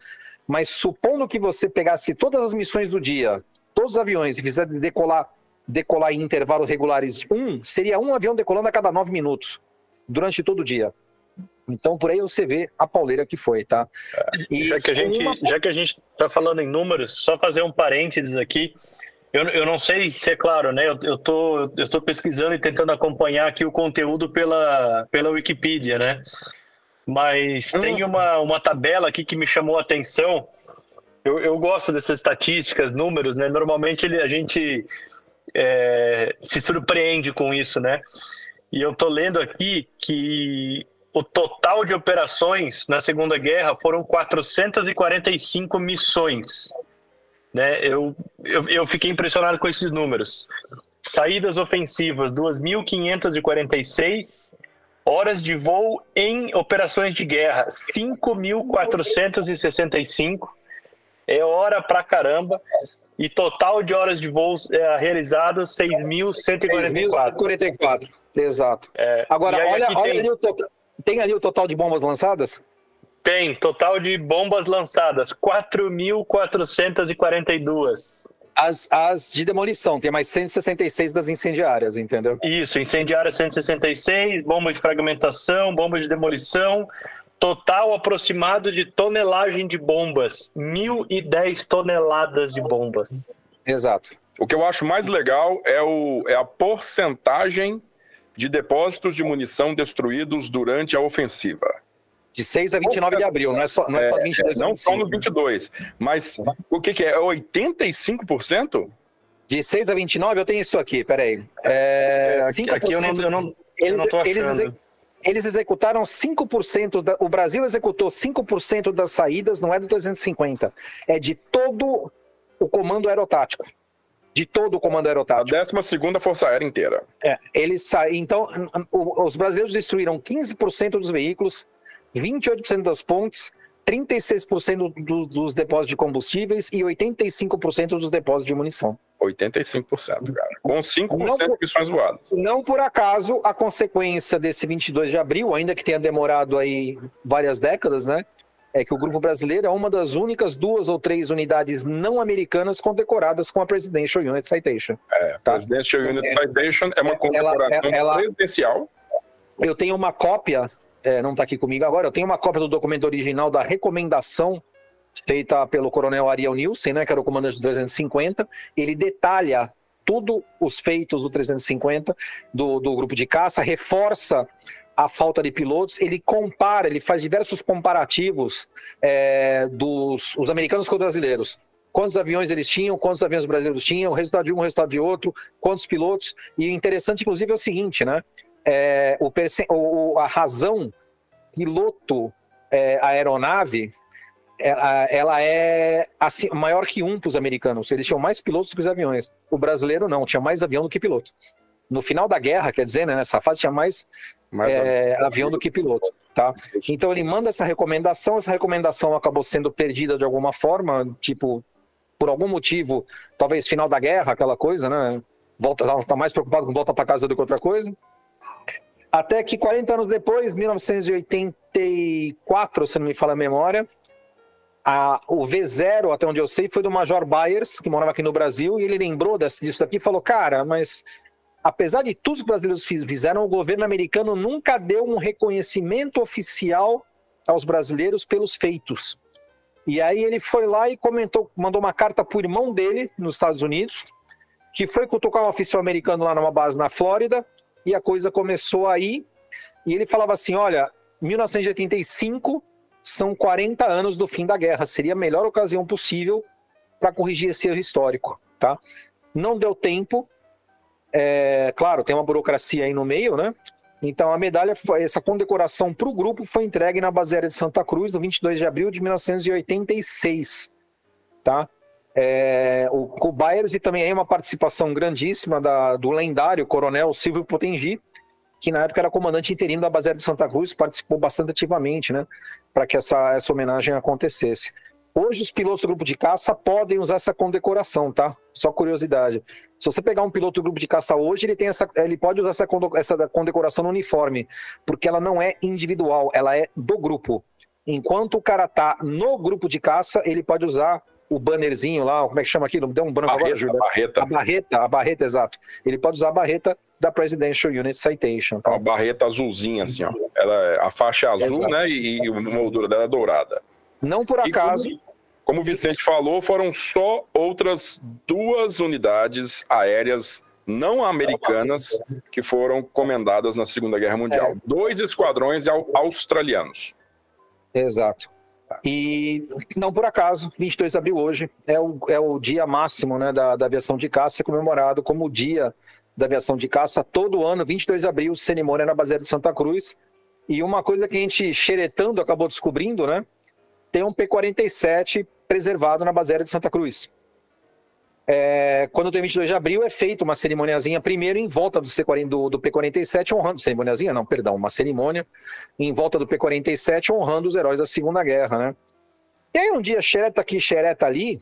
E: Mas supondo que você pegasse todas as missões do dia, todos os aviões e fizer decolar, decolar em intervalos regulares um, seria um avião decolando a cada nove minutos, durante todo o dia. Então, por aí você vê a pauleira que foi, tá?
G: E já, que a gente, uma... já que a gente tá falando em números, só fazer um parênteses aqui. Eu, eu não sei se é claro, né? Eu, eu, tô, eu tô pesquisando e tentando acompanhar aqui o conteúdo pela, pela Wikipedia, né? Mas hum. tem uma, uma tabela aqui que me chamou a atenção, eu, eu gosto dessas estatísticas, números, né? Normalmente ele, a gente é, se surpreende com isso, né? E eu tô lendo aqui que o total de operações na Segunda Guerra foram 445 missões. Né? Eu, eu, eu fiquei impressionado com esses números. Saídas ofensivas, 2.546. Horas de voo em operações de guerra, 5.465 é hora pra caramba. E total de horas de voos é, realizadas 6.144.
E: 6.144, exato. É, Agora, olha, olha tem... ali o total. Tem ali o total de bombas lançadas?
G: Tem, total de bombas lançadas, 4.442.
E: As, as de demolição, tem mais 166 das incendiárias, entendeu?
G: Isso, incendiárias 166, bombas de fragmentação, bombas de demolição, Total aproximado de tonelagem de bombas. 1.010 toneladas de bombas.
E: Exato.
D: O que eu acho mais legal é, o, é a porcentagem de depósitos de munição destruídos durante a ofensiva.
E: De 6 a 29 de abril, não é só, não é, só 22
D: é, Não só no 22, mas o que, que é? É 85%?
E: De 6 a 29, eu tenho isso aqui, peraí. É, 5%,
G: aqui eu não, eu não, eles, eu não achando.
E: Eles, eles executaram 5%, da, o Brasil executou 5% das saídas, não é do 350, é de todo o comando aerotático. De todo o comando aerotático.
D: A 12 Força Aérea inteira.
E: É, eles sa... Então, os brasileiros destruíram 15% dos veículos, 28% das pontes, 36% do, dos depósitos de combustíveis e 85% dos depósitos de munição.
D: 85%, cara. Com 5% não por, de missões voadas.
E: Não por acaso, a consequência desse 22 de abril, ainda que tenha demorado aí várias décadas, né? É que o Grupo Brasileiro é uma das únicas duas ou três unidades não americanas condecoradas com a Presidential Unit Citation.
D: É, tá? Presidential Unit é, Citation é uma condecoração ela, ela, presidencial.
E: Eu tenho uma cópia é, não está aqui comigo agora, eu tenho uma cópia do documento original da recomendação feita pelo coronel Ariel Nielsen, né, que era o comandante do 350. Ele detalha tudo os feitos do 350, do, do grupo de caça, reforça a falta de pilotos, ele compara, ele faz diversos comparativos é, dos os americanos com os brasileiros. Quantos aviões eles tinham, quantos aviões brasileiros tinham, o resultado de um, o resultado de outro, quantos pilotos. E interessante, inclusive, é o seguinte, né? É, o, o, a razão piloto é, aeronave ela, ela é assim, maior que um para os americanos. Eles tinham mais pilotos do que os aviões. O brasileiro não, tinha mais avião do que piloto. No final da guerra, quer dizer, né, nessa fase tinha mais é, avião do que piloto. Tá? Então ele manda essa recomendação, essa recomendação acabou sendo perdida de alguma forma, tipo, por algum motivo, talvez final da guerra, aquela coisa, né? Volta, tá mais preocupado com volta para casa do que outra coisa. Até que 40 anos depois, 1984, se não me fala a memória, a, o V0, até onde eu sei, foi do Major Byers, que morava aqui no Brasil, e ele lembrou disso daqui e falou: Cara, mas apesar de tudo que os brasileiros fizeram, o governo americano nunca deu um reconhecimento oficial aos brasileiros pelos feitos. E aí ele foi lá e comentou, mandou uma carta para o irmão dele nos Estados Unidos, que foi cutucar um oficial americano lá numa base na Flórida, e a coisa começou aí. E ele falava assim: olha, 1985 são 40 anos do fim da guerra. Seria a melhor ocasião possível para corrigir esse erro histórico, tá? Não deu tempo. É, claro, tem uma burocracia aí no meio, né? Então a medalha, foi, essa condecoração para o grupo foi entregue na base aérea de Santa Cruz no 22 de abril de 1986, tá? É, o, o Byers e também aí uma participação grandíssima da, do lendário coronel Silvio Potengi, que na época era comandante interino da base aérea de Santa Cruz, participou bastante ativamente, né? para que essa, essa homenagem acontecesse. Hoje os pilotos do grupo de caça podem usar essa condecoração, tá? Só curiosidade. Se você pegar um piloto do grupo de caça hoje, ele tem essa, ele pode usar essa, essa condecoração no uniforme, porque ela não é individual, ela é do grupo. Enquanto o cara tá no grupo de caça, ele pode usar o bannerzinho lá, como é que chama aquilo? Deu um branco
D: barreta,
E: agora, Júlio?
D: A barreta.
E: A barreta, a barreta, exato. Ele pode usar a barreta da Presidential Unit Citation.
D: Tá? Uma barreta azulzinha, assim, ó. Ela, a faixa é azul, exato. né? E, e a moldura dela é dourada.
E: Não por acaso.
D: Como, como o Vicente falou, foram só outras duas unidades aéreas não americanas que foram comendadas na Segunda Guerra Mundial. É. Dois esquadrões australianos.
E: Exato. E não por acaso, 22 de abril hoje é o, é o dia máximo né, da, da aviação de caça, comemorado como o dia da aviação de caça. Todo ano, 22 de abril, cerimônia na Baseada de Santa Cruz. E uma coisa que a gente, xeretando, acabou descobrindo, né? Tem um P-47 preservado na Baseada de Santa Cruz. É, quando tem 22 de abril, é feita uma cerimoniazinha primeiro em volta do, C40, do, do P-47, honrando. Cerimoniazinha? Não, perdão, uma cerimônia em volta do P-47, honrando os heróis da Segunda Guerra, né? E aí, um dia, xereta aqui, xereta ali,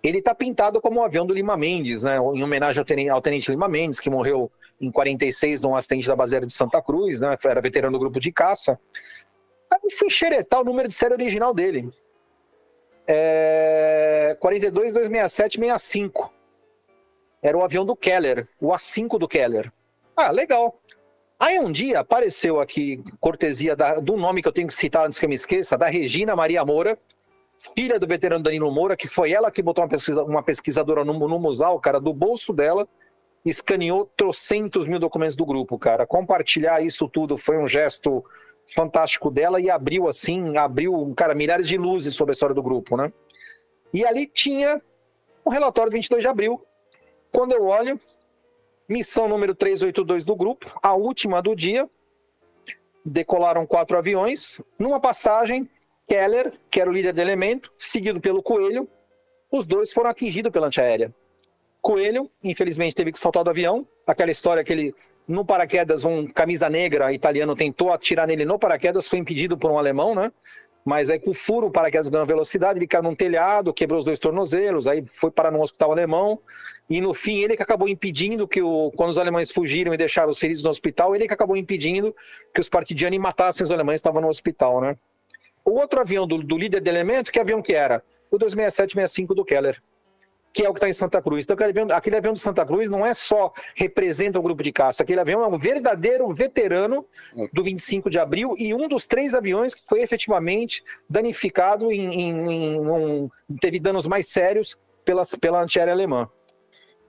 E: ele está pintado como o avião do Lima Mendes, né? Em homenagem ao tenente, ao tenente Lima Mendes, que morreu em 46 num acidente da baseira de Santa Cruz, né? Era veterano do grupo de caça. Aí eu fui xeretar o número de série original dele é, 42 267 65. Era o avião do Keller, o A5 do Keller. Ah, legal. Aí um dia apareceu aqui, cortesia da, do nome que eu tenho que citar antes que eu me esqueça, da Regina Maria Moura, filha do veterano Danilo Moura, que foi ela que botou uma, pesquisa, uma pesquisadora no, no Musal, cara, do bolso dela, escaneou trocentos mil documentos do grupo, cara. Compartilhar isso tudo foi um gesto fantástico dela e abriu assim, abriu, cara, milhares de luzes sobre a história do grupo, né? E ali tinha o relatório 22 de abril. Quando eu olho, missão número 382 do grupo, a última do dia, decolaram quatro aviões, numa passagem, Keller, que era o líder do elemento, seguido pelo Coelho, os dois foram atingidos pela antiaérea. Coelho, infelizmente, teve que saltar do avião, aquela história que ele no paraquedas, um camisa negra italiano tentou atirar nele no paraquedas, foi impedido por um alemão, né? Mas aí com o furo, o paraquedas ganhou velocidade, ele caiu num telhado, quebrou os dois tornozelos, aí foi parar no hospital alemão. E no fim, ele que acabou impedindo que, o, quando os alemães fugiram e deixaram os feridos no hospital, ele que acabou impedindo que os partidianos matassem os alemães que estavam no hospital, né? O outro avião do, do líder de elemento, que avião que era? O 267-65 do Keller que é o que está em Santa Cruz. Então, aquele avião, aquele avião de Santa Cruz não é só representa um grupo de caça, aquele avião é um verdadeiro veterano do 25 de abril e um dos três aviões que foi efetivamente danificado em, em, em um, teve danos mais sérios pela, pela antiaérea alemã.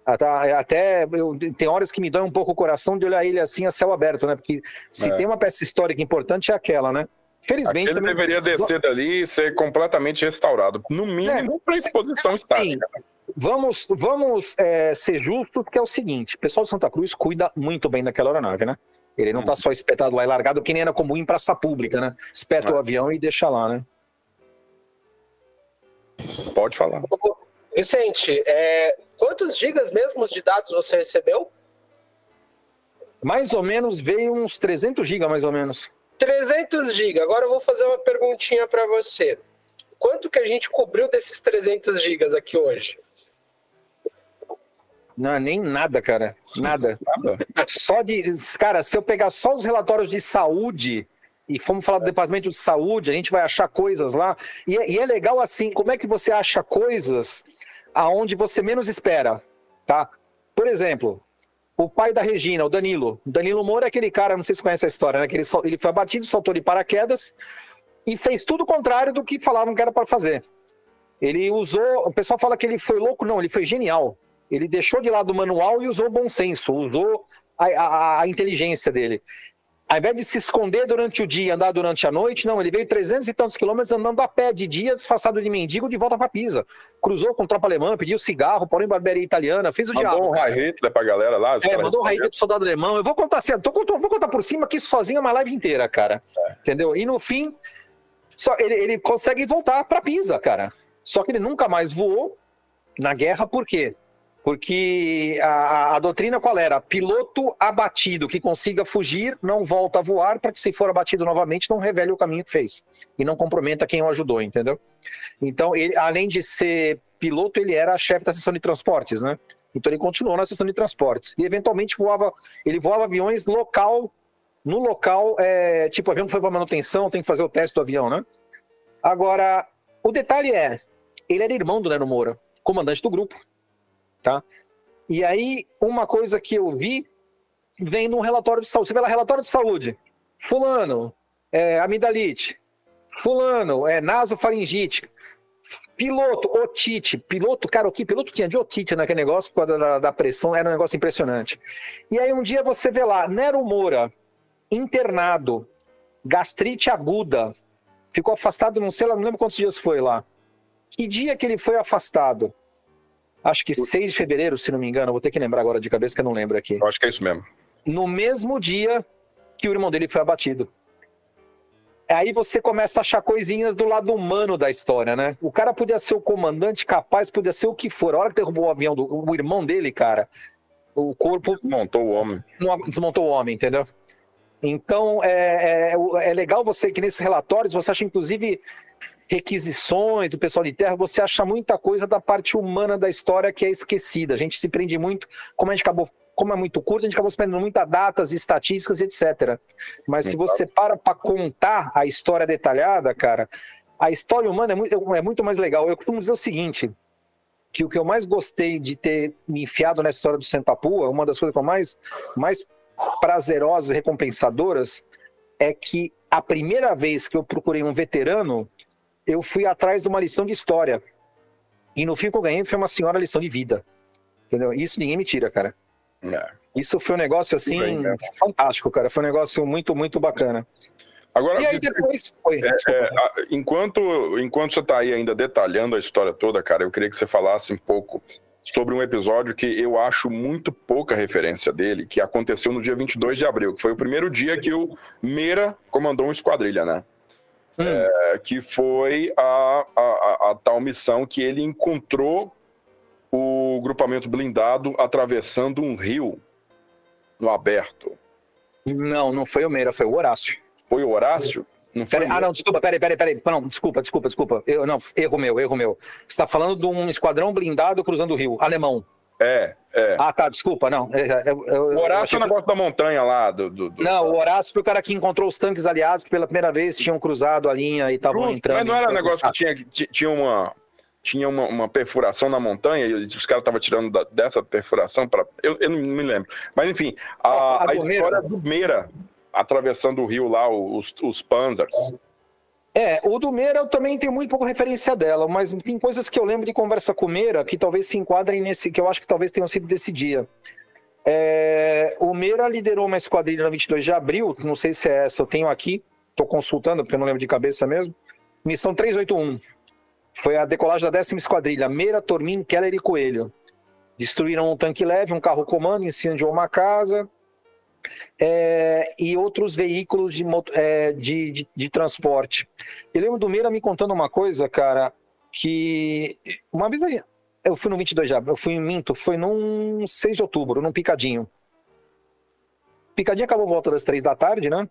E: Até, eu, tem horas que me dói um pouco o coração de olhar ele assim a céu aberto, né? Porque se
D: É.
E: tem uma peça histórica importante é aquela, né? Felizmente
D: Ele
E: também.
D: deveria descer dali e ser completamente restaurado. No mínimo, para exposição
E: Sim.
D: estática.
E: Vamos, vamos é, ser justos, porque é o seguinte: o pessoal de Santa Cruz cuida muito bem daquela aeronave, né? Ele não tá só espetado lá e largado, que nem era comum em praça pública, né? Espeta o avião e deixa lá, né?
D: Pode falar.
C: Vicente, é, quantos gigas mesmo de dados você recebeu?
E: Mais ou menos veio uns 300 GB, mais ou menos.
C: 300 GB. Agora eu vou fazer uma perguntinha para você. Quanto que a gente cobriu desses 300 gigas aqui hoje?
E: Não nem nada, cara. Nada. Só de. Cara, se eu pegar só os relatórios de saúde e fomos falar do departamento de saúde, a gente vai achar coisas lá. E é, e é legal assim, como é que você acha coisas aonde você menos espera, tá? Por exemplo, o pai da Regina, o Danilo. O Danilo Moura é aquele cara, não sei se conhece a história, né? Que ele, ele foi abatido, saltou de paraquedas e fez tudo o contrário do que falavam que era para fazer. Ele usou, o pessoal fala que ele foi louco, não, ele foi genial. Ele deixou de lado o manual e usou o bom senso, usou a, a- a inteligência dele. Ao invés de se esconder durante o dia, andar durante a noite, não, ele veio 300 e tantos quilômetros andando a pé de dia, disfarçado de mendigo, de volta para Pisa. Cruzou com tropa alemã, pediu cigarro, porém barbearia italiana, fez o
D: Mandou
E: diabo.
D: um
E: cara.
D: high Hitler pra galera lá.
E: É, mandou um raio pro soldado alemão. Eu vou contar assim, tô, contando- vou contar por cima que isso sozinho é uma live inteira, cara. Entendeu? E no fim, só ele, ele consegue voltar para Pisa, cara. Só que ele nunca mais voou na guerra, por quê? Porque a, a- doutrina qual era? Piloto abatido que consiga fugir, não volta a voar, para que se for abatido novamente, não revele o caminho que fez. E não comprometa quem o ajudou, entendeu? Então, ele, além de ser piloto, ele era chefe da seção de transportes, né? Então ele continuou na seção de transportes. E eventualmente voava, ele voava aviões local, no local, é, tipo, avião que foi para manutenção, tem que fazer o teste do avião, né? Agora, o detalhe é, ele era irmão do Nero Moura, comandante do grupo, tá? E aí, uma coisa que eu vi, vem num relatório de saúde. Você vê lá, relatório de saúde. Fulano, é, amidalite. Fulano, é nasofaringite. Piloto, otite. Piloto, cara, o que piloto tinha de otite naquele negócio por causa da, da pressão, era um negócio impressionante. E aí um dia você vê lá, Nero Moura, internado, gastrite aguda, ficou afastado, não sei lá, não lembro quantos dias foi lá. Que dia que ele foi afastado? Acho que 6 de fevereiro, se não me engano, vou ter que lembrar agora de cabeça que eu não lembro aqui.
D: Eu acho que é isso mesmo.
E: No mesmo dia que o irmão dele foi abatido. Aí você começa a achar coisinhas do lado humano da história, né? O cara podia ser o comandante capaz, podia ser o que for. A hora que derrubou o avião do o irmão dele, cara, o corpo
D: Montou o homem.
E: não desmontou o homem, entendeu? Então, é, é, é legal você que nesses relatórios você acha, inclusive, requisições do pessoal de terra, você acha muita coisa da parte humana da história que é esquecida. A gente se prende muito, como a gente acabou, como é muito curto, a gente acabou se prendendo muito a datas, estatísticas, etc. Mas se você para para contar a história detalhada, cara, a história humana é muito, é muito mais legal. Eu costumo dizer o seguinte, que o que eu mais gostei de ter me enfiado nessa história do Sempapua, uma das coisas que eu mais, mais prazerosas e recompensadoras, é que a primeira vez que eu procurei um veterano, eu fui atrás de uma lição de história. E no fim que eu ganhei foi uma senhora lição de vida. Entendeu? Isso ninguém me tira, cara.
D: É.
E: Isso foi um negócio assim
D: Bem, né?
E: fantástico, cara. Foi um negócio muito, muito bacana.
D: Agora,
E: E aí depois. Oi,
D: É, é, enquanto, enquanto você está aí ainda detalhando a história toda, cara, eu queria que você falasse um pouco sobre um episódio que eu acho muito pouca referência dele, que aconteceu no dia 22 de abril, que foi o primeiro dia que o Meira comandou uma esquadrilha, né?
E: Hum.
D: É, que foi a, a, a- a tal missão que ele encontrou o grupamento blindado atravessando um rio no aberto.
E: Não, não foi o Meira, foi o Horácio.
D: Foi o Horácio? Não foi
E: Peraí, ah, não, desculpa, peraí, peraí, peraí. Não, desculpa, desculpa, desculpa. Eu, não, erro meu, erro meu. Você está falando de um esquadrão blindado cruzando o rio, alemão.
D: É, é.
E: Ah, tá, desculpa, não. É, é, eu- eu-
D: O Horácio é o
E: que-
D: negócio da montanha lá. Do, do, do-
E: Não, o Horácio foi o cara que encontrou os tanques aliados que pela primeira vez tinham cruzado a linha e estavam entrando.
D: Mas não era um negócio que tinha, ti- tinha uma. tinha uma, uma perfuração na montanha e os caras estavam tirando da, dessa perfuração para. Eu, eu não me lembro. Mas enfim, a, a, a história do Meira atravessando o rio lá, os, os Panzers.
E: É, o do Meira eu também tenho muito pouco referência dela, mas tem coisas que eu lembro de conversa com o Meira que talvez se enquadrem nesse, que eu acho que talvez tenham sido desse dia. É, o Meira liderou uma esquadrilha no 22 de abril, não sei se é essa, eu tenho aqui, estou consultando porque eu não lembro de cabeça mesmo. Missão 381. Foi a decolagem da décima esquadrilha, Meira, Tormin, Keller e Coelho. Destruíram um tanque leve, um carro comando, incendiou uma casa, é, e outros veículos de, é, de, de, de, transporte. Eu lembro do Meira me contando uma coisa, cara, que uma vez eu fui no 22 de abril, eu fui em Minto, foi num 6 de outubro, num picadinho. Picadinho acabou volta das três da tarde, né?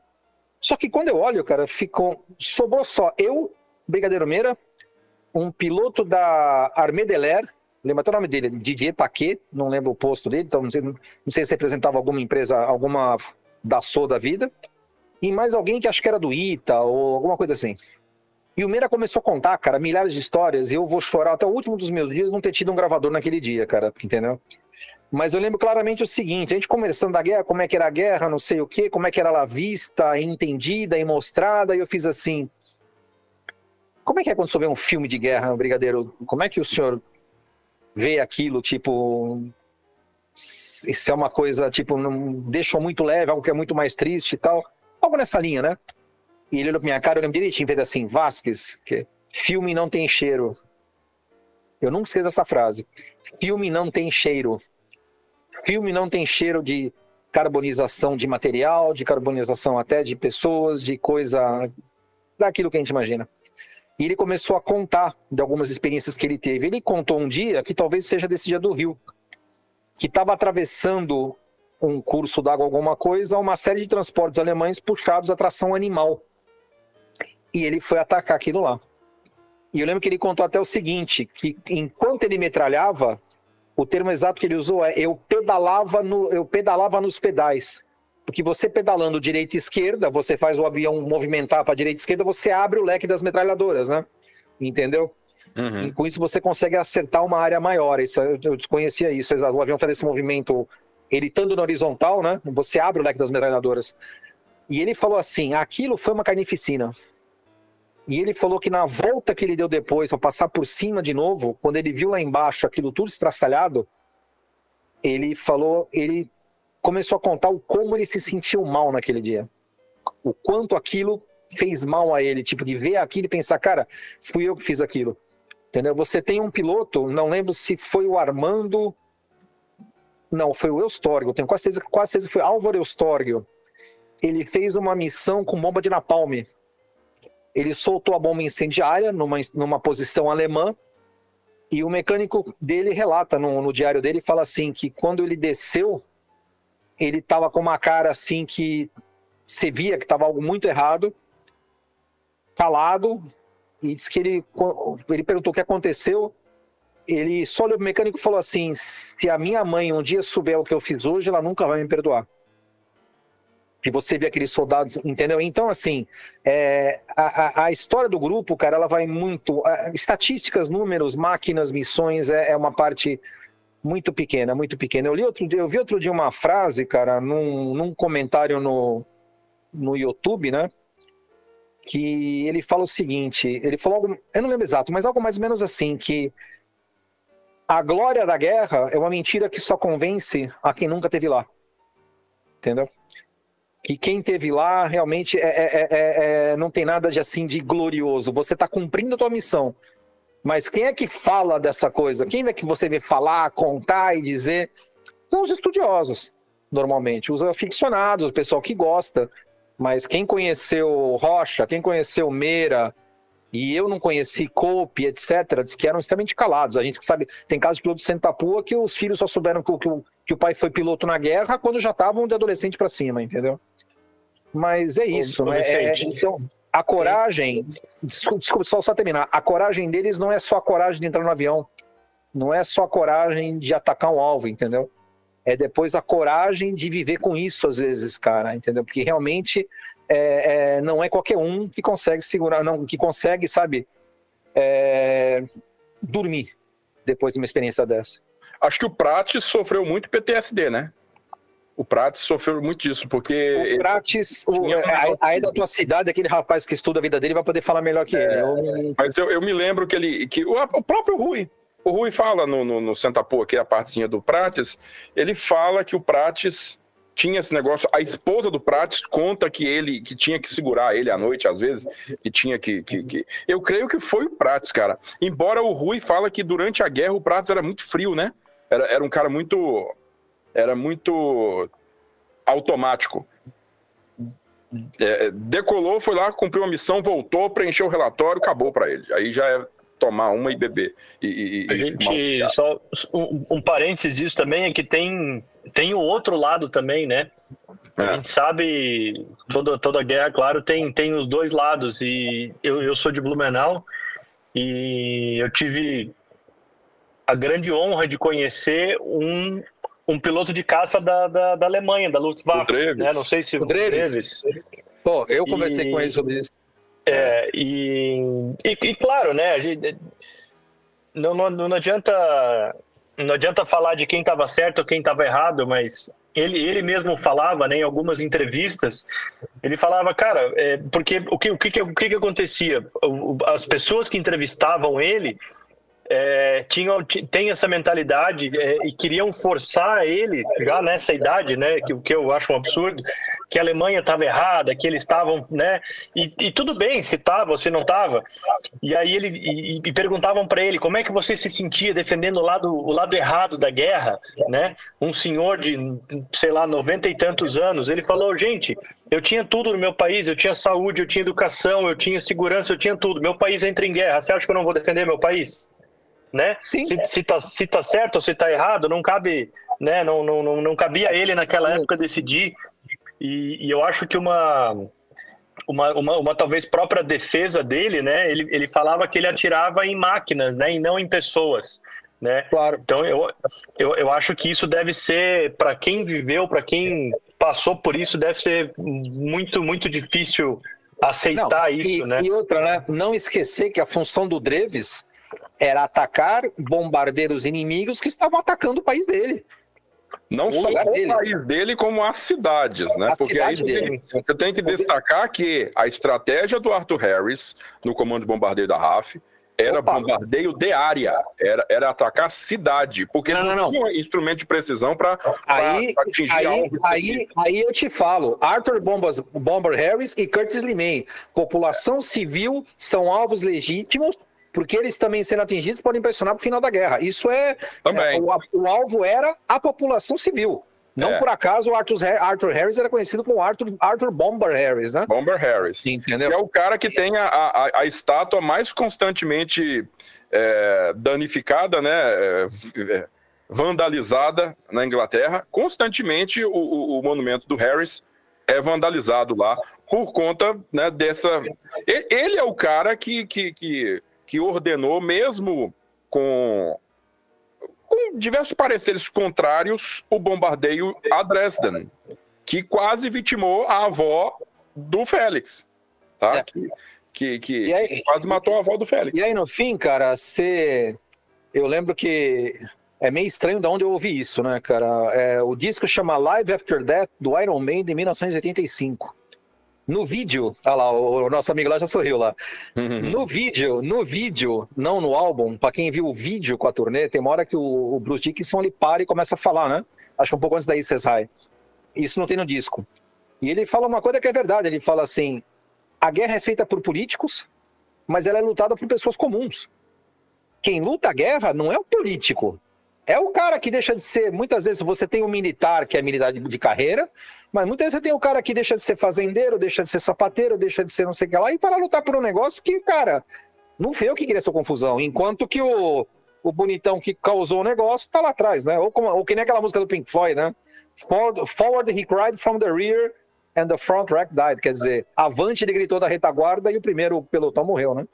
E: Só que quando eu olho, cara, ficou. Sobrou só eu, Brigadeiro Meira, um piloto da Armedeler, lembra até o nome dele, Didier Paquet, não lembro o posto dele, então não sei, não sei se representava alguma empresa, alguma da SO da vida, e mais alguém que acho que era do ITA ou alguma coisa assim. E o Meira começou a contar, cara, milhares de histórias, e eu vou chorar até o último dos meus dias não ter tido um gravador naquele dia, cara, entendeu? Mas eu lembro claramente o seguinte, a gente conversando da guerra, como é que era a guerra, não sei o quê, como é que era ela vista, entendida e mostrada, e eu fiz assim... Como é que é quando você vê um filme de guerra, Brigadeiro? Como é que o senhor vê aquilo, tipo, isso é uma coisa, tipo, não deixou muito leve, algo que é muito mais triste e tal. Algo nessa linha, né? E ele olhou pra minha cara, eu lembro direitinho, fez assim, Vasquez, que filme não tem cheiro. Eu nunca esqueço essa frase. Filme não tem cheiro. Filme não tem cheiro de carbonização de material, de carbonização até de pessoas, de coisa daquilo que a gente imagina. E ele começou a contar de algumas experiências que ele teve. Ele contou um dia, que talvez seja desse dia do Rio, que estava atravessando um curso d'água, alguma coisa, uma série de transportes alemães puxados a tração animal. E ele foi atacar aquilo lá. E eu lembro que ele contou até o seguinte, que enquanto ele metralhava, o termo exato que ele usou é eu pedalava, no, eu pedalava nos pedais. Porque você pedalando direita e esquerda, você faz o avião movimentar para direita e esquerda, você abre o leque das metralhadoras, né? Entendeu? Uhum. E com isso você consegue acertar uma área maior. Isso, eu desconhecia isso. O avião faz esse movimento, ele estando na horizontal, né? Você abre o leque das metralhadoras. E ele falou assim: aquilo foi uma carnificina. E ele falou que na volta que ele deu depois, para passar por cima de novo, quando ele viu lá embaixo aquilo tudo estraçalhado, ele falou, ele começou a contar o como ele se sentiu mal naquele dia. O quanto aquilo fez mal a ele, tipo, de ver aquilo e pensar, cara, fui eu que fiz aquilo. Entendeu? Você tem um piloto, não lembro se foi o Armando. Não, foi o Eustorgio, tenho quase certeza, quase certeza que foi Álvaro Eustorgio. Ele fez uma missão com bomba de napalm. Ele soltou a bomba incendiária numa, numa posição alemã e o mecânico dele relata no, no diário dele, fala assim, que quando ele desceu ele tava com uma cara assim que você via que tava algo muito errado, calado, e disse que ele, ele perguntou o que aconteceu. Ele só olhou pro mecânico e falou assim: se a minha mãe um dia souber o que eu fiz hoje, ela nunca vai me perdoar. E você vê aqueles soldados, entendeu? Então, assim, é, a, a, história do grupo, cara, ela vai muito. estatísticas, números, máquinas, missões, é, é uma parte muito pequena, muito pequena. Eu li outro dia, eu vi outro dia uma frase, cara, num, num comentário no, no YouTube, né? Que ele fala o seguinte, ele falou algo, eu não lembro exato, mas algo mais ou menos assim, que a glória da guerra é uma mentira que só convence a quem nunca teve lá. Entendeu? Que quem teve lá realmente é, é, é, é não tem nada de assim de glorioso. Você está cumprindo a tua missão. Mas quem é que fala dessa coisa? Quem é que você vê falar, contar e dizer? São os estudiosos, normalmente. Os aficionados, o pessoal que gosta. Mas quem conheceu Rocha, quem conheceu Meira, e eu não conheci Cope, etc., diz que eram extremamente calados. A gente sabe, tem casos de piloto de Sentapua que os filhos só souberam que, que, que o pai foi piloto na guerra quando já estavam de adolescente para cima, entendeu? Mas é isso, né? É, então, a coragem, desculpa, desculpa só, só terminar, a coragem deles não é só a coragem de entrar no avião, não é só a coragem de atacar um alvo, entendeu? É depois a coragem de viver com isso às vezes, cara, entendeu? Porque realmente é, é, não é qualquer um que consegue segurar, não, que consegue, sabe, é, dormir depois de uma experiência dessa.
D: Acho que o Prates sofreu muito PTSD, né? O Prates sofreu muito disso, porque.
E: O Prates, o, aí da tua cidade, aquele rapaz que estuda a vida dele vai poder falar melhor que é, ele.
D: Eu... Mas eu, eu, me lembro que ele. que o, o próprio Rui. O Rui fala no, no, no Santa Pô, que é a partezinha do Prates, ele fala que o Prates tinha esse negócio. A esposa do Prates conta que ele que tinha que segurar ele à noite, às vezes, e tinha que, que, que... Eu creio que foi o Prates, cara. Embora o Rui fala que durante a guerra o Prates era muito frio, né? Era, era um cara muito era muito automático. É, decolou, foi lá, cumpriu a missão, voltou, preencheu o relatório, acabou para ele. Aí já é tomar uma e beber. E,
G: e, a gente, só um, um parênteses disso também é que tem, tem o outro lado também, né? É. A gente sabe, toda, toda guerra, claro, tem, tem os dois lados. E eu, eu sou de Blumenau e eu tive a grande honra de conhecer um um piloto de caça da, da, da Alemanha, da Luftwaffe. Né? Não sei se
E: o Dreves. Pô, eu conversei e, com ele sobre isso.
G: É, e, e, e claro, né, a gente, não, não, não adianta não adianta falar de quem estava certo ou quem estava errado, mas ele, ele mesmo falava, né, em algumas entrevistas, ele falava, cara, é, porque o que, o, que, o que, que acontecia? As pessoas que entrevistavam ele, é, tinham, tem essa mentalidade é, e queriam forçar ele, já nessa idade, né, que que eu acho um absurdo, que a Alemanha estava errada, que eles estavam, né, e, e, tudo bem se estava ou se não estava. E aí ele e, e perguntavam para ele como é que você se sentia defendendo o lado, o lado errado da guerra, né? Um senhor de, sei lá, noventa e tantos anos. Ele falou, gente, eu tinha tudo no meu país, eu tinha saúde, eu tinha educação, eu tinha segurança, eu tinha tudo. Meu país entra em guerra. Você acha que eu não vou defender meu país? Né? Sim. Se, se, tá, se tá certo ou se tá errado, não cabe, né? Não, não, não, não cabia ele naquela época decidir. E, e eu acho que uma, uma, uma, uma, talvez própria defesa dele, né? Ele, ele falava que ele atirava em máquinas, né? E não em pessoas, né?
E: Claro.
G: Então eu, eu, eu acho que isso deve ser para quem viveu, para quem passou por isso, deve ser muito muito difícil aceitar não, isso,
E: e,
G: né?
E: E outra, né? Não esquecer que a função do Dreves era atacar bombardeiros inimigos que estavam atacando o país dele.
D: Não o só o dele. país dele, como as cidades, né? A Porque aí tem, você tem que destacar que a estratégia do Arthur Harris no comando de bombardeio da RAF era Opa. bombardeio de área, era, era atacar cidade, porque não, não, não. tinha instrumento de precisão para
E: atingir aí, algo aí, aí eu te falo, Arthur Bombas, Bomber Harris e Curtis LeMay, população civil são alvos legítimos porque eles também sendo atingidos podem pressionar para o final da guerra. Isso é, é o, o, alvo era a população civil. Não é. por acaso o Arthur, Arthur, Harris era conhecido como Arthur, Arthur Bomber Harris, né?
D: Bomber Harris.
E: Entendeu?
D: Que é o cara que tem a, a, a estátua mais constantemente é, danificada, né? É, é vandalizada na Inglaterra. Constantemente o, o, o monumento do Harris é vandalizado lá por conta né, dessa. Ele é o cara que, que, que que ordenou, mesmo com, com diversos pareceres contrários, o bombardeio a Dresden, que quase vitimou a avó do Félix, tá? É. Que, que, que aí, quase matou a avó do Félix.
E: E aí, no fim, cara, você... Eu lembro que é meio estranho de onde eu ouvi isso, né, cara? É, o disco chama Live After Death, do Iron Man, de 1985. No vídeo, olha lá, o, nosso amigo lá já sorriu lá. Uhum. No vídeo, no vídeo, não no álbum, para quem viu o vídeo com a turnê, tem uma hora que o, o Bruce Dickinson ele para e começa a falar, né? Acho que um pouco antes da Isis High. Isso não tem no disco. E ele fala uma coisa que é verdade, ele fala assim: a guerra é feita por políticos, mas ela é lutada por pessoas comuns. Quem luta a guerra não é o político, é o cara que deixa de ser. Muitas vezes você tem um militar que é militar de, carreira, mas muitas vezes você tem o cara que deixa de ser fazendeiro, deixa de ser sapateiro, deixa de ser não sei o que lá, e vai lá lutar por um negócio que, cara, não foi eu que queria essa confusão. Enquanto que o, o bonitão que causou o negócio tá lá atrás, né? Ou, como, ou que nem aquela música do Pink Floyd, né? Forward, forward he cried from the rear and the front rack died. Quer dizer, avante ele gritou da retaguarda e o primeiro pelotão morreu, né?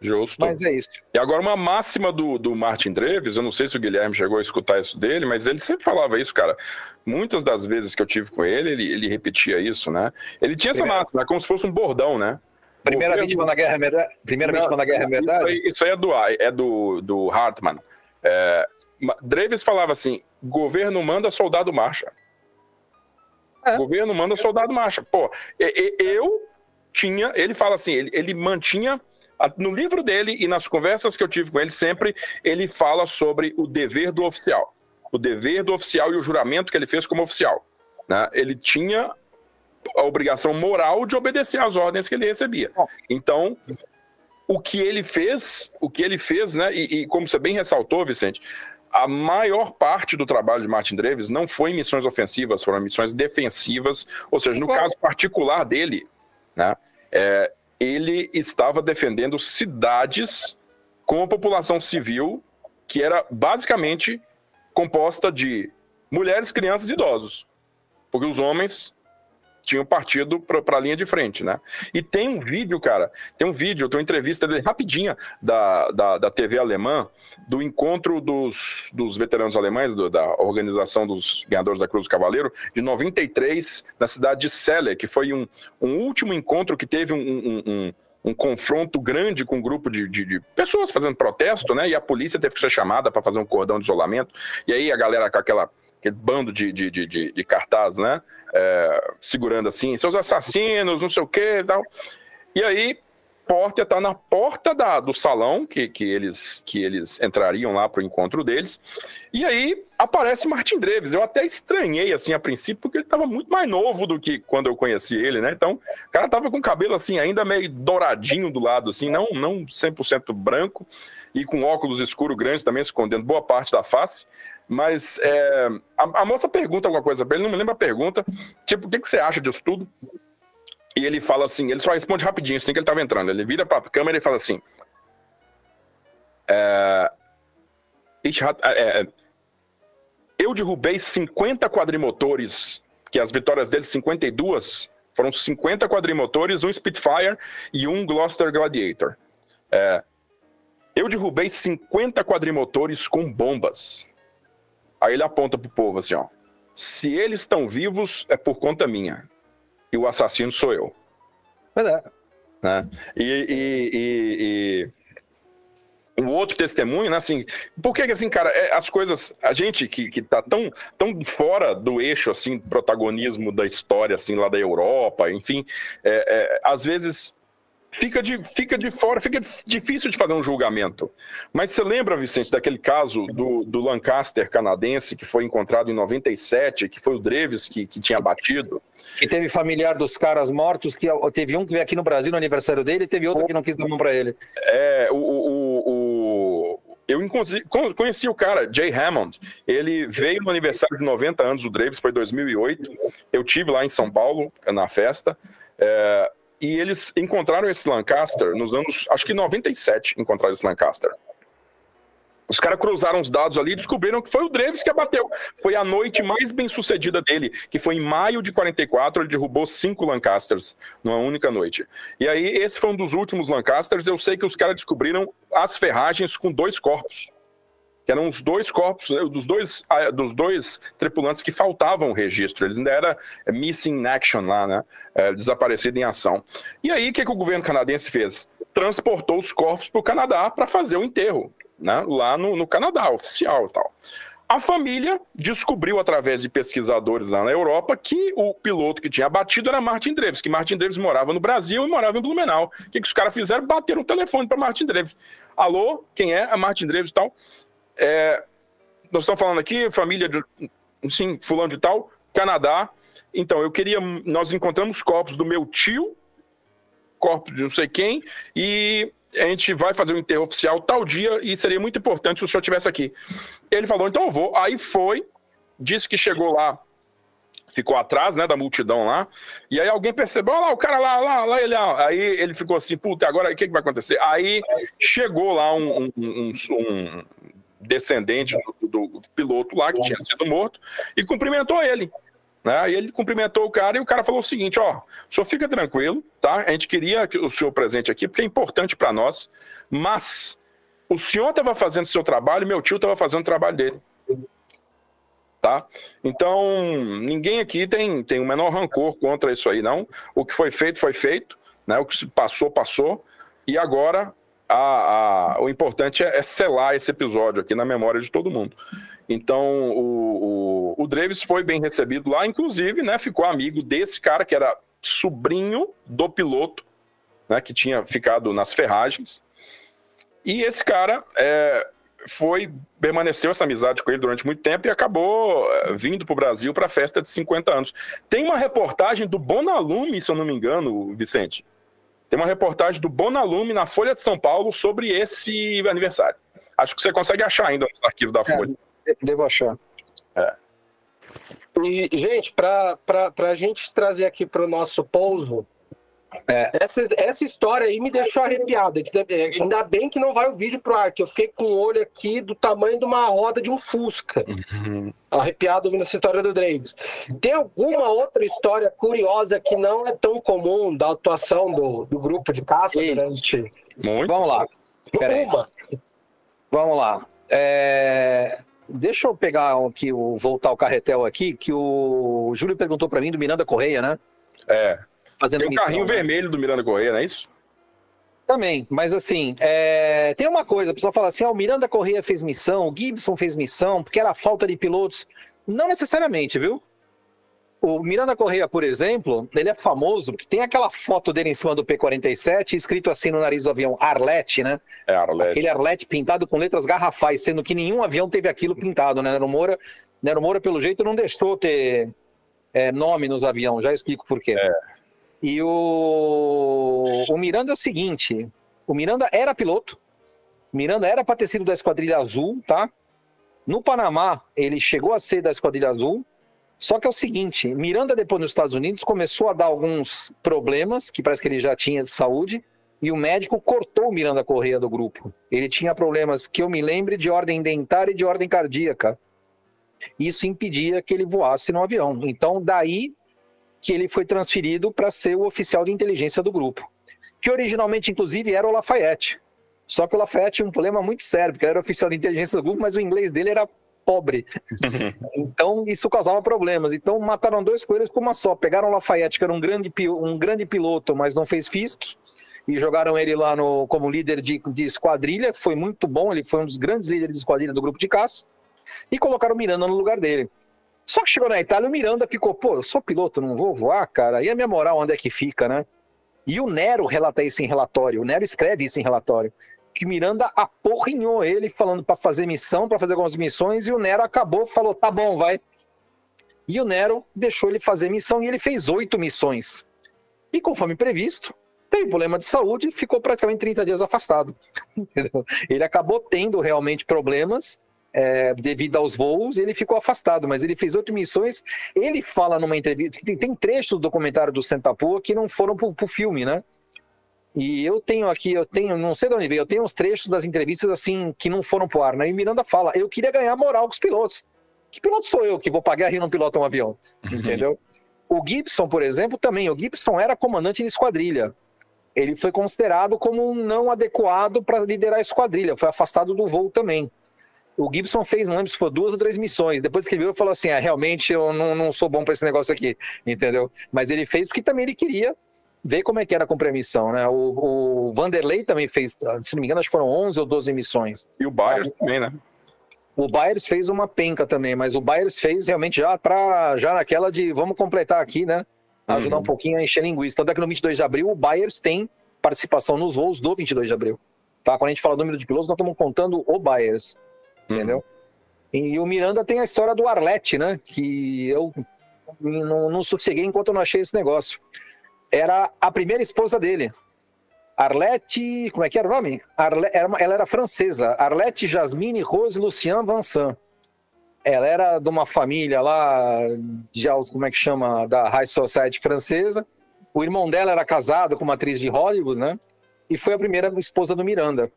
D: Justo.
E: Mas é isso.
D: E agora uma máxima do, do Martin Dreves, eu não sei se o Guilherme chegou a escutar isso dele, mas ele sempre falava isso, cara. Muitas das vezes que eu tive com ele, ele, ele repetia isso, né? Ele tinha essa máxima, como se fosse um bordão, né?
E: Primeira
D: governo-
E: vítima da guerra é? Primeira
D: Não,
E: vítima da guerra
D: Isso aí, isso aí é do, é do, do Hartmann. É, Dreves falava assim: governo manda, soldado marcha.
E: É.
D: Governo manda, soldado marcha. Pô, eu tinha. Ele fala assim: ele, ele mantinha. No livro dele e nas conversas que eu tive com ele, sempre ele fala sobre o dever do oficial. O dever do oficial e o juramento que ele fez como oficial. né? Ele tinha a obrigação moral de obedecer às ordens que ele recebia. Então, o que ele fez, o que ele fez, né? E, e como você bem ressaltou, Vicente, a maior parte do trabalho de Martin Dreves não foi em missões ofensivas, foram missões defensivas, ou seja, no caso particular dele, né? é, ele estava defendendo cidades com a população civil que era basicamente composta de mulheres, crianças e idosos, porque os homens tinham partido para a linha de frente, né? E tem um vídeo, cara, tem um vídeo, tem uma entrevista rapidinha da, da, da TV alemã, do encontro dos, dos veteranos alemães, do- da organização dos ganhadores da Cruz do Cavaleiro, de 93, na cidade de Celle, que foi um, um último encontro que teve um, um, um- um confronto grande com um grupo de, de, de pessoas fazendo protesto, né? E a polícia teve que ser chamada para fazer um cordão de isolamento. E aí a galera com aquela, aquele bando de, de, de, de, de cartaz, né? É, segurando assim, seus assassinos, não sei o que e tal. E aí, Porter tá na porta da, do salão que, que, eles, que eles entrariam lá pro encontro deles. E aí aparece Martin Dreves. Eu até estranhei assim a princípio, porque ele estava muito mais novo do que quando eu conheci ele, né? Então, o cara tava com o cabelo assim, ainda meio douradinho do lado, assim, não, não 100% branco, e com óculos escuros grandes também, escondendo boa parte da face. Mas é, a, a moça pergunta alguma coisa pra ele, não me lembro a pergunta. Tipo, o que, que você acha disso tudo? E ele fala assim, ele só responde rapidinho, assim que ele tava entrando. Ele vira pra câmera e fala assim. É, é, é, eu derrubei 50 quadrimotores, que as vitórias dele, 52, foram 50 quadrimotores, um Spitfire e um Gloucester Gladiator. É, eu derrubei 50 quadrimotores com bombas. Aí ele aponta pro povo assim, ó. Se eles estão vivos, é por conta minha. E o assassino sou eu.
E: Pois é.
D: Né? E, e, e, e o outro testemunho, né? Assim, por que assim, cara, é, as coisas, a gente que, que tá tão, tão fora do eixo, assim, protagonismo da história, assim, lá da Europa, enfim, é, é, às vezes fica de, fica de fora, fica difícil de fazer um julgamento. Mas você lembra, Vicente, daquele caso do, do Lancaster canadense que foi encontrado em 97, que foi o Dreves que, que tinha batido?
E: E teve familiar dos caras mortos, que teve um que veio aqui no Brasil no aniversário dele, e teve outro que não quis dar mão pra ele.
D: É, o, o, o- eu conheci o cara, Jay Hammond. Ele veio no aniversário de 90 anos do Draves, foi 2008. Eu tive lá em São Paulo na festa. é, e eles encontraram esse Lancaster nos anos, acho que 97, encontraram esse Lancaster. Os caras cruzaram os dados ali e descobriram que foi o Dreves que abateu. Foi a noite mais bem sucedida dele, que foi em maio de 44, ele derrubou cinco Lancasters numa única noite. E aí, esse foi um dos últimos Lancasters. Eu sei que os caras descobriram as ferragens com dois corpos. Que eram os dois corpos, né, dos dois, ah, dos dois tripulantes que faltavam registro. Eles ainda eram eh, missing in action lá, né? É, desaparecido em ação. E aí, o que, que o governo canadense fez? Transportou os corpos para o Canadá para fazer o enterro, né? Lá no, no Canadá, oficial e tal. A família descobriu através de pesquisadores lá na Europa que o piloto que tinha batido era Martin Dreves, que Martin Dreves morava no Brasil e morava em Blumenau. O que, que os caras fizeram? Bateram o telefone para Martin Dreves. Alô, quem é? A Martin Dreves e tal. É, nós estamos falando aqui, família de, sim, fulano de tal, Canadá. Então, eu queria, nós encontramos corpos do meu tio, corpo de não sei quem, e a gente vai fazer o enterro oficial tal dia e seria muito importante se o senhor estivesse aqui. Ele falou, então eu vou. Aí foi, disse que chegou lá, ficou atrás, né, da multidão lá, e aí alguém percebeu, olha lá, o cara lá, lá, lá, ele lá. Aí ele ficou assim, puta, agora o que, que vai acontecer? Aí chegou lá um, um- um- um descendente do, do- do piloto lá, que tinha sido morto, e cumprimentou ele. Né? Aí ele cumprimentou o cara e o cara falou o seguinte: ó, o senhor fica tranquilo, tá? A gente queria que o senhor presente aqui, porque é importante para nós, mas o senhor estava fazendo seu trabalho e meu tio estava fazendo o trabalho dele. Tá? Então, ninguém aqui tem, tem o menor rancor contra isso aí, não. O que foi feito, foi feito. né? O que se passou, passou. E agora a, a, o importante é, é, selar esse episódio aqui na memória de todo mundo. Então, o, o, o Dreves foi bem recebido lá, inclusive, né, ficou amigo desse cara que era sobrinho do piloto, né, que tinha ficado nas ferragens. E esse cara é, foi permaneceu essa amizade com ele durante muito tempo e acabou é, vindo para o Brasil para a festa de 50 anos. Tem uma reportagem do Bonalume, se eu não me engano, Vicente. Tem uma reportagem do Bonalume na Folha de São Paulo sobre esse aniversário. Acho que você consegue achar ainda no arquivo da Folha.
E: É, devo achar.
C: É. E, gente, para a gente trazer aqui para o nosso pouso, é. Essa, essa história aí me deixou arrepiado. Ainda bem que não vai o vídeo pro ar, que eu fiquei com o olho aqui do tamanho de uma roda de um Fusca. Uhum. Arrepiado ouvindo essa história do Draves. Tem alguma outra história curiosa que não é tão comum da atuação do, do grupo de caça durante.
E: Muito. Vamos lá. Uma. Vamos lá. É... Deixa eu pegar aqui, o, voltar o carretel aqui, que o Júlio perguntou para mim do Miranda Correia, né?
D: É fazendo Tem o um carrinho né? vermelho do Miranda Correia, não é isso?
E: Também, mas assim, é... tem uma coisa, o pessoal fala assim, ah, o Miranda Correia fez missão, o Gibson fez missão, porque era falta de pilotos. Não necessariamente, viu? O Miranda Correia, por exemplo, ele é famoso porque tem aquela foto dele em cima do P-47 escrito assim no nariz do avião, Arlete, né?
D: É, Arlete.
E: Aquele Arlete pintado com letras garrafais, sendo que nenhum avião teve aquilo pintado, né? Nero Moura, Nero Moura pelo jeito, não deixou ter é, nome nos aviões, já explico por quê. É. E o, o Miranda é o seguinte: o Miranda era piloto, Miranda era para ter sido da Esquadrilha Azul, tá? No Panamá, ele chegou a ser da Esquadrilha Azul. Só que é o seguinte: Miranda, depois nos Estados Unidos, começou a dar alguns problemas, que parece que ele já tinha de saúde, e o médico cortou o Miranda Correia do grupo. Ele tinha problemas que eu me lembre de ordem dentária e de ordem cardíaca. Isso impedia que ele voasse no avião. Então, daí que ele foi transferido para ser o oficial de inteligência do grupo, que originalmente, inclusive, era o Lafayette. Só que o Lafayette tinha um problema muito sério, porque ele era oficial de inteligência do grupo, mas o inglês dele era pobre. então, isso causava problemas. Então, mataram dois coelhos com uma só. Pegaram o Lafayette, que era um grande, um grande piloto, mas não fez FISC, e jogaram ele lá no, como líder de, de esquadrilha. Foi muito bom, ele foi um dos grandes líderes de esquadrilha do grupo de caça. E colocaram o Miranda no lugar dele. Só que chegou na Itália, o Miranda ficou, pô, eu sou piloto, não vou voar, cara. E a minha moral, onde é que fica, né? E o Nero relata isso em relatório, o Nero escreve isso em relatório. Que Miranda aporrinhou ele falando para fazer missão, para fazer algumas missões, e o Nero acabou, falou, tá bom, vai. E o Nero deixou ele fazer missão e ele fez oito missões. E conforme previsto, teve problema de saúde, ficou praticamente 30 dias afastado. <laughs> ele acabou tendo realmente problemas é, devido aos voos, ele ficou afastado, mas ele fez outras missões. Ele fala numa entrevista, tem, tem trechos do documentário do Sentapu que não foram pro, pro filme, né? E eu tenho aqui, eu tenho, não sei de onde veio, eu tenho uns trechos das entrevistas assim que não foram pro ar, né? E Miranda fala: eu queria ganhar moral com os pilotos. Que piloto sou eu que vou pagar e não piloto um avião? Uhum. Entendeu? O Gibson, por exemplo, também. O Gibson era comandante de esquadrilha. Ele foi considerado como não adequado para liderar a esquadrilha, foi afastado do voo também o Gibson fez, não lembro se foi duas ou três missões. Depois que ele viu, ele falou assim: ah, realmente eu não, não sou bom para esse negócio aqui, entendeu? Mas ele fez porque também ele queria ver como é que era a missão, né? O, o Vanderlei também fez, se não me engano, acho que foram 11 ou 12 missões.
D: E o Byers também, né?
E: O Byers fez uma penca também, mas o Byers fez realmente já para já naquela de vamos completar aqui, né? Ajudar uhum. um pouquinho a encher linguiça. Tanto é que no 22 de abril o Byers tem participação nos voos do 22 de abril. Tá? Quando a gente fala do número de pilotos, nós estamos contando o Byers entendeu? Uhum. E o Miranda tem a história do Arlete, né? Que eu não, não sosseguei enquanto eu não achei esse negócio. Era a primeira esposa dele. Arlete, como é que era o nome? Arle, era uma, ela era francesa. Arlete Jasmine Rose Lucien Vincent. Ela era de uma família lá, de, como é que chama, da High Society francesa. O irmão dela era casado com uma atriz de Hollywood, né? E foi a primeira esposa do Miranda.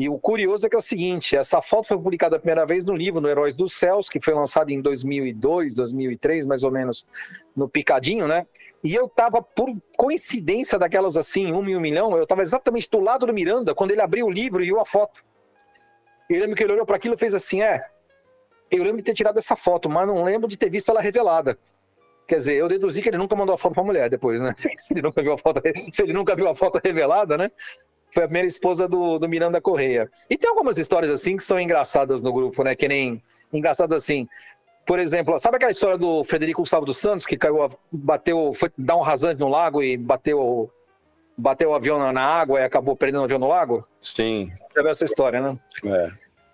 E: E o curioso é que é o seguinte, essa foto foi publicada a primeira vez no livro, no Heróis dos Céus, que foi lançado em 2002, 2003, mais ou menos, no Picadinho, né? E eu tava, por coincidência daquelas assim, um e um milhão, eu tava exatamente do lado do Miranda, quando ele abriu o livro e viu a foto. Eu lembro que ele olhou para aquilo e fez assim, é, eu lembro de ter tirado essa foto, mas não lembro de ter visto ela revelada. Quer dizer, eu deduzi que ele nunca mandou a foto pra mulher depois, né? <laughs> Se ele nunca viu a foto, se ele nunca viu a foto revelada, né? Foi a primeira esposa do, do Miranda Correia. E tem algumas histórias assim que são engraçadas no grupo, né? Que nem engraçadas assim. Por exemplo, sabe aquela história do Frederico Gustavo dos Santos que caiu, bateu, foi dar um rasante no lago e bateu bateu o avião na, água e acabou perdendo o avião no lago?
D: Sim.
E: Já viu essa história, né?
D: É.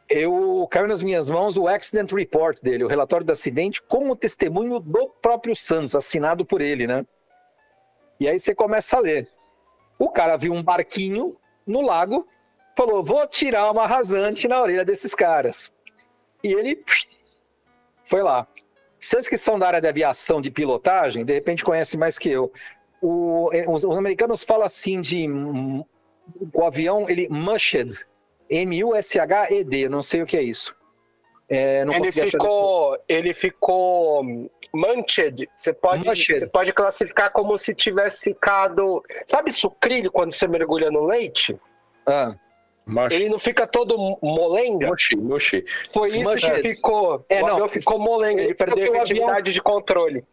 E: Eu caiu nas minhas mãos o accident report dele, o relatório do acidente, como testemunho do próprio Santos, assinado por ele, né? E aí você começa a ler. O cara viu um barquinho no lago, falou: vou tirar uma rasante na orelha desses caras. E ele foi lá. Vocês que são da área de aviação, de pilotagem, de repente conhecem mais que eu. O, os, os, americanos falam assim de o avião, ele mushed, M-U-S-H-E-D, não sei o que é isso.
C: É, ele, ficou, ele ficou munched. Você pode, munched. você pode classificar como se tivesse ficado. Sabe sucrilho quando você mergulha no leite?
E: Ah.
C: Ele não fica todo molenga?
D: Mochi, mochi.
C: Foi isso que ficou. É, o não, ficou molenga, ele perdeu a efetividade avião... de controle.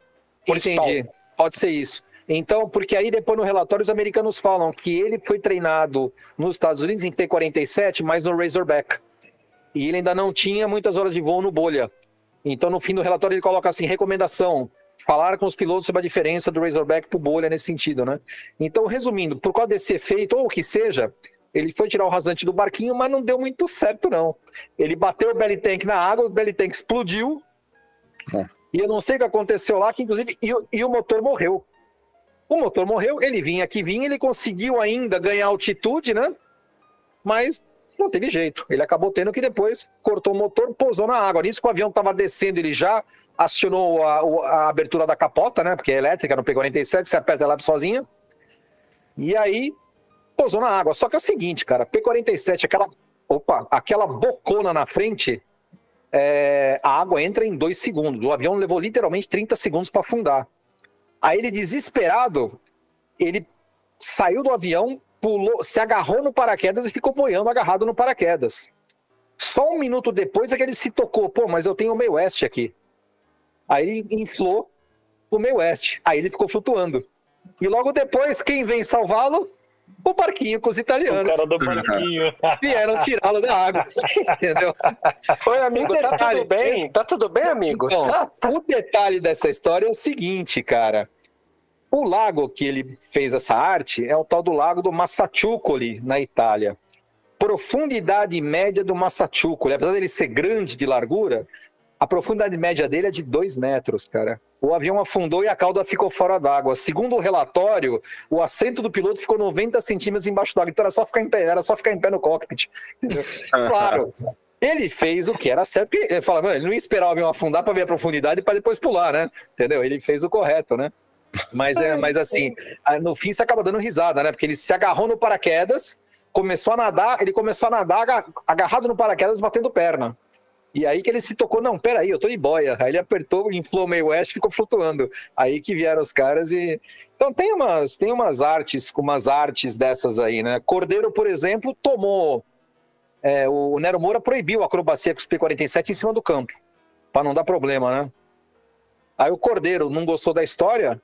E: Entendi. Stall. Pode ser isso. Então, porque aí depois no relatório os americanos falam que ele foi treinado nos Estados Unidos em T-47, mas no Razorback. E ele ainda não tinha muitas horas de voo no bolha. Então, no fim do relatório, ele coloca assim: recomendação, falar com os pilotos sobre a diferença do Razorback para o bolha nesse sentido, né? Então, resumindo, por causa desse efeito, ou o que seja, ele foi tirar o rasante do barquinho, mas não deu muito certo, não. Ele bateu o belly tank na água, o belly tank explodiu. É. E eu não sei o que aconteceu lá, que inclusive e, e, o motor morreu. O motor morreu, ele vinha aqui, vinha, ele conseguiu ainda ganhar altitude, né? Mas não teve jeito. Ele acabou tendo que depois cortou o motor, pousou na água. Nisso que o avião estava descendo, ele já acionou a, a, abertura da capota, né? Porque é elétrica no P-47, você aperta ela sozinha. E aí pousou na água. Só que é o seguinte, cara, P-47, aquela, opa, aquela bocona na frente, é, a água entra em dois segundos. O avião levou literalmente 30 segundos para afundar. Aí ele, desesperado, ele saiu do avião, pulou, se agarrou no paraquedas e ficou boiando agarrado no paraquedas. Só um minuto depois é que ele se tocou, pô, mas eu tenho o meio oeste aqui. Aí ele inflou o meio oeste. Aí ele ficou flutuando. E logo depois, quem vem salvá-lo? o barquinho com os italianos.
G: O cara do barquinho. <laughs>
E: Vieram tirá-lo da água. <laughs> Entendeu?
C: Oi, amigo, tá tudo bem? Tá tudo bem, amigo?
E: Então, o detalhe dessa história é o seguinte, cara. O lago que ele fez essa arte é o tal do lago do Massachucoli, na Itália. Profundidade média do Massachucoli, apesar dele ser grande de largura, a profundidade média dele é de 2 metros, cara. O avião afundou e a cauda ficou fora d'água. Segundo o relatório, o assento do piloto ficou 90 centímetros embaixo d'água. Então era só ficar em pé, era só ficar em pé no cockpit. <laughs> claro. Ele fez o que era certo, porque ele fala, mano, ele não ia esperar o avião afundar para ver a profundidade para depois pular, né? Entendeu? Ele fez o correto, né? Mas, é, mas assim, no fim você acaba dando risada, né? Porque ele se agarrou no paraquedas, começou a nadar, ele começou a nadar agarrado no paraquedas, batendo perna. E aí que ele se tocou, não, peraí, eu tô de boia. Aí ele apertou, inflou meio oeste ficou flutuando. Aí que vieram os caras e. Então tem umas, tem umas artes, umas artes dessas aí, né? Cordeiro, por exemplo, tomou. É, o Nero Moura proibiu a acrobacia com os P-47 em cima do campo, para não dar problema, né? Aí o Cordeiro não gostou da história,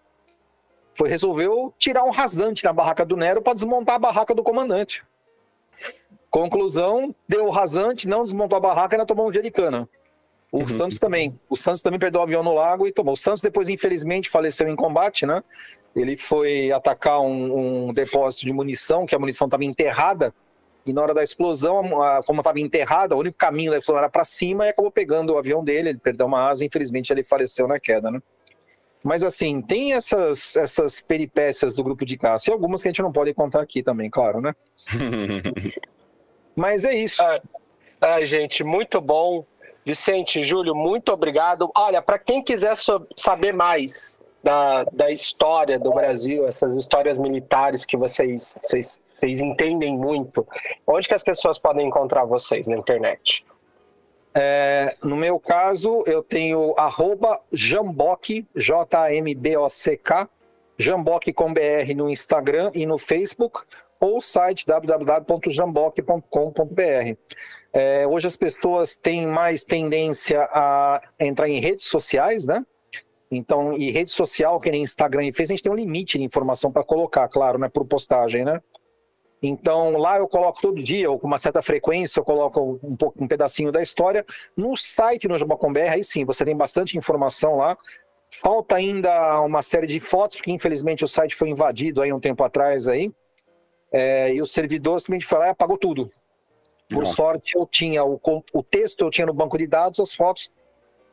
E: foi resolveu tirar um rasante na barraca do Nero para desmontar a barraca do comandante. Conclusão, deu o rasante, não desmontou a barraca e ainda tomou um dia de cana. O uhum. Santos também. O Santos também perdeu o avião no lago e tomou. O Santos depois, infelizmente, faleceu em combate, né? Ele foi atacar um, um depósito de munição, que a munição estava enterrada, e na hora da explosão, a, como estava enterrada, o único caminho da explosão era para cima e acabou pegando o avião dele, ele perdeu uma asa, infelizmente ele faleceu na queda, né? Mas assim, tem essas, essas peripécias do grupo de caça e algumas que a gente não pode contar aqui também, claro, né? <laughs> Mas é isso.
C: Ai, ai, gente, muito bom. Vicente, Júlio, muito obrigado. Olha, para quem quiser saber mais da, da história do Brasil, essas histórias militares que vocês, vocês, vocês entendem muito, onde que as pessoas podem encontrar vocês na internet?
E: É, no meu caso, eu tenho arroba Jambock, J-A-M-B-O-C-K, Jambock com BR no Instagram e no Facebook ou site www.jamboc.com.br. É, hoje as pessoas têm mais tendência a entrar em redes sociais, né? Então, e rede social, que nem Instagram e Facebook, a gente tem um limite de informação para colocar, claro, né, por postagem, né? Então, lá eu coloco todo dia, ou com uma certa frequência, eu coloco um, pouco, um pedacinho da história. No site no Jabacom.br, aí sim, você tem bastante informação lá. Falta ainda uma série de fotos, porque infelizmente o site foi invadido aí um tempo atrás aí. É, e o servidor simplesmente foi lá e apagou tudo. Por Não. sorte, eu tinha o, o texto, eu tinha no banco de dados, as fotos,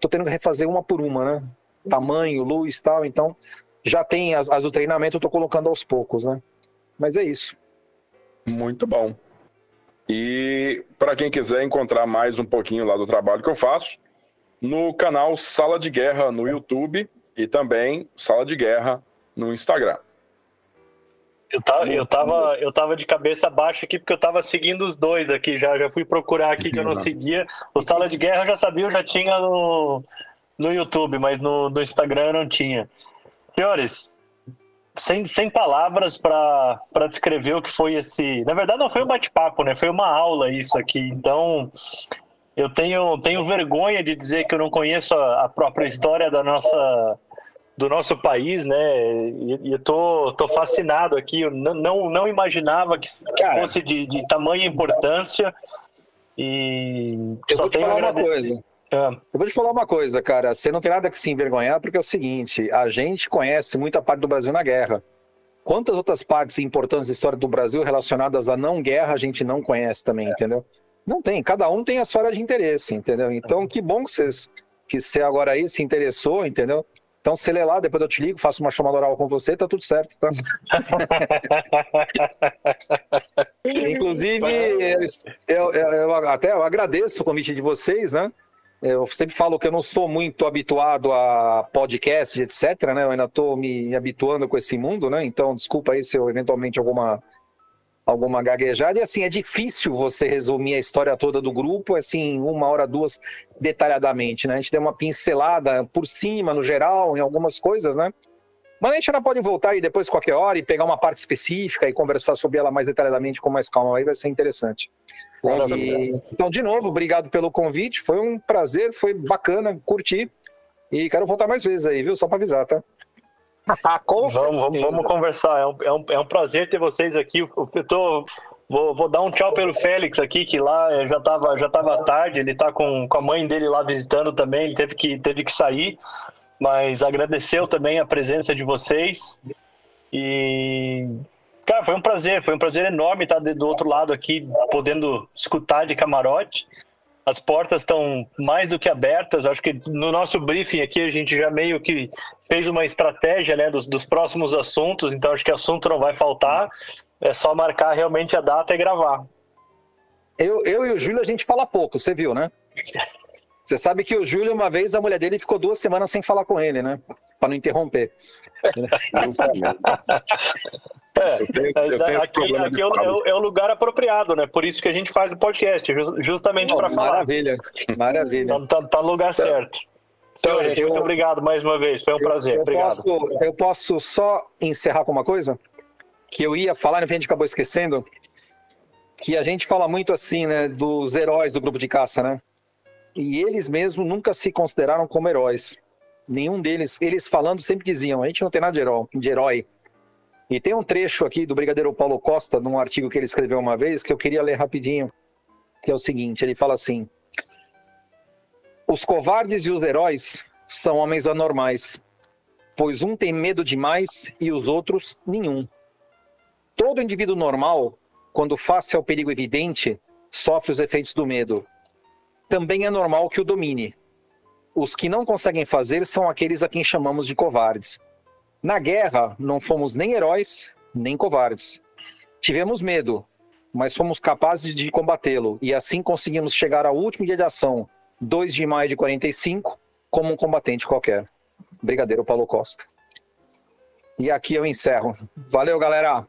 E: tô tendo que refazer uma por uma, né? Tamanho, luz tal, então já tem as, as do treinamento, eu tô colocando aos poucos, né? Mas é isso.
D: Muito bom. E para quem quiser encontrar mais um pouquinho lá do trabalho que eu faço, no canal Sala de Guerra no YouTube e também Sala de Guerra no Instagram.
G: Eu tava, eu, tava, eu tava de cabeça baixa aqui porque eu tava seguindo os dois aqui já. Já fui procurar aqui que eu não seguia. O Sala de Guerra eu já sabia, eu já tinha no, no YouTube, mas no, no Instagram eu não tinha. Senhores, sem, sem palavras para descrever o que foi esse. Na verdade, não foi um bate-papo, né? Foi uma aula isso aqui. Então, eu tenho, tenho vergonha de dizer que eu não conheço a, a própria história da nossa, do nosso país, né? E, e tô, tô fascinado aqui. Eu não, não, não imaginava que, que fosse de, de tamanha importância. E
E: eu vou te falar uma coisa. É. Eu vou te falar uma coisa, cara. Você não tem nada que se envergonhar, porque é o seguinte: a gente conhece muita parte do Brasil na guerra. Quantas outras partes importantes da história do Brasil relacionadas à não guerra a gente não conhece também, é. entendeu? Não tem, cada um tem a sua área de interesse, entendeu? Então, que bom que você, que você agora aí se interessou, entendeu? Então, se lê lá, depois eu te ligo, faço uma chamada oral com você, tá tudo certo, tá? <laughs> Inclusive, eu, eu, eu, até eu agradeço o convite de vocês, né? Eu sempre falo que eu não sou muito habituado a podcast, etc, né? Eu ainda estou me habituando com esse mundo, né? Então, desculpa aí se eu eventualmente alguma alguma gaguejada. E assim, é difícil você resumir a história toda do grupo, assim, uma hora, duas, detalhadamente, né? A gente tem uma pincelada por cima, no geral, em algumas coisas, né? Mas a gente ainda pode voltar aí depois, qualquer hora, e pegar uma parte específica e conversar sobre ela mais detalhadamente, com mais calma. Aí vai ser interessante. E, então, de novo, obrigado pelo convite. Foi um prazer, foi bacana, curti. E quero voltar mais vezes aí, viu? Só para avisar, tá?
G: vamos, vamos, vamos, conversar. É um, é, um, é um prazer ter vocês aqui. Eu tô, vou, vou dar um tchau pelo Félix aqui, que lá já estava já tava tarde. Ele está com, com a mãe dele lá visitando também. Ele teve que, teve que sair. Mas agradeceu também a presença de vocês. E Cara, foi um prazer, foi um prazer enorme estar do outro lado aqui, podendo escutar de camarote. As portas estão mais do que abertas. Acho que no nosso briefing aqui a gente já meio que fez uma estratégia né, dos, dos próximos assuntos, então acho que assunto não vai faltar. É só marcar realmente a data e gravar.
E: Eu, eu e o Júlio a gente fala pouco, você viu, né? Você sabe que o Júlio, uma vez, a mulher dele ficou duas semanas sem falar com ele, né? Para não interromper. <laughs>
G: É, eu tenho, eu tenho aqui, aqui é, o, é, o, lugar apropriado, né? Por isso que a gente faz o podcast, justamente para falar.
E: Maravilha, maravilha.
G: Tá, tá, tá no lugar então, certo. Então, gente, eu, muito obrigado mais uma vez, foi um eu, prazer.
E: Eu
G: obrigado.
E: Posso, eu posso só encerrar com uma coisa? Que eu ia falar, e a gente acabou esquecendo. Que a gente fala muito assim, né? Dos heróis do grupo de caça, né? E eles mesmos nunca se consideraram como heróis. Nenhum deles, eles falando sempre diziam: a gente não tem nada de herói. De herói e tem um trecho aqui do Brigadeiro Paulo Costa, num artigo que ele escreveu uma vez, que eu queria ler rapidinho, que é o seguinte: ele fala assim. Os covardes e os heróis são homens anormais, pois um tem medo demais e os outros nenhum. Todo indivíduo normal, quando face ao perigo evidente, sofre os efeitos do medo. Também é normal que o domine. Os que não conseguem fazer são aqueles a quem chamamos de covardes. Na guerra, não fomos nem heróis, nem covardes. Tivemos medo, mas fomos capazes de combatê-lo e assim conseguimos chegar ao último dia de ação, 2 de maio de 45, como um combatente qualquer. Brigadeiro Paulo Costa. E aqui eu encerro. Valeu, galera!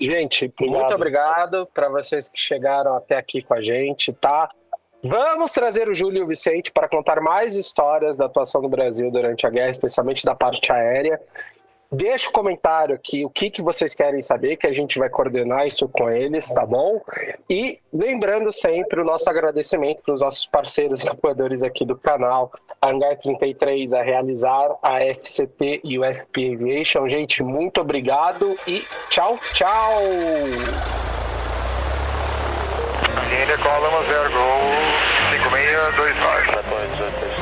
C: Gente, obrigado. muito obrigado para vocês que chegaram até aqui com a gente, tá? Vamos trazer o Júlio Vicente para contar mais histórias da atuação do Brasil durante a guerra, especialmente da parte aérea. Deixa o um comentário aqui o que, que vocês querem saber, que a gente vai coordenar isso com eles, tá bom? E lembrando sempre o nosso agradecimento para os nossos parceiros e apoiadores aqui do canal, a Hangar 33, a Realizar, a FCT e o FP Aviation. Gente, muito obrigado e tchau, tchau!
B: Call Lima Zero, Gol 5629.